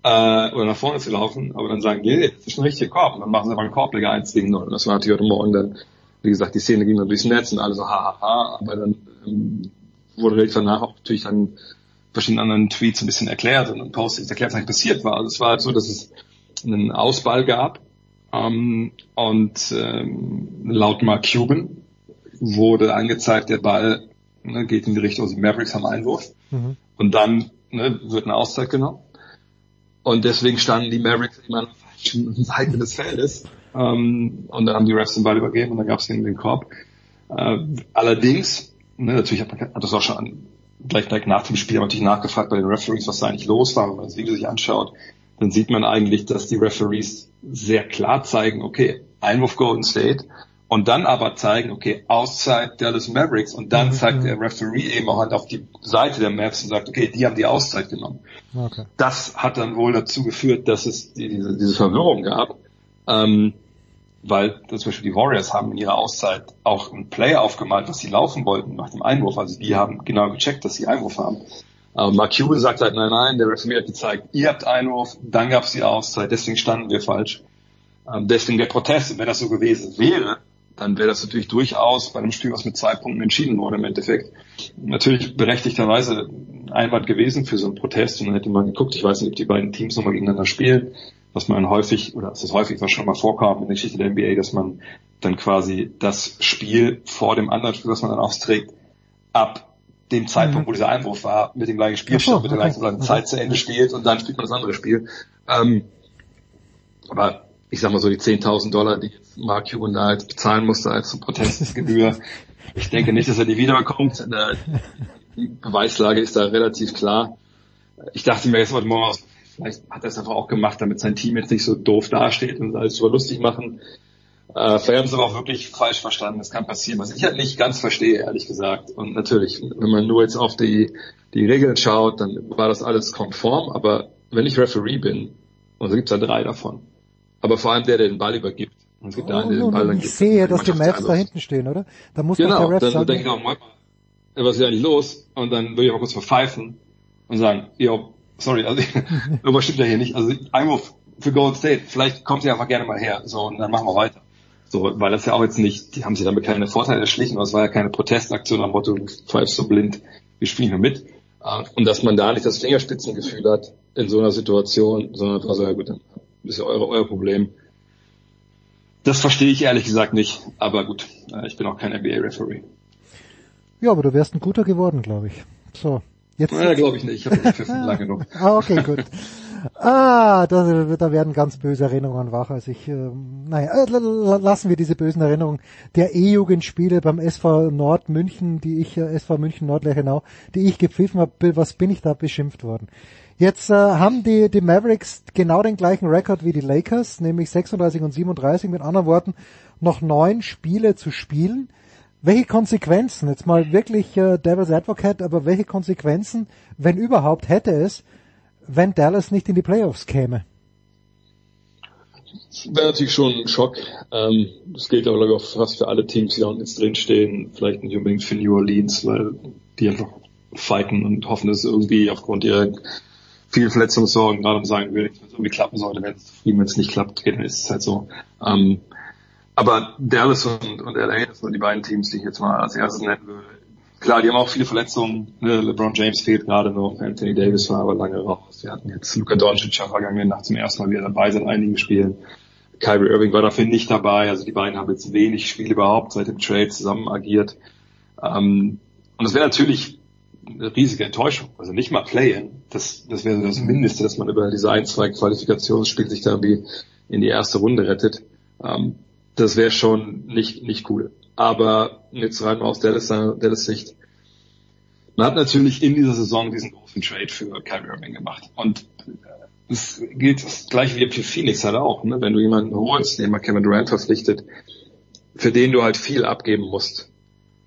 äh, oder nach vorne zu laufen, aber dann sagen, nee, das ist ein richtiger Korb. Und dann machen sie aber einen Korbleger 1 gegen 0. Und das war natürlich heute Morgen dann, wie gesagt, die Szene ging dann durchs Netz und alle so, hahaha, ha, ha, aber dann ähm, wurde relativ danach auch natürlich dann verschiedenen anderen Tweets ein bisschen erklärt und Posts erklärt, was eigentlich passiert war. Also es war halt so, dass es einen Ausball gab ähm, und ähm, laut Mark Cuban wurde angezeigt, der Ball ne, geht in die Richtung, also die Mavericks haben Einwurf mhm. und dann ne, wird eine Auszeit genommen und deswegen standen die Mavericks immer an der falschen Seite des Feldes. Ähm, und dann haben die Refs den Ball übergeben und dann gab es den, den Korb. Äh, allerdings, ne, natürlich hat man hat das auch schon an, gleich, gleich nach dem Spiel natürlich nachgefragt bei den Referees, was da eigentlich los war. Wenn man das Video sich anschaut, dann sieht man eigentlich, dass die Referees sehr klar zeigen, okay, Einwurf Golden State, und dann aber zeigen, okay, Auszeit Dallas Mavericks und dann mhm, zeigt mhm. der Referee eben auch halt auf die Seite der Mavs und sagt, okay, die haben die Auszeit genommen. Okay. Das hat dann wohl dazu geführt, dass es diese, diese Verwirrung gab, ähm, weil zum Beispiel die Warriors haben in ihrer Auszeit auch ein Play aufgemalt, was sie laufen wollten nach dem Einwurf. Also die haben genau gecheckt, dass sie Einwurf haben. Aber Mark Cuban sagt halt, nein, nein, der Referee hat gezeigt, ihr habt Einwurf, dann gab es die Auszeit, deswegen standen wir falsch. Ähm, deswegen der Protest, wenn das so gewesen wäre, dann wäre das natürlich durchaus bei einem Spiel, was mit zwei Punkten entschieden wurde im Endeffekt, natürlich berechtigterweise Einwand gewesen für so einen Protest und dann hätte man geguckt, ich weiß nicht, ob die beiden Teams nochmal gegeneinander spielen, was man häufig, oder es ist häufig, was schon mal vorkam in der Geschichte der NBA, dass man dann quasi das Spiel vor dem anderen Spiel, was man dann austrägt, ab dem Zeitpunkt, mhm. wo dieser Einwurf war, mit dem gleichen Spielstand, so, mit der gleichen Zeit zu Ende spielt und dann spielt man das andere Spiel. Ähm, aber ich sag mal so die 10.000 Dollar, die Mark Cuban da jetzt bezahlen musste als Protestgebühr. ich denke nicht, dass er die wiederbekommt. Die Beweislage ist da relativ klar. Ich dachte mir jetzt heute Morgen aus, vielleicht hat er es einfach auch gemacht, damit sein Team jetzt nicht so doof dasteht und alles super lustig machen. Äh, vielleicht haben sie aber auch wirklich falsch verstanden. Das kann passieren, was ich halt nicht ganz verstehe, ehrlich gesagt. Und natürlich, wenn man nur jetzt auf die, die Regeln schaut, dann war das alles konform. Aber wenn ich Referee bin, und so gibt es ja drei davon, aber vor allem der, der den Ball übergibt. Und es gibt oh, einen, der den Ball dann ich gibt. sehe, dass die Mavs da hinten stehen, oder? Da muss genau, der Ref dann sagen. denke ich auch, was ist eigentlich los? Und dann würde ich mal kurz verpfeifen und sagen, yo, sorry, also irgendwas stimmt ja hier nicht. Also Einwurf für Gold State, vielleicht kommt sie einfach gerne mal her. So, und dann machen wir weiter. So, weil das ja auch jetzt nicht, die haben sich damit keine Vorteile erschlichen, aber es war ja keine Protestaktion am Motto, du pfeifst so blind, wir spielen hier mit. Äh, und dass man da nicht das Fingerspitzengefühl hat in so einer Situation, sondern einfach so, ja gut, dann ist ja eure, euer Problem. Das verstehe ich ehrlich gesagt nicht, aber gut, äh, ich bin auch kein NBA-Referee. Ja, aber du wärst ein guter geworden, glaube ich. So, jetzt. Ja, glaube ich nicht. Ich habe nicht lange genug. ah, okay, gut. Ah, da, da werden ganz böse Erinnerungen wach. Also ich, äh, naja, lassen wir diese bösen Erinnerungen der E-Jugendspiele beim SV Nord München, die ich, äh, SV München Nord Lechenau, die ich gepfiffen habe. Was bin ich da beschimpft worden? Jetzt äh, haben die, die Mavericks genau den gleichen Rekord wie die Lakers, nämlich 36 und 37. Mit anderen Worten, noch neun Spiele zu spielen. Welche Konsequenzen, jetzt mal wirklich äh, Devil's Advocate, aber welche Konsequenzen, wenn überhaupt, hätte es, wenn Dallas nicht in die Playoffs käme? wäre natürlich schon ein Schock. Ähm, das gilt aber glaube ich auch fast für alle Teams, die da unten jetzt drinstehen. Vielleicht nicht unbedingt für New Orleans, weil die einfach fighten und hoffen, dass irgendwie aufgrund ihrer vielen Verletzungssorgen gerade um sagen will, wenn es irgendwie klappen sollte, wenn es zufrieden, wenn es nicht klappt, dann ist es halt so. Ähm, aber Dallas und, und LA, das sind die beiden Teams, die ich jetzt mal als erstes nennen würde. Klar, die haben auch viele Verletzungen. Ne? LeBron James fehlt gerade noch. Anthony Davis war aber lange raus. Wir hatten jetzt Luka Doncic am vergangenen Nacht zum ersten Mal wieder dabei seit einigen Spielen. Kyrie Irving war dafür nicht dabei. Also die beiden haben jetzt wenig Spiele überhaupt seit dem Trade zusammen agiert. Ähm, und das wäre natürlich eine riesige Enttäuschung. Also nicht mal Play-In. Das, das wäre das Mindeste, dass man über diese ein, zwei Qualifikationsspiele sich da irgendwie in die erste Runde rettet. Ähm, das wäre schon nicht, nicht cool. Aber jetzt rein mal aus Dallas, Dallas Sicht. Man hat natürlich in dieser Saison diesen großen Trade für Kyrie Irving gemacht. Und es gilt das gleiche wie für Phoenix halt auch. Ne? Wenn du jemanden holst, den mal Kevin Durant verpflichtet, für den du halt viel abgeben musst,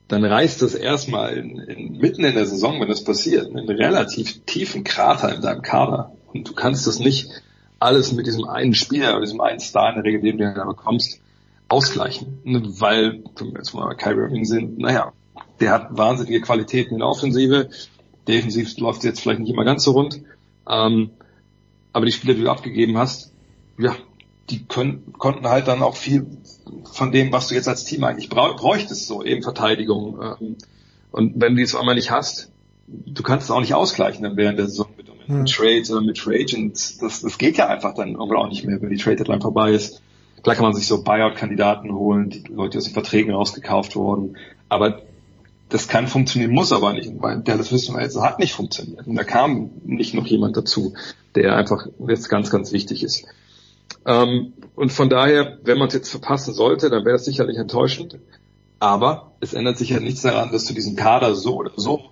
dann reißt das erstmal in, in, mitten in der Saison, wenn das passiert, einen relativ tiefen Krater in deinem Kader. Und du kannst das nicht alles mit diesem einen Spieler oder diesem einen Star in der Regel, den du da bekommst, ausgleichen. Weil, wenn wir jetzt mal Kyrie Irving sind, naja, der hat wahnsinnige Qualitäten in der Offensive. Defensiv läuft es jetzt vielleicht nicht immer ganz so rund. Ähm, aber die Spieler, die du abgegeben hast, ja, die können, konnten halt dann auch viel von dem, was du jetzt als Team eigentlich bräuchtest, so eben Verteidigung. Ähm, und wenn du die jetzt einmal nicht hast, du kannst es auch nicht ausgleichen dann während der Saison mit, mit mhm. Trades oder mit Free Agents. Das, das geht ja einfach dann auch nicht mehr, wenn die Trade Deadline vorbei ist. Klar kann man sich so Buyout-Kandidaten holen, die Leute, die aus den Verträgen rausgekauft wurden. Aber das kann funktionieren, muss aber nicht, weil Dallas wissen wir jetzt, hat nicht funktioniert. Und da kam nicht noch jemand dazu, der einfach jetzt ganz, ganz wichtig ist. Ähm, und von daher, wenn man es jetzt verpassen sollte, dann wäre das sicherlich enttäuschend. Aber es ändert sich ja nichts daran, dass du diesen Kader so oder so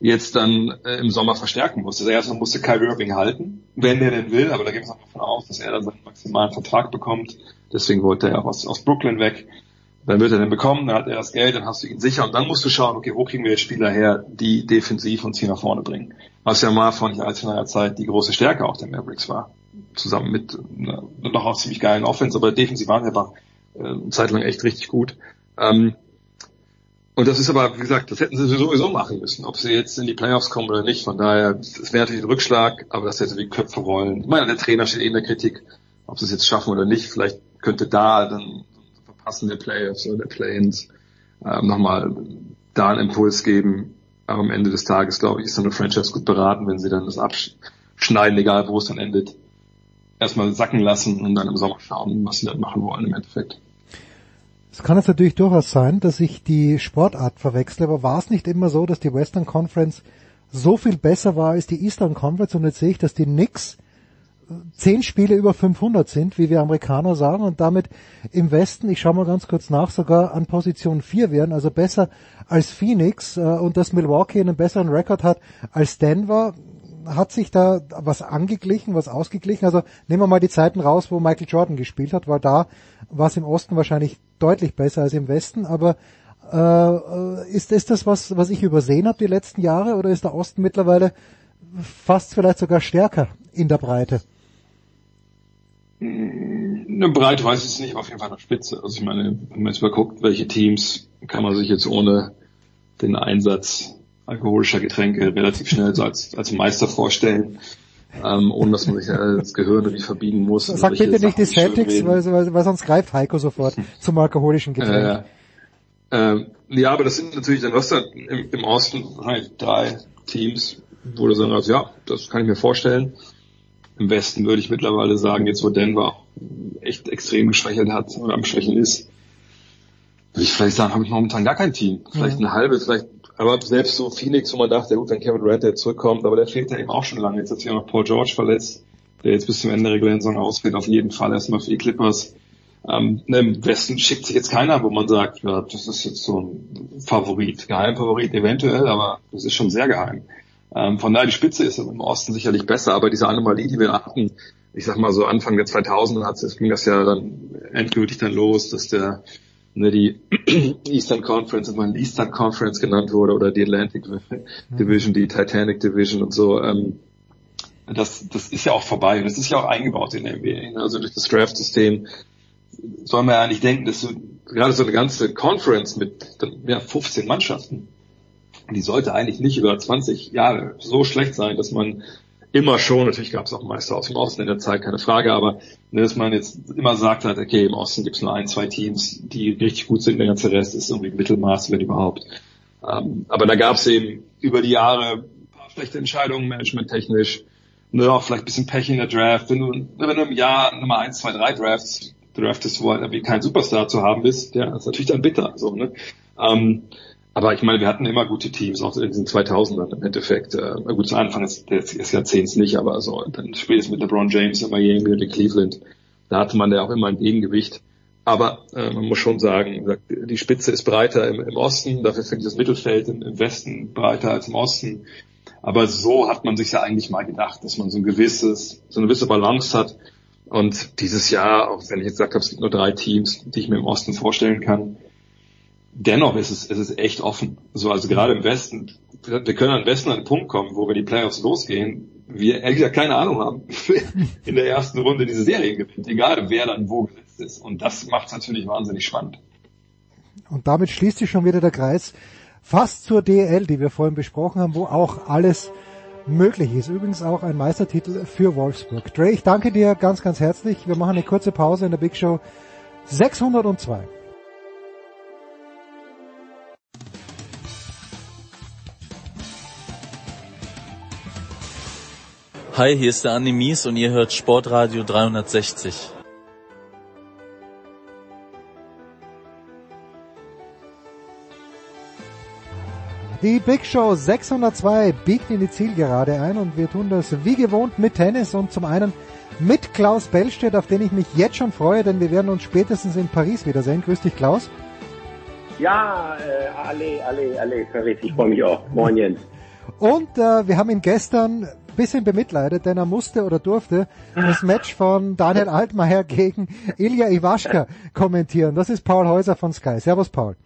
jetzt dann äh, im Sommer verstärken musst. Also erstmal musste Kyrie Irving halten, wenn der denn will, aber da es auch davon aus, dass er dann seinen maximalen Vertrag bekommt. Deswegen wollte er auch aus, aus Brooklyn weg. Dann wird er den bekommen, dann hat er das Geld, dann hast du ihn sicher und dann musst du schauen, okay, wo kriegen wir jetzt Spieler her, die defensiv uns hier nach vorne bringen. Was ja mal von als in einer Zeit die große Stärke auch der Mavericks war. Zusammen mit einer noch auch ziemlich geilen Offense, aber defensiv waren wir aber äh, eine Zeit lang echt richtig gut. Ähm, und das ist aber, wie gesagt, das hätten sie sowieso machen müssen, ob sie jetzt in die Playoffs kommen oder nicht. Von daher, es wäre natürlich ein Rückschlag, aber das hätte wie Köpfe rollen. Ich meine, der Trainer steht eh in der Kritik, ob sie es jetzt schaffen oder nicht. Vielleicht könnte da dann verpassen der Playoffs oder der Play-ins ähm, nochmal da einen Impuls geben. Aber am Ende des Tages, glaube ich, ist dann eine Franchise gut beraten, wenn sie dann das abschneiden, egal wo es dann endet, erstmal sacken lassen und dann im Sommer schauen, was sie dann machen wollen im Endeffekt. Es kann jetzt natürlich durchaus sein, dass ich die Sportart verwechsle, aber war es nicht immer so, dass die Western Conference so viel besser war als die Eastern Conference und jetzt sehe ich, dass die Knicks zehn Spiele über 500 sind, wie wir Amerikaner sagen, und damit im Westen, ich schaue mal ganz kurz nach, sogar an Position 4 wären, also besser als Phoenix äh, und dass Milwaukee einen besseren Rekord hat als Denver. Hat sich da was angeglichen, was ausgeglichen? Also nehmen wir mal die Zeiten raus, wo Michael Jordan gespielt hat, weil da war es im Osten wahrscheinlich deutlich besser als im Westen, aber äh, ist, ist das was, was ich übersehen habe die letzten Jahre oder ist der Osten mittlerweile fast vielleicht sogar stärker in der Breite? Eine Breite weiß ich es nicht, auf jeden Fall eine Spitze. Also ich meine, wenn man jetzt mal guckt, welche Teams kann man sich jetzt ohne den Einsatz alkoholischer Getränke relativ schnell so als, als Meister vorstellen, ähm, ohne dass man sich das Gehirn irgendwie verbiegen muss. Sag bitte nicht die Celtics, weil, weil, weil sonst greift Heiko sofort zum alkoholischen Getränk. Äh, äh, ja, aber das sind natürlich, dann was da im, im Osten halt drei Teams, wo du sagst, ja, das kann ich mir vorstellen im Westen würde ich mittlerweile sagen, jetzt wo Denver echt extrem geschwächelt hat oder am Schwächen ist, würde ich vielleicht sagen, habe ich momentan gar kein Team. Vielleicht mhm. eine halbe, vielleicht, aber selbst so Phoenix, wo man dachte, ja gut, wenn Kevin jetzt zurückkommt, aber der fehlt ja eben auch schon lange. Jetzt hat sich ja noch Paul George verletzt, der jetzt bis zum Ende der regulären Saison ausfällt, auf jeden Fall erstmal für die Clippers. Ähm, ne, Im Westen schickt sich jetzt keiner, wo man sagt, ja, das ist jetzt so ein Favorit, Geheimfavorit eventuell, aber das ist schon sehr geheim. Ähm, von daher die Spitze ist im Osten sicherlich besser, aber diese Anomalie, die wir hatten, ich sag mal so Anfang der 2000er hat, es ging das ja dann endgültig dann los, dass der ne, die Eastern Conference immer Eastern Conference genannt wurde oder die Atlantic Division, die Titanic Division und so. Ähm, das, das ist ja auch vorbei und das ist ja auch eingebaut in der NBA. Also durch das Draft-System soll man ja nicht denken, dass so, gerade so eine ganze Conference mit ja, 15 Mannschaften, die sollte eigentlich nicht über 20 Jahre so schlecht sein, dass man immer schon, natürlich gab es auch Meister aus dem Osten in der Zeit, keine Frage, aber ne, dass man jetzt immer sagt hat, okay, im Osten gibt es nur ein, zwei Teams, die richtig gut sind, der ganze Rest ist irgendwie Mittelmaß, wenn überhaupt. Ähm, aber da gab es eben über die Jahre ein paar schlechte Entscheidungen, managementtechnisch, ne, auch vielleicht ein bisschen Pech in der Draft. Wenn du, wenn du im Jahr Nummer eins, zwei, drei Drafts draftest, wo halt irgendwie kein Superstar zu haben ist, ja, ist natürlich dann bitter. So, ne? Ähm, aber ich meine, wir hatten immer gute Teams, auch in diesen 2000ern im Endeffekt. Äh, gut, zu Anfang des, des Jahrzehnts nicht, aber so dann spätestens mit LeBron James in Miami und in Cleveland, da hatte man ja auch immer ein Gegengewicht. Aber äh, man muss schon sagen, die Spitze ist breiter im, im Osten, dafür finde ich das Mittelfeld im, im, Westen breiter als im Osten. Aber so hat man sich ja eigentlich mal gedacht, dass man so ein gewisses, so eine gewisse Balance hat. Und dieses Jahr, auch wenn ich jetzt gesagt habe, es gibt nur drei Teams, die ich mir im Osten vorstellen kann, dennoch ist es, ist es echt offen. So, also gerade im Westen, wir können am Westen an einen Punkt kommen, wo wir die Playoffs losgehen, wir ehrlich gesagt keine Ahnung haben, in der ersten Runde diese Serie gewinnt, egal wer dann wo gesetzt ist. Und das macht es natürlich wahnsinnig spannend. Und damit schließt sich schon wieder der Kreis fast zur DL, die wir vorhin besprochen haben, wo auch alles möglich ist. Übrigens auch ein Meistertitel für Wolfsburg. Dre, ich danke dir ganz, ganz herzlich. Wir machen eine kurze Pause in der Big Show 602. Hi, hier ist der Andi Mies und ihr hört Sportradio 360. Die Big Show 602 biegt in die Zielgerade ein und wir tun das wie gewohnt mit Tennis und zum einen mit Klaus Bellstedt, auf den ich mich jetzt schon freue, denn wir werden uns spätestens in Paris wiedersehen. Grüß dich, Klaus. Ja, äh, alle, alle, alle, Paris, ich freue mich auch. Moin Jens. Und äh, wir haben ihn gestern bisschen bemitleidet, denn er musste oder durfte das Match von Daniel Altmaier gegen Ilya Iwaschka kommentieren. Das ist Paul Häuser von Sky. Servus, Paul.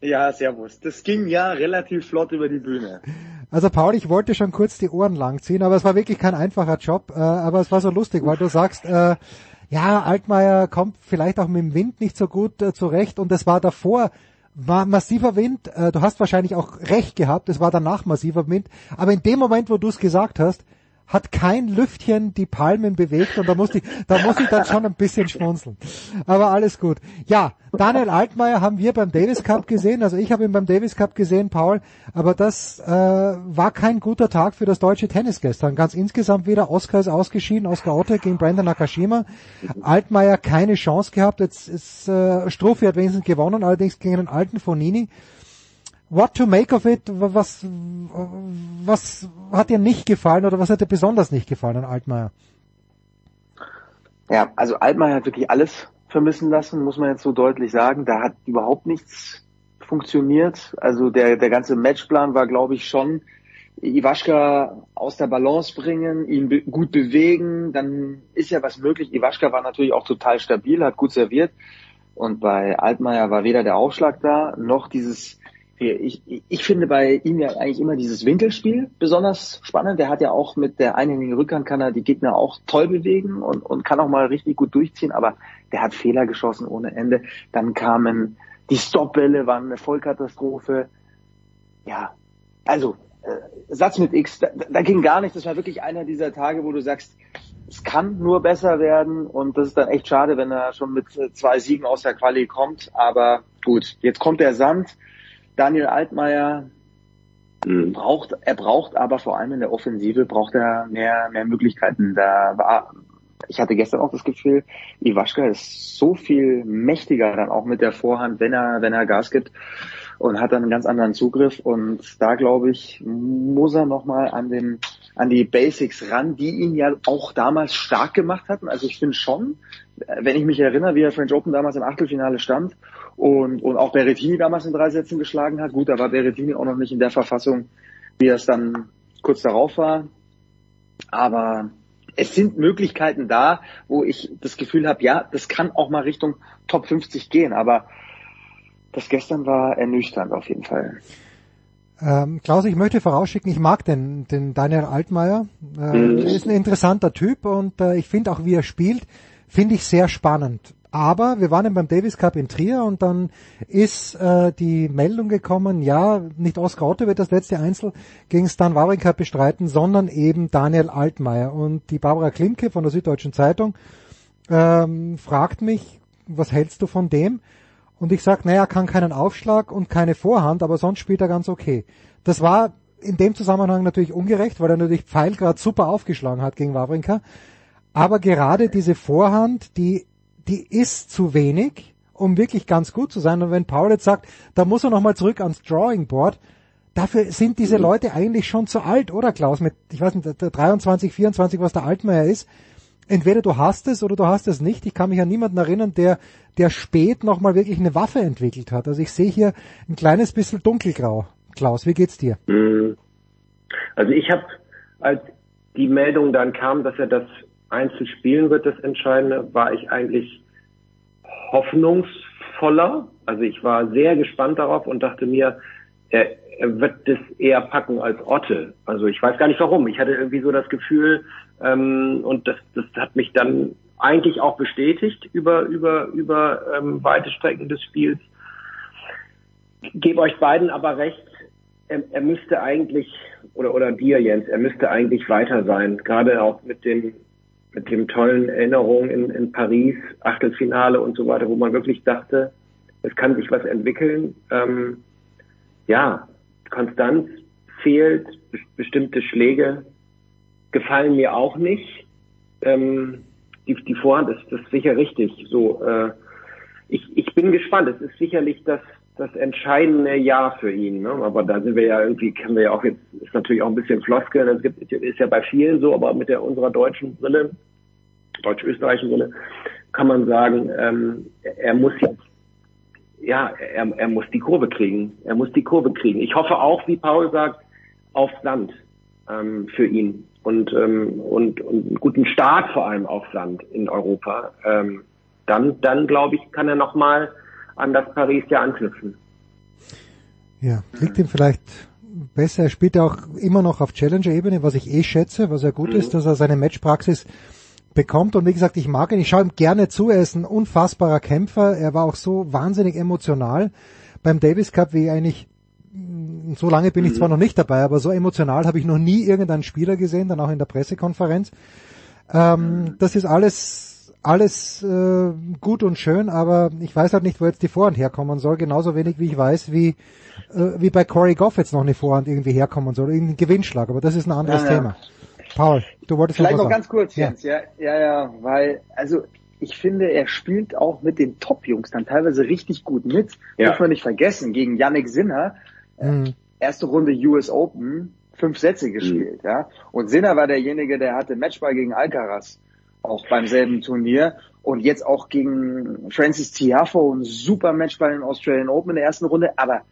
Ja, servus. Das ging ja relativ flott über die Bühne. Also Paul, ich wollte schon kurz die Ohren langziehen, aber es war wirklich kein einfacher Job. Äh, aber es war so lustig, weil du sagst, äh, ja, Altmaier kommt vielleicht auch mit dem Wind nicht so gut äh, zurecht und es war davor war massiver Wind. Äh, du hast wahrscheinlich auch recht gehabt, es war danach massiver Wind. Aber in dem Moment, wo du es gesagt hast, hat kein Lüftchen die Palmen bewegt und da musste ich, da muss ich dann schon ein bisschen schmunzeln. Aber alles gut. Ja, Daniel Altmaier haben wir beim Davis Cup gesehen, also ich habe ihn beim Davis Cup gesehen, Paul, aber das äh, war kein guter Tag für das deutsche Tennis gestern. Ganz insgesamt wieder, Oscar ist ausgeschieden, Oscar Otte gegen Brandon Nakashima. Altmaier keine Chance gehabt, jetzt ist äh, Struffi hat wenigstens gewonnen, allerdings gegen den alten Fonini what to make of it? Was, was hat dir nicht gefallen oder was hat dir besonders nicht gefallen an Altmaier? Ja, also Altmaier hat wirklich alles vermissen lassen, muss man jetzt so deutlich sagen. Da hat überhaupt nichts funktioniert. Also der, der ganze Matchplan war, glaube ich, schon Iwaschka aus der Balance bringen, ihn be gut bewegen, dann ist ja was möglich. Iwaschka war natürlich auch total stabil, hat gut serviert. Und bei Altmaier war weder der Aufschlag da, noch dieses ich, ich finde bei ihm ja eigentlich immer dieses Winkelspiel besonders spannend. Der hat ja auch mit der einhändigen Rückhand kann er die Gegner auch toll bewegen und, und kann auch mal richtig gut durchziehen, aber der hat Fehler geschossen ohne Ende. Dann kamen die Stopbälle, waren eine Vollkatastrophe. Ja, also äh, Satz mit X, da, da ging gar nicht. Das war wirklich einer dieser Tage, wo du sagst, es kann nur besser werden und das ist dann echt schade, wenn er schon mit zwei Siegen aus der Quali kommt. Aber gut, jetzt kommt der Sand Daniel Altmaier mhm. braucht, er braucht aber vor allem in der Offensive braucht er mehr, mehr Möglichkeiten. Da war, ich hatte gestern auch das Gefühl, Iwaschka ist so viel mächtiger dann auch mit der Vorhand, wenn er, wenn er Gas gibt und hat dann einen ganz anderen Zugriff. Und da glaube ich, muss er nochmal an den, an die Basics ran, die ihn ja auch damals stark gemacht hatten. Also ich finde schon, wenn ich mich erinnere, wie er French Open damals im Achtelfinale stand und, und auch Berrettini damals in drei Sätzen geschlagen hat. Gut, da war Berrettini auch noch nicht in der Verfassung, wie er es dann kurz darauf war. Aber es sind Möglichkeiten da, wo ich das Gefühl habe, ja, das kann auch mal Richtung Top 50 gehen. Aber das gestern war ernüchternd auf jeden Fall. Ähm, Klaus, ich möchte vorausschicken, ich mag den, den Daniel Altmaier. Äh, mhm. ist ein interessanter Typ und äh, ich finde auch, wie er spielt, finde ich sehr spannend. Aber wir waren beim Davis Cup in Trier und dann ist äh, die Meldung gekommen, ja, nicht Oskar Otto wird das letzte Einzel gegen Stan Wawrinka bestreiten, sondern eben Daniel Altmaier. Und die Barbara Klimke von der Süddeutschen Zeitung ähm, fragt mich, was hältst du von dem? Und ich sage, naja, kann keinen Aufschlag und keine Vorhand, aber sonst spielt er ganz okay. Das war in dem Zusammenhang natürlich ungerecht, weil er natürlich Pfeil gerade super aufgeschlagen hat gegen Wawrinka. Aber gerade diese Vorhand, die die ist zu wenig, um wirklich ganz gut zu sein. Und wenn Paul jetzt sagt, da muss er nochmal zurück ans Drawing Board, dafür sind diese mhm. Leute eigentlich schon zu alt, oder Klaus? Mit, ich weiß nicht, 23, 24, was der Altmaier ist. Entweder du hast es oder du hast es nicht. Ich kann mich an niemanden erinnern, der, der spät nochmal wirklich eine Waffe entwickelt hat. Also ich sehe hier ein kleines bisschen dunkelgrau. Klaus, wie geht's dir? Mhm. Also ich habe, als die Meldung dann kam, dass er das Einzel spielen wird, das Entscheidende, war ich eigentlich hoffnungsvoller. Also ich war sehr gespannt darauf und dachte mir, er, er wird das eher packen als Otte. Also ich weiß gar nicht warum. Ich hatte irgendwie so das Gefühl, ähm, und das, das hat mich dann eigentlich auch bestätigt über, über, über ähm, weite Strecken des Spiels. Gebe euch beiden aber recht, er, er müsste eigentlich, oder, oder dir Jens, er müsste eigentlich weiter sein, gerade auch mit den mit dem tollen Erinnerungen in, in Paris, Achtelfinale und so weiter, wo man wirklich dachte, es kann sich was entwickeln. Ähm, ja, Konstanz fehlt, be bestimmte Schläge gefallen mir auch nicht. Ähm, die, die Vorhand ist, das sicher richtig. So, äh, ich, ich bin gespannt. Es ist sicherlich das, das entscheidende Jahr für ihn. Ne? Aber da sind wir ja irgendwie, kennen wir ja auch jetzt, ist natürlich auch ein bisschen Floskeln. Es gibt, ist ja bei vielen so, aber mit der unserer deutschen Brille, deutsch-österreichischen Brille, kann man sagen, ähm, er muss jetzt, ja, er, er muss die Kurve kriegen. Er muss die Kurve kriegen. Ich hoffe auch, wie Paul sagt, aufs Land ähm, für ihn und, ähm, und, und einen guten Start vor allem aufs Land in Europa. Ähm, dann, dann glaube ich, kann er nochmal an das Paris ja anknüpfen. Ja, liegt ihm vielleicht besser. Er spielt ja auch immer noch auf Challenger-Ebene, was ich eh schätze, was ja gut mhm. ist, dass er seine Matchpraxis bekommt. Und wie gesagt, ich mag ihn, ich schaue ihm gerne zu. Er ist ein unfassbarer Kämpfer. Er war auch so wahnsinnig emotional beim Davis Cup, wie eigentlich so lange bin ich mhm. zwar noch nicht dabei, aber so emotional habe ich noch nie irgendeinen Spieler gesehen, dann auch in der Pressekonferenz. Ähm, mhm. das ist alles alles äh, gut und schön, aber ich weiß halt nicht, wo jetzt die Vorhand herkommen soll, genauso wenig wie ich weiß, wie, äh, wie bei Corey Goff jetzt noch eine Vorhand irgendwie herkommen soll, irgendein Gewinnschlag, aber das ist ein anderes ja, ja. Thema. Paul, du wolltest Vielleicht noch, noch ganz kurz, Jens, ja. ja, ja, ja, weil, also ich finde, er spielt auch mit den Top-Jungs dann teilweise richtig gut mit. Ja. Darf man nicht vergessen, gegen Yannick Sinner, äh, mhm. erste Runde US Open, fünf Sätze gespielt, mhm. ja. Und Sinner war derjenige, der hatte Matchball gegen Alcaraz auch beim selben Turnier und jetzt auch gegen Francis Tiafo ein super Match bei den Australian Open in der ersten Runde, aber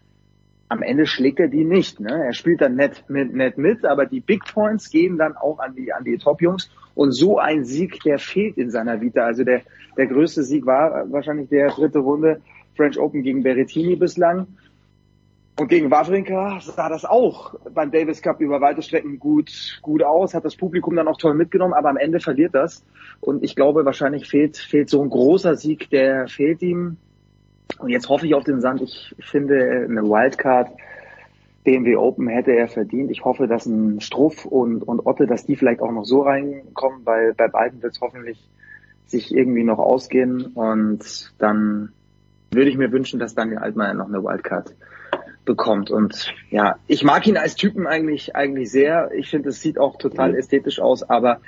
am Ende schlägt er die nicht. Ne? Er spielt dann nett mit, nett mit, aber die Big Points gehen dann auch an die, an die Top-Jungs. Und so ein Sieg, der fehlt in seiner Vita. Also der, der größte Sieg war wahrscheinlich der dritte Runde French Open gegen Berrettini bislang. Und gegen Wawrinka sah das auch beim Davis Cup über weite Strecken gut, gut aus, hat das Publikum dann auch toll mitgenommen, aber am Ende verliert das. Und ich glaube, wahrscheinlich fehlt, fehlt so ein großer Sieg, der fehlt ihm. Und jetzt hoffe ich auf den Sand. Ich finde eine Wildcard BMW Open hätte er verdient. Ich hoffe, dass ein Struff und, und Otte, dass die vielleicht auch noch so reinkommen, weil bei beiden wird es hoffentlich sich irgendwie noch ausgehen. Und dann würde ich mir wünschen, dass Daniel Altmaier noch eine Wildcard bekommt. Und ja, ich mag ihn als Typen eigentlich, eigentlich sehr. Ich finde, es sieht auch total ästhetisch aus, aber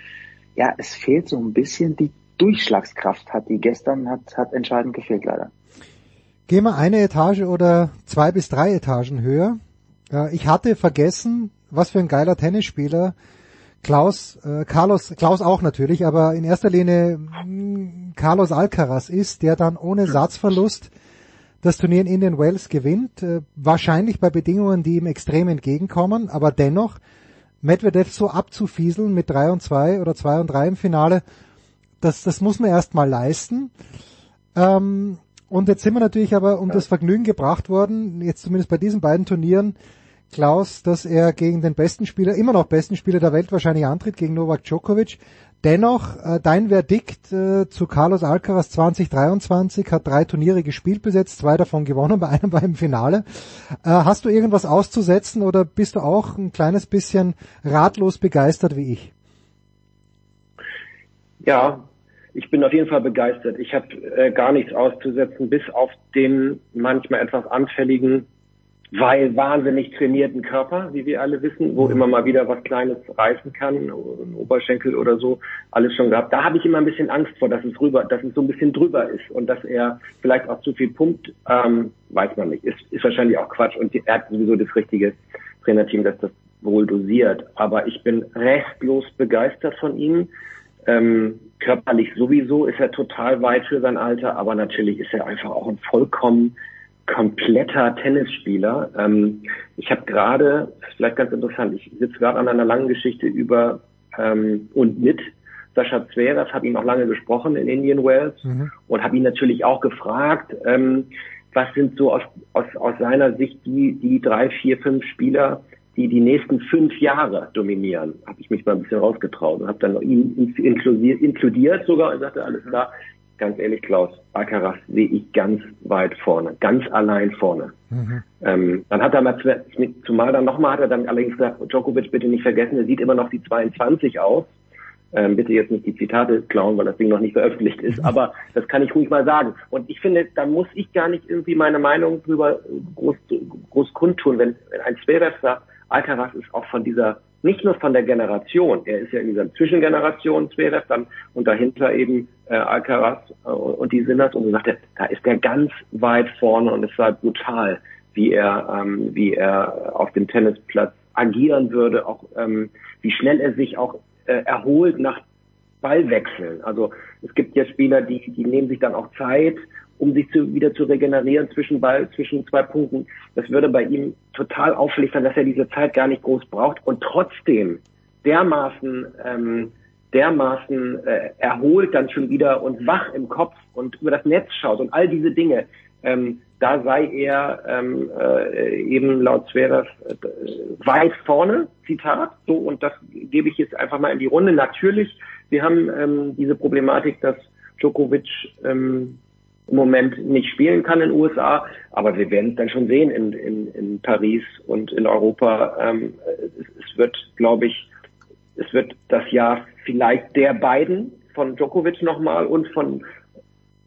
ja, es fehlt so ein bisschen die Durchschlagskraft, hat die gestern, hat, hat entscheidend gefehlt leider. Gehen wir eine Etage oder zwei bis drei Etagen höher. Ich hatte vergessen, was für ein geiler Tennisspieler Klaus, äh, Carlos, Klaus auch natürlich, aber in erster Linie mh, Carlos Alcaraz ist, der dann ohne Satzverlust das Turnier in Indian Wells gewinnt, äh, wahrscheinlich bei Bedingungen, die ihm extrem entgegenkommen, aber dennoch Medvedev so abzufieseln mit 3 und 2 oder 2 und 3 im Finale, das, das muss man erstmal leisten. Ähm, und jetzt sind wir natürlich aber um das Vergnügen gebracht worden, jetzt zumindest bei diesen beiden Turnieren, Klaus, dass er gegen den besten Spieler, immer noch besten Spieler der Welt wahrscheinlich antritt, gegen Novak Djokovic. Dennoch, äh, dein Verdikt äh, zu Carlos Alcaraz 2023 hat drei Turniere gespielt bis jetzt, zwei davon gewonnen, bei einem war im Finale. Äh, hast du irgendwas auszusetzen oder bist du auch ein kleines bisschen ratlos begeistert wie ich? Ja, ich bin auf jeden Fall begeistert. Ich habe äh, gar nichts auszusetzen, bis auf den manchmal etwas anfälligen weil wahnsinnig trainierten Körper, wie wir alle wissen, wo immer mal wieder was Kleines reißen kann, Oberschenkel oder so, alles schon gehabt. Da habe ich immer ein bisschen Angst vor, dass es rüber, dass es so ein bisschen drüber ist und dass er vielleicht auch zu viel pumpt, ähm, weiß man nicht. Ist, ist wahrscheinlich auch Quatsch und er hat sowieso das richtige Trainerteam, das das wohl dosiert. Aber ich bin restlos begeistert von ihm. Ähm, körperlich sowieso ist er total weit für sein Alter, aber natürlich ist er einfach auch ein vollkommen kompletter Tennisspieler. Ähm, ich habe gerade, vielleicht ganz interessant, ich sitze gerade an einer langen Geschichte über ähm, und mit Sascha Zverev, habe ihn auch lange gesprochen in Indian Wells mhm. und habe ihn natürlich auch gefragt, ähm, was sind so aus, aus, aus seiner Sicht die, die drei, vier, fünf Spieler, die die nächsten fünf Jahre dominieren. Habe ich mich mal ein bisschen rausgetraut und habe dann ihn inkludiert, inkludiert sogar und sagte, alles klar, ganz ehrlich, Klaus, Alcaraz sehe ich ganz weit vorne, ganz allein vorne. Mhm. Ähm, dann hat er mal, zumal dann nochmal hat er dann allerdings gesagt, Djokovic bitte nicht vergessen, er sieht immer noch die 22 aus. Ähm, bitte jetzt nicht die Zitate klauen, weil das Ding noch nicht veröffentlicht ist, mhm. aber das kann ich ruhig mal sagen. Und ich finde, da muss ich gar nicht irgendwie meine Meinung drüber groß, groß kundtun, wenn, wenn ein Zverev sagt, Alcaraz ist auch von dieser nicht nur von der Generation, er ist ja in dieser Zwischengeneration Zverev, dann und dahinter eben äh, Alcaraz äh, und die Sinners und so sagt er, da ist er ganz weit vorne und es war brutal, wie er, ähm, wie er auf dem Tennisplatz agieren würde, auch ähm, wie schnell er sich auch äh, erholt nach Ballwechseln. Also es gibt ja Spieler, die, die nehmen sich dann auch Zeit, um sich zu, wieder zu regenerieren zwischen Ball, zwischen zwei Punkten. Das würde bei ihm total auffällig sein, dass er diese Zeit gar nicht groß braucht und trotzdem dermaßen ähm, dermaßen äh, erholt dann schon wieder und wach im Kopf und über das Netz schaut und all diese Dinge. Ähm, da sei er ähm, äh, eben laut Zverev äh, weit vorne, Zitat, so und das gebe ich jetzt einfach mal in die Runde. Natürlich, wir haben ähm, diese Problematik, dass Djokovic ähm, im Moment nicht spielen kann in den USA, aber wir werden es dann schon sehen in, in, in Paris und in Europa. Ähm, es, es wird, glaube ich, es wird das Jahr vielleicht der beiden von Djokovic nochmal und von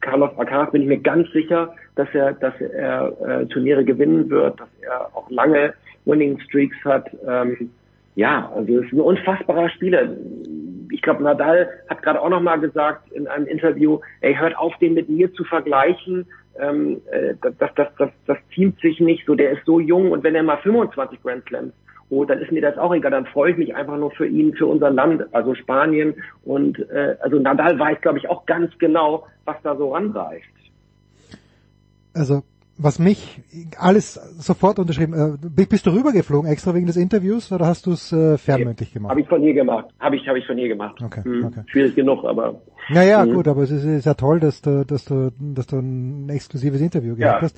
Carlos Alcaraz bin ich mir ganz sicher, dass er, dass er äh, Turniere gewinnen wird, dass er auch lange Winning Streaks hat. Ähm, ja, also es ist ein unfassbarer Spieler. Ich glaube, Nadal hat gerade auch nochmal gesagt in einem Interview, ey, hört auf, den mit mir zu vergleichen. Ähm, äh, das, das, das, das, ziemt sich nicht so. Der ist so jung und wenn er mal 25 Grand Slams oh, dann ist mir das auch egal, dann freue ich mich einfach nur für ihn, für unser Land, also Spanien. Und äh, also Nadal weiß, glaube ich, auch ganz genau, was da so ranreicht. Also was mich alles sofort unterschrieben. Äh, bist du rübergeflogen extra wegen des Interviews oder hast du es äh, fernmündlich gemacht? Habe ich von hier gemacht. Habe ich habe ich von hier gemacht. Okay, hm, okay. Schwierig genug, aber. Naja, hm. gut, aber es ist, ist ja toll, dass du dass du dass du ein exklusives Interview gehabt ja. hast.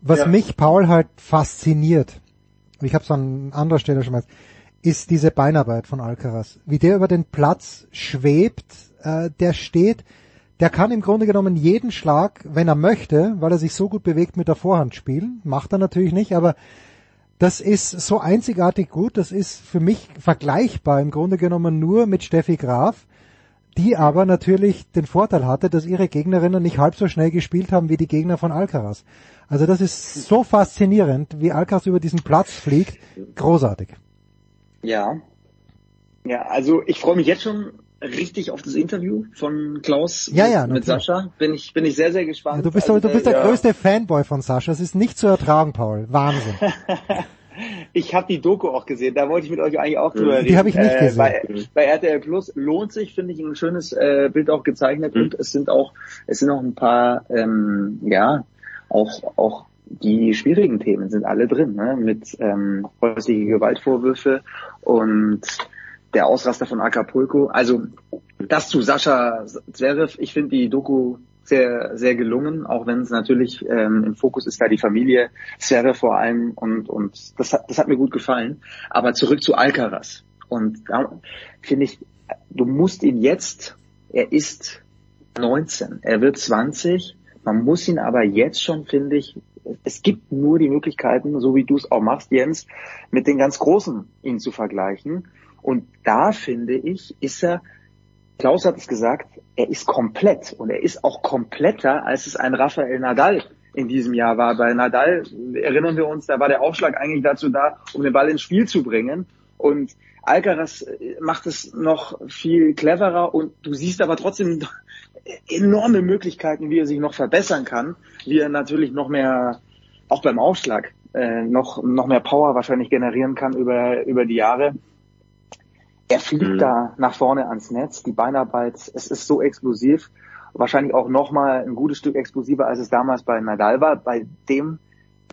Was ja. mich Paul halt fasziniert, ich habe es an anderer Stelle schon mal, ist diese Beinarbeit von Alcaraz. Wie der über den Platz schwebt, äh, der steht, der kann im Grunde genommen jeden Schlag, wenn er möchte, weil er sich so gut bewegt mit der Vorhand spielen. Macht er natürlich nicht, aber das ist so einzigartig gut. Das ist für mich vergleichbar im Grunde genommen nur mit Steffi Graf, die aber natürlich den Vorteil hatte, dass ihre Gegnerinnen nicht halb so schnell gespielt haben wie die Gegner von Alcaraz. Also das ist so faszinierend, wie Alcaraz über diesen Platz fliegt. Großartig. Ja. Ja, also ich freue mich jetzt schon richtig auf das Interview von Klaus ja, ja, mit Sascha. Bin ich, bin ich sehr, sehr gespannt. Ja, du bist, also, du bist der ja. größte Fanboy von Sascha. Es ist nicht zu ertragen, Paul. Wahnsinn. ich habe die Doku auch gesehen. Da wollte ich mit euch eigentlich auch drüber reden. Die habe ich nicht gesehen. Äh, bei, bei, RTL Plus lohnt sich, finde ich, ein schönes äh, Bild auch gezeichnet mhm. und es sind auch, es sind auch ein paar, ähm, ja, auch, auch die schwierigen Themen sind alle drin, ne? mit ähm, häusliche Gewaltvorwürfe und der Ausraster von Acapulco. Also das zu Sascha Zverev, ich finde die Doku sehr, sehr gelungen, auch wenn es natürlich ähm, im Fokus ist da die Familie, Serre vor allem und, und das, hat, das hat mir gut gefallen. Aber zurück zu Alcaraz. Und da finde ich, du musst ihn jetzt, er ist 19, er wird 20, man muss ihn aber jetzt schon, finde ich, es gibt nur die Möglichkeiten, so wie du es auch machst, Jens, mit den ganz Großen ihn zu vergleichen. Und da finde ich, ist er, Klaus hat es gesagt, er ist komplett und er ist auch kompletter, als es ein Rafael Nadal in diesem Jahr war. Bei Nadal erinnern wir uns, da war der Aufschlag eigentlich dazu da, um den Ball ins Spiel zu bringen. Und Alcaraz macht es noch viel cleverer und du siehst aber trotzdem enorme Möglichkeiten, wie er sich noch verbessern kann, wie er natürlich noch mehr, auch beim Aufschlag, äh, noch, noch mehr Power wahrscheinlich generieren kann über, über die Jahre. Er fliegt mhm. da nach vorne ans Netz, die Beinarbeit, es ist so explosiv, wahrscheinlich auch nochmal ein gutes Stück explosiver, als es damals bei Nadal war, bei dem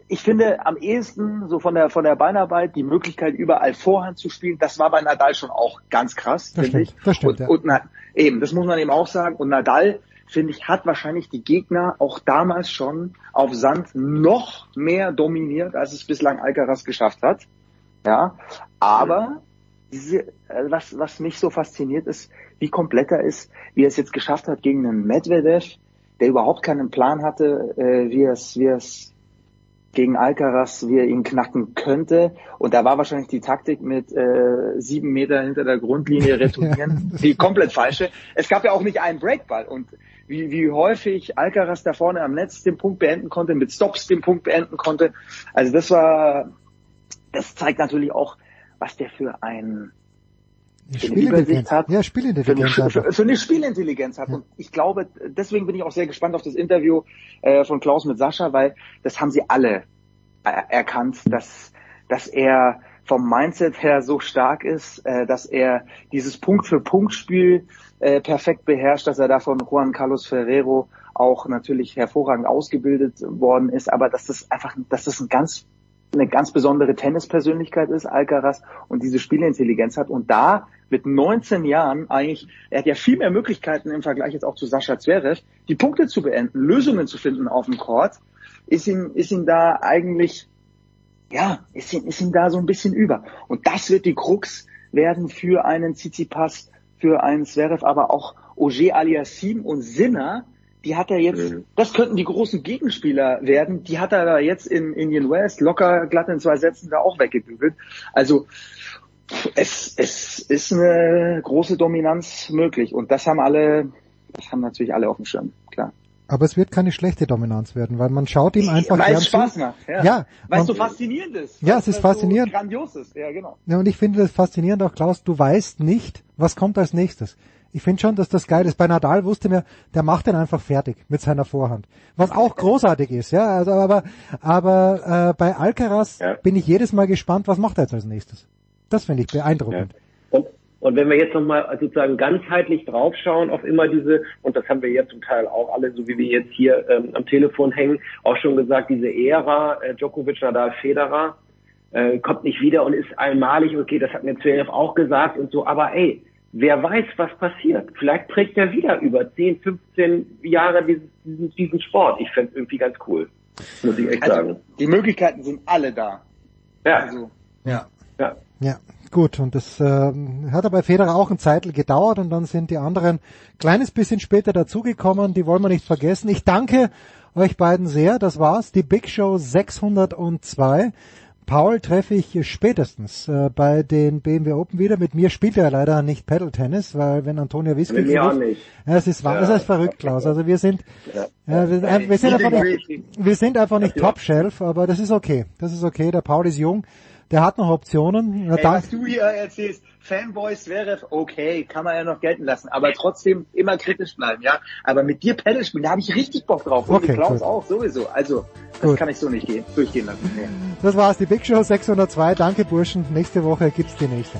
ich finde am ehesten so von der von der Beinarbeit die Möglichkeit überall Vorhand zu spielen, das war bei Nadal schon auch ganz krass, finde ich. Das stimmt, und, ja. und na, eben, das muss man eben auch sagen. Und Nadal finde ich hat wahrscheinlich die Gegner auch damals schon auf Sand noch mehr dominiert, als es bislang Alcaraz geschafft hat. Ja, aber diese, äh, was was mich so fasziniert ist, wie komplett er ist, wie er es jetzt geschafft hat gegen einen Medvedev, der überhaupt keinen Plan hatte, äh, wie er es wie er es gegen Alcaraz, wie er ihn knacken könnte. Und da war wahrscheinlich die Taktik mit äh, sieben Meter hinter der Grundlinie retournieren die komplett falsche. Es gab ja auch nicht einen Breakball. Und wie, wie häufig Alcaraz da vorne am Netz den Punkt beenden konnte, mit Stops den Punkt beenden konnte. Also das war, das zeigt natürlich auch, was der für ein Spielintelligenz hat. Ja, Spielintelligenz für, für, für, eine Spielintelligenz hat. Ja. Und ich glaube, deswegen bin ich auch sehr gespannt auf das Interview äh, von Klaus mit Sascha, weil das haben sie alle äh, erkannt, dass, dass er vom Mindset her so stark ist, äh, dass er dieses Punkt-für-Punkt-Spiel äh, perfekt beherrscht, dass er da von Juan Carlos Ferrero auch natürlich hervorragend ausgebildet worden ist, aber dass das einfach, dass das ein ganz eine ganz besondere Tennispersönlichkeit ist, Alcaraz, und diese Spielintelligenz hat. Und da mit 19 Jahren eigentlich, er hat ja viel mehr Möglichkeiten im Vergleich jetzt auch zu Sascha Zverev, die Punkte zu beenden, Lösungen zu finden auf dem Court, ist ihm, ist ihm da eigentlich, ja, ist ihm, ist ihm da so ein bisschen über. Und das wird die Krux werden für einen Tsitsipas, für einen Zverev, aber auch Auger Aliassim und Sinner, die hat er jetzt, mhm. das könnten die großen Gegenspieler werden, die hat er da jetzt in Indian West locker glatt in zwei Sätzen da auch weggebügelt. Also es, es ist eine große Dominanz möglich und das haben alle, das haben natürlich alle auf dem Schirm, klar. Aber es wird keine schlechte Dominanz werden, weil man schaut ihm einfach Weil es Spaß macht, ja. ja weil es so faszinierend ist. Ja, es ist faszinierend. So grandios ist, ja genau. Ja, und ich finde das faszinierend auch, Klaus, du weißt nicht, was kommt als nächstes. Ich finde schon, dass das geil ist. Bei Nadal wusste mir, der macht den einfach fertig mit seiner Vorhand. Was auch großartig ist, ja. Also, aber aber äh, bei Alcaraz ja. bin ich jedes Mal gespannt, was macht er jetzt als nächstes. Das finde ich beeindruckend. Ja. Und, und wenn wir jetzt nochmal sozusagen ganzheitlich draufschauen auf immer diese, und das haben wir jetzt zum Teil auch alle, so wie wir jetzt hier ähm, am Telefon hängen, auch schon gesagt, diese Ära äh, Djokovic, Nadal, Federer, äh, kommt nicht wieder und ist einmalig, okay, das hat mir Zverev auch gesagt und so, aber ey, wer weiß, was passiert. Vielleicht trägt er wieder über 10, 15 Jahre diesen, diesen, diesen Sport. Ich fände irgendwie ganz cool. Muss ich echt also, sagen. Die Möglichkeiten sind alle da. Ja. Also, ja. Ja. Ja. Gut, und das äh, hat aber bei Federer auch ein Zeitl gedauert und dann sind die anderen kleines bisschen später dazugekommen, die wollen wir nicht vergessen. Ich danke euch beiden sehr, das war's, die Big Show 602. Paul treffe ich spätestens äh, bei den BMW Open wieder. Mit mir spielt er leider nicht Pedal Tennis, weil wenn Antonio Whisky Mit mir auch nicht. Ja, es ist wahr, ja. das ist verrückt, Klaus. Also wir sind, ja. äh, wir, äh, wir, sind einfach nicht, wir sind einfach nicht Top Shelf, aber das ist okay. Das ist okay. Der Paul ist jung, der hat noch Optionen. Ey, was du hier erzählst, Fanboys wäre okay, kann man ja noch gelten lassen, aber trotzdem immer kritisch bleiben, ja. Aber mit dir Pedal spielen, da habe ich richtig Bock drauf. Und okay, Klaus gut. auch, sowieso. Also, das gut. kann ich so nicht gehen, durchgehen lassen. Nee. Das war's, die Big Show 602. Danke Burschen. Nächste Woche gibt's die nächste.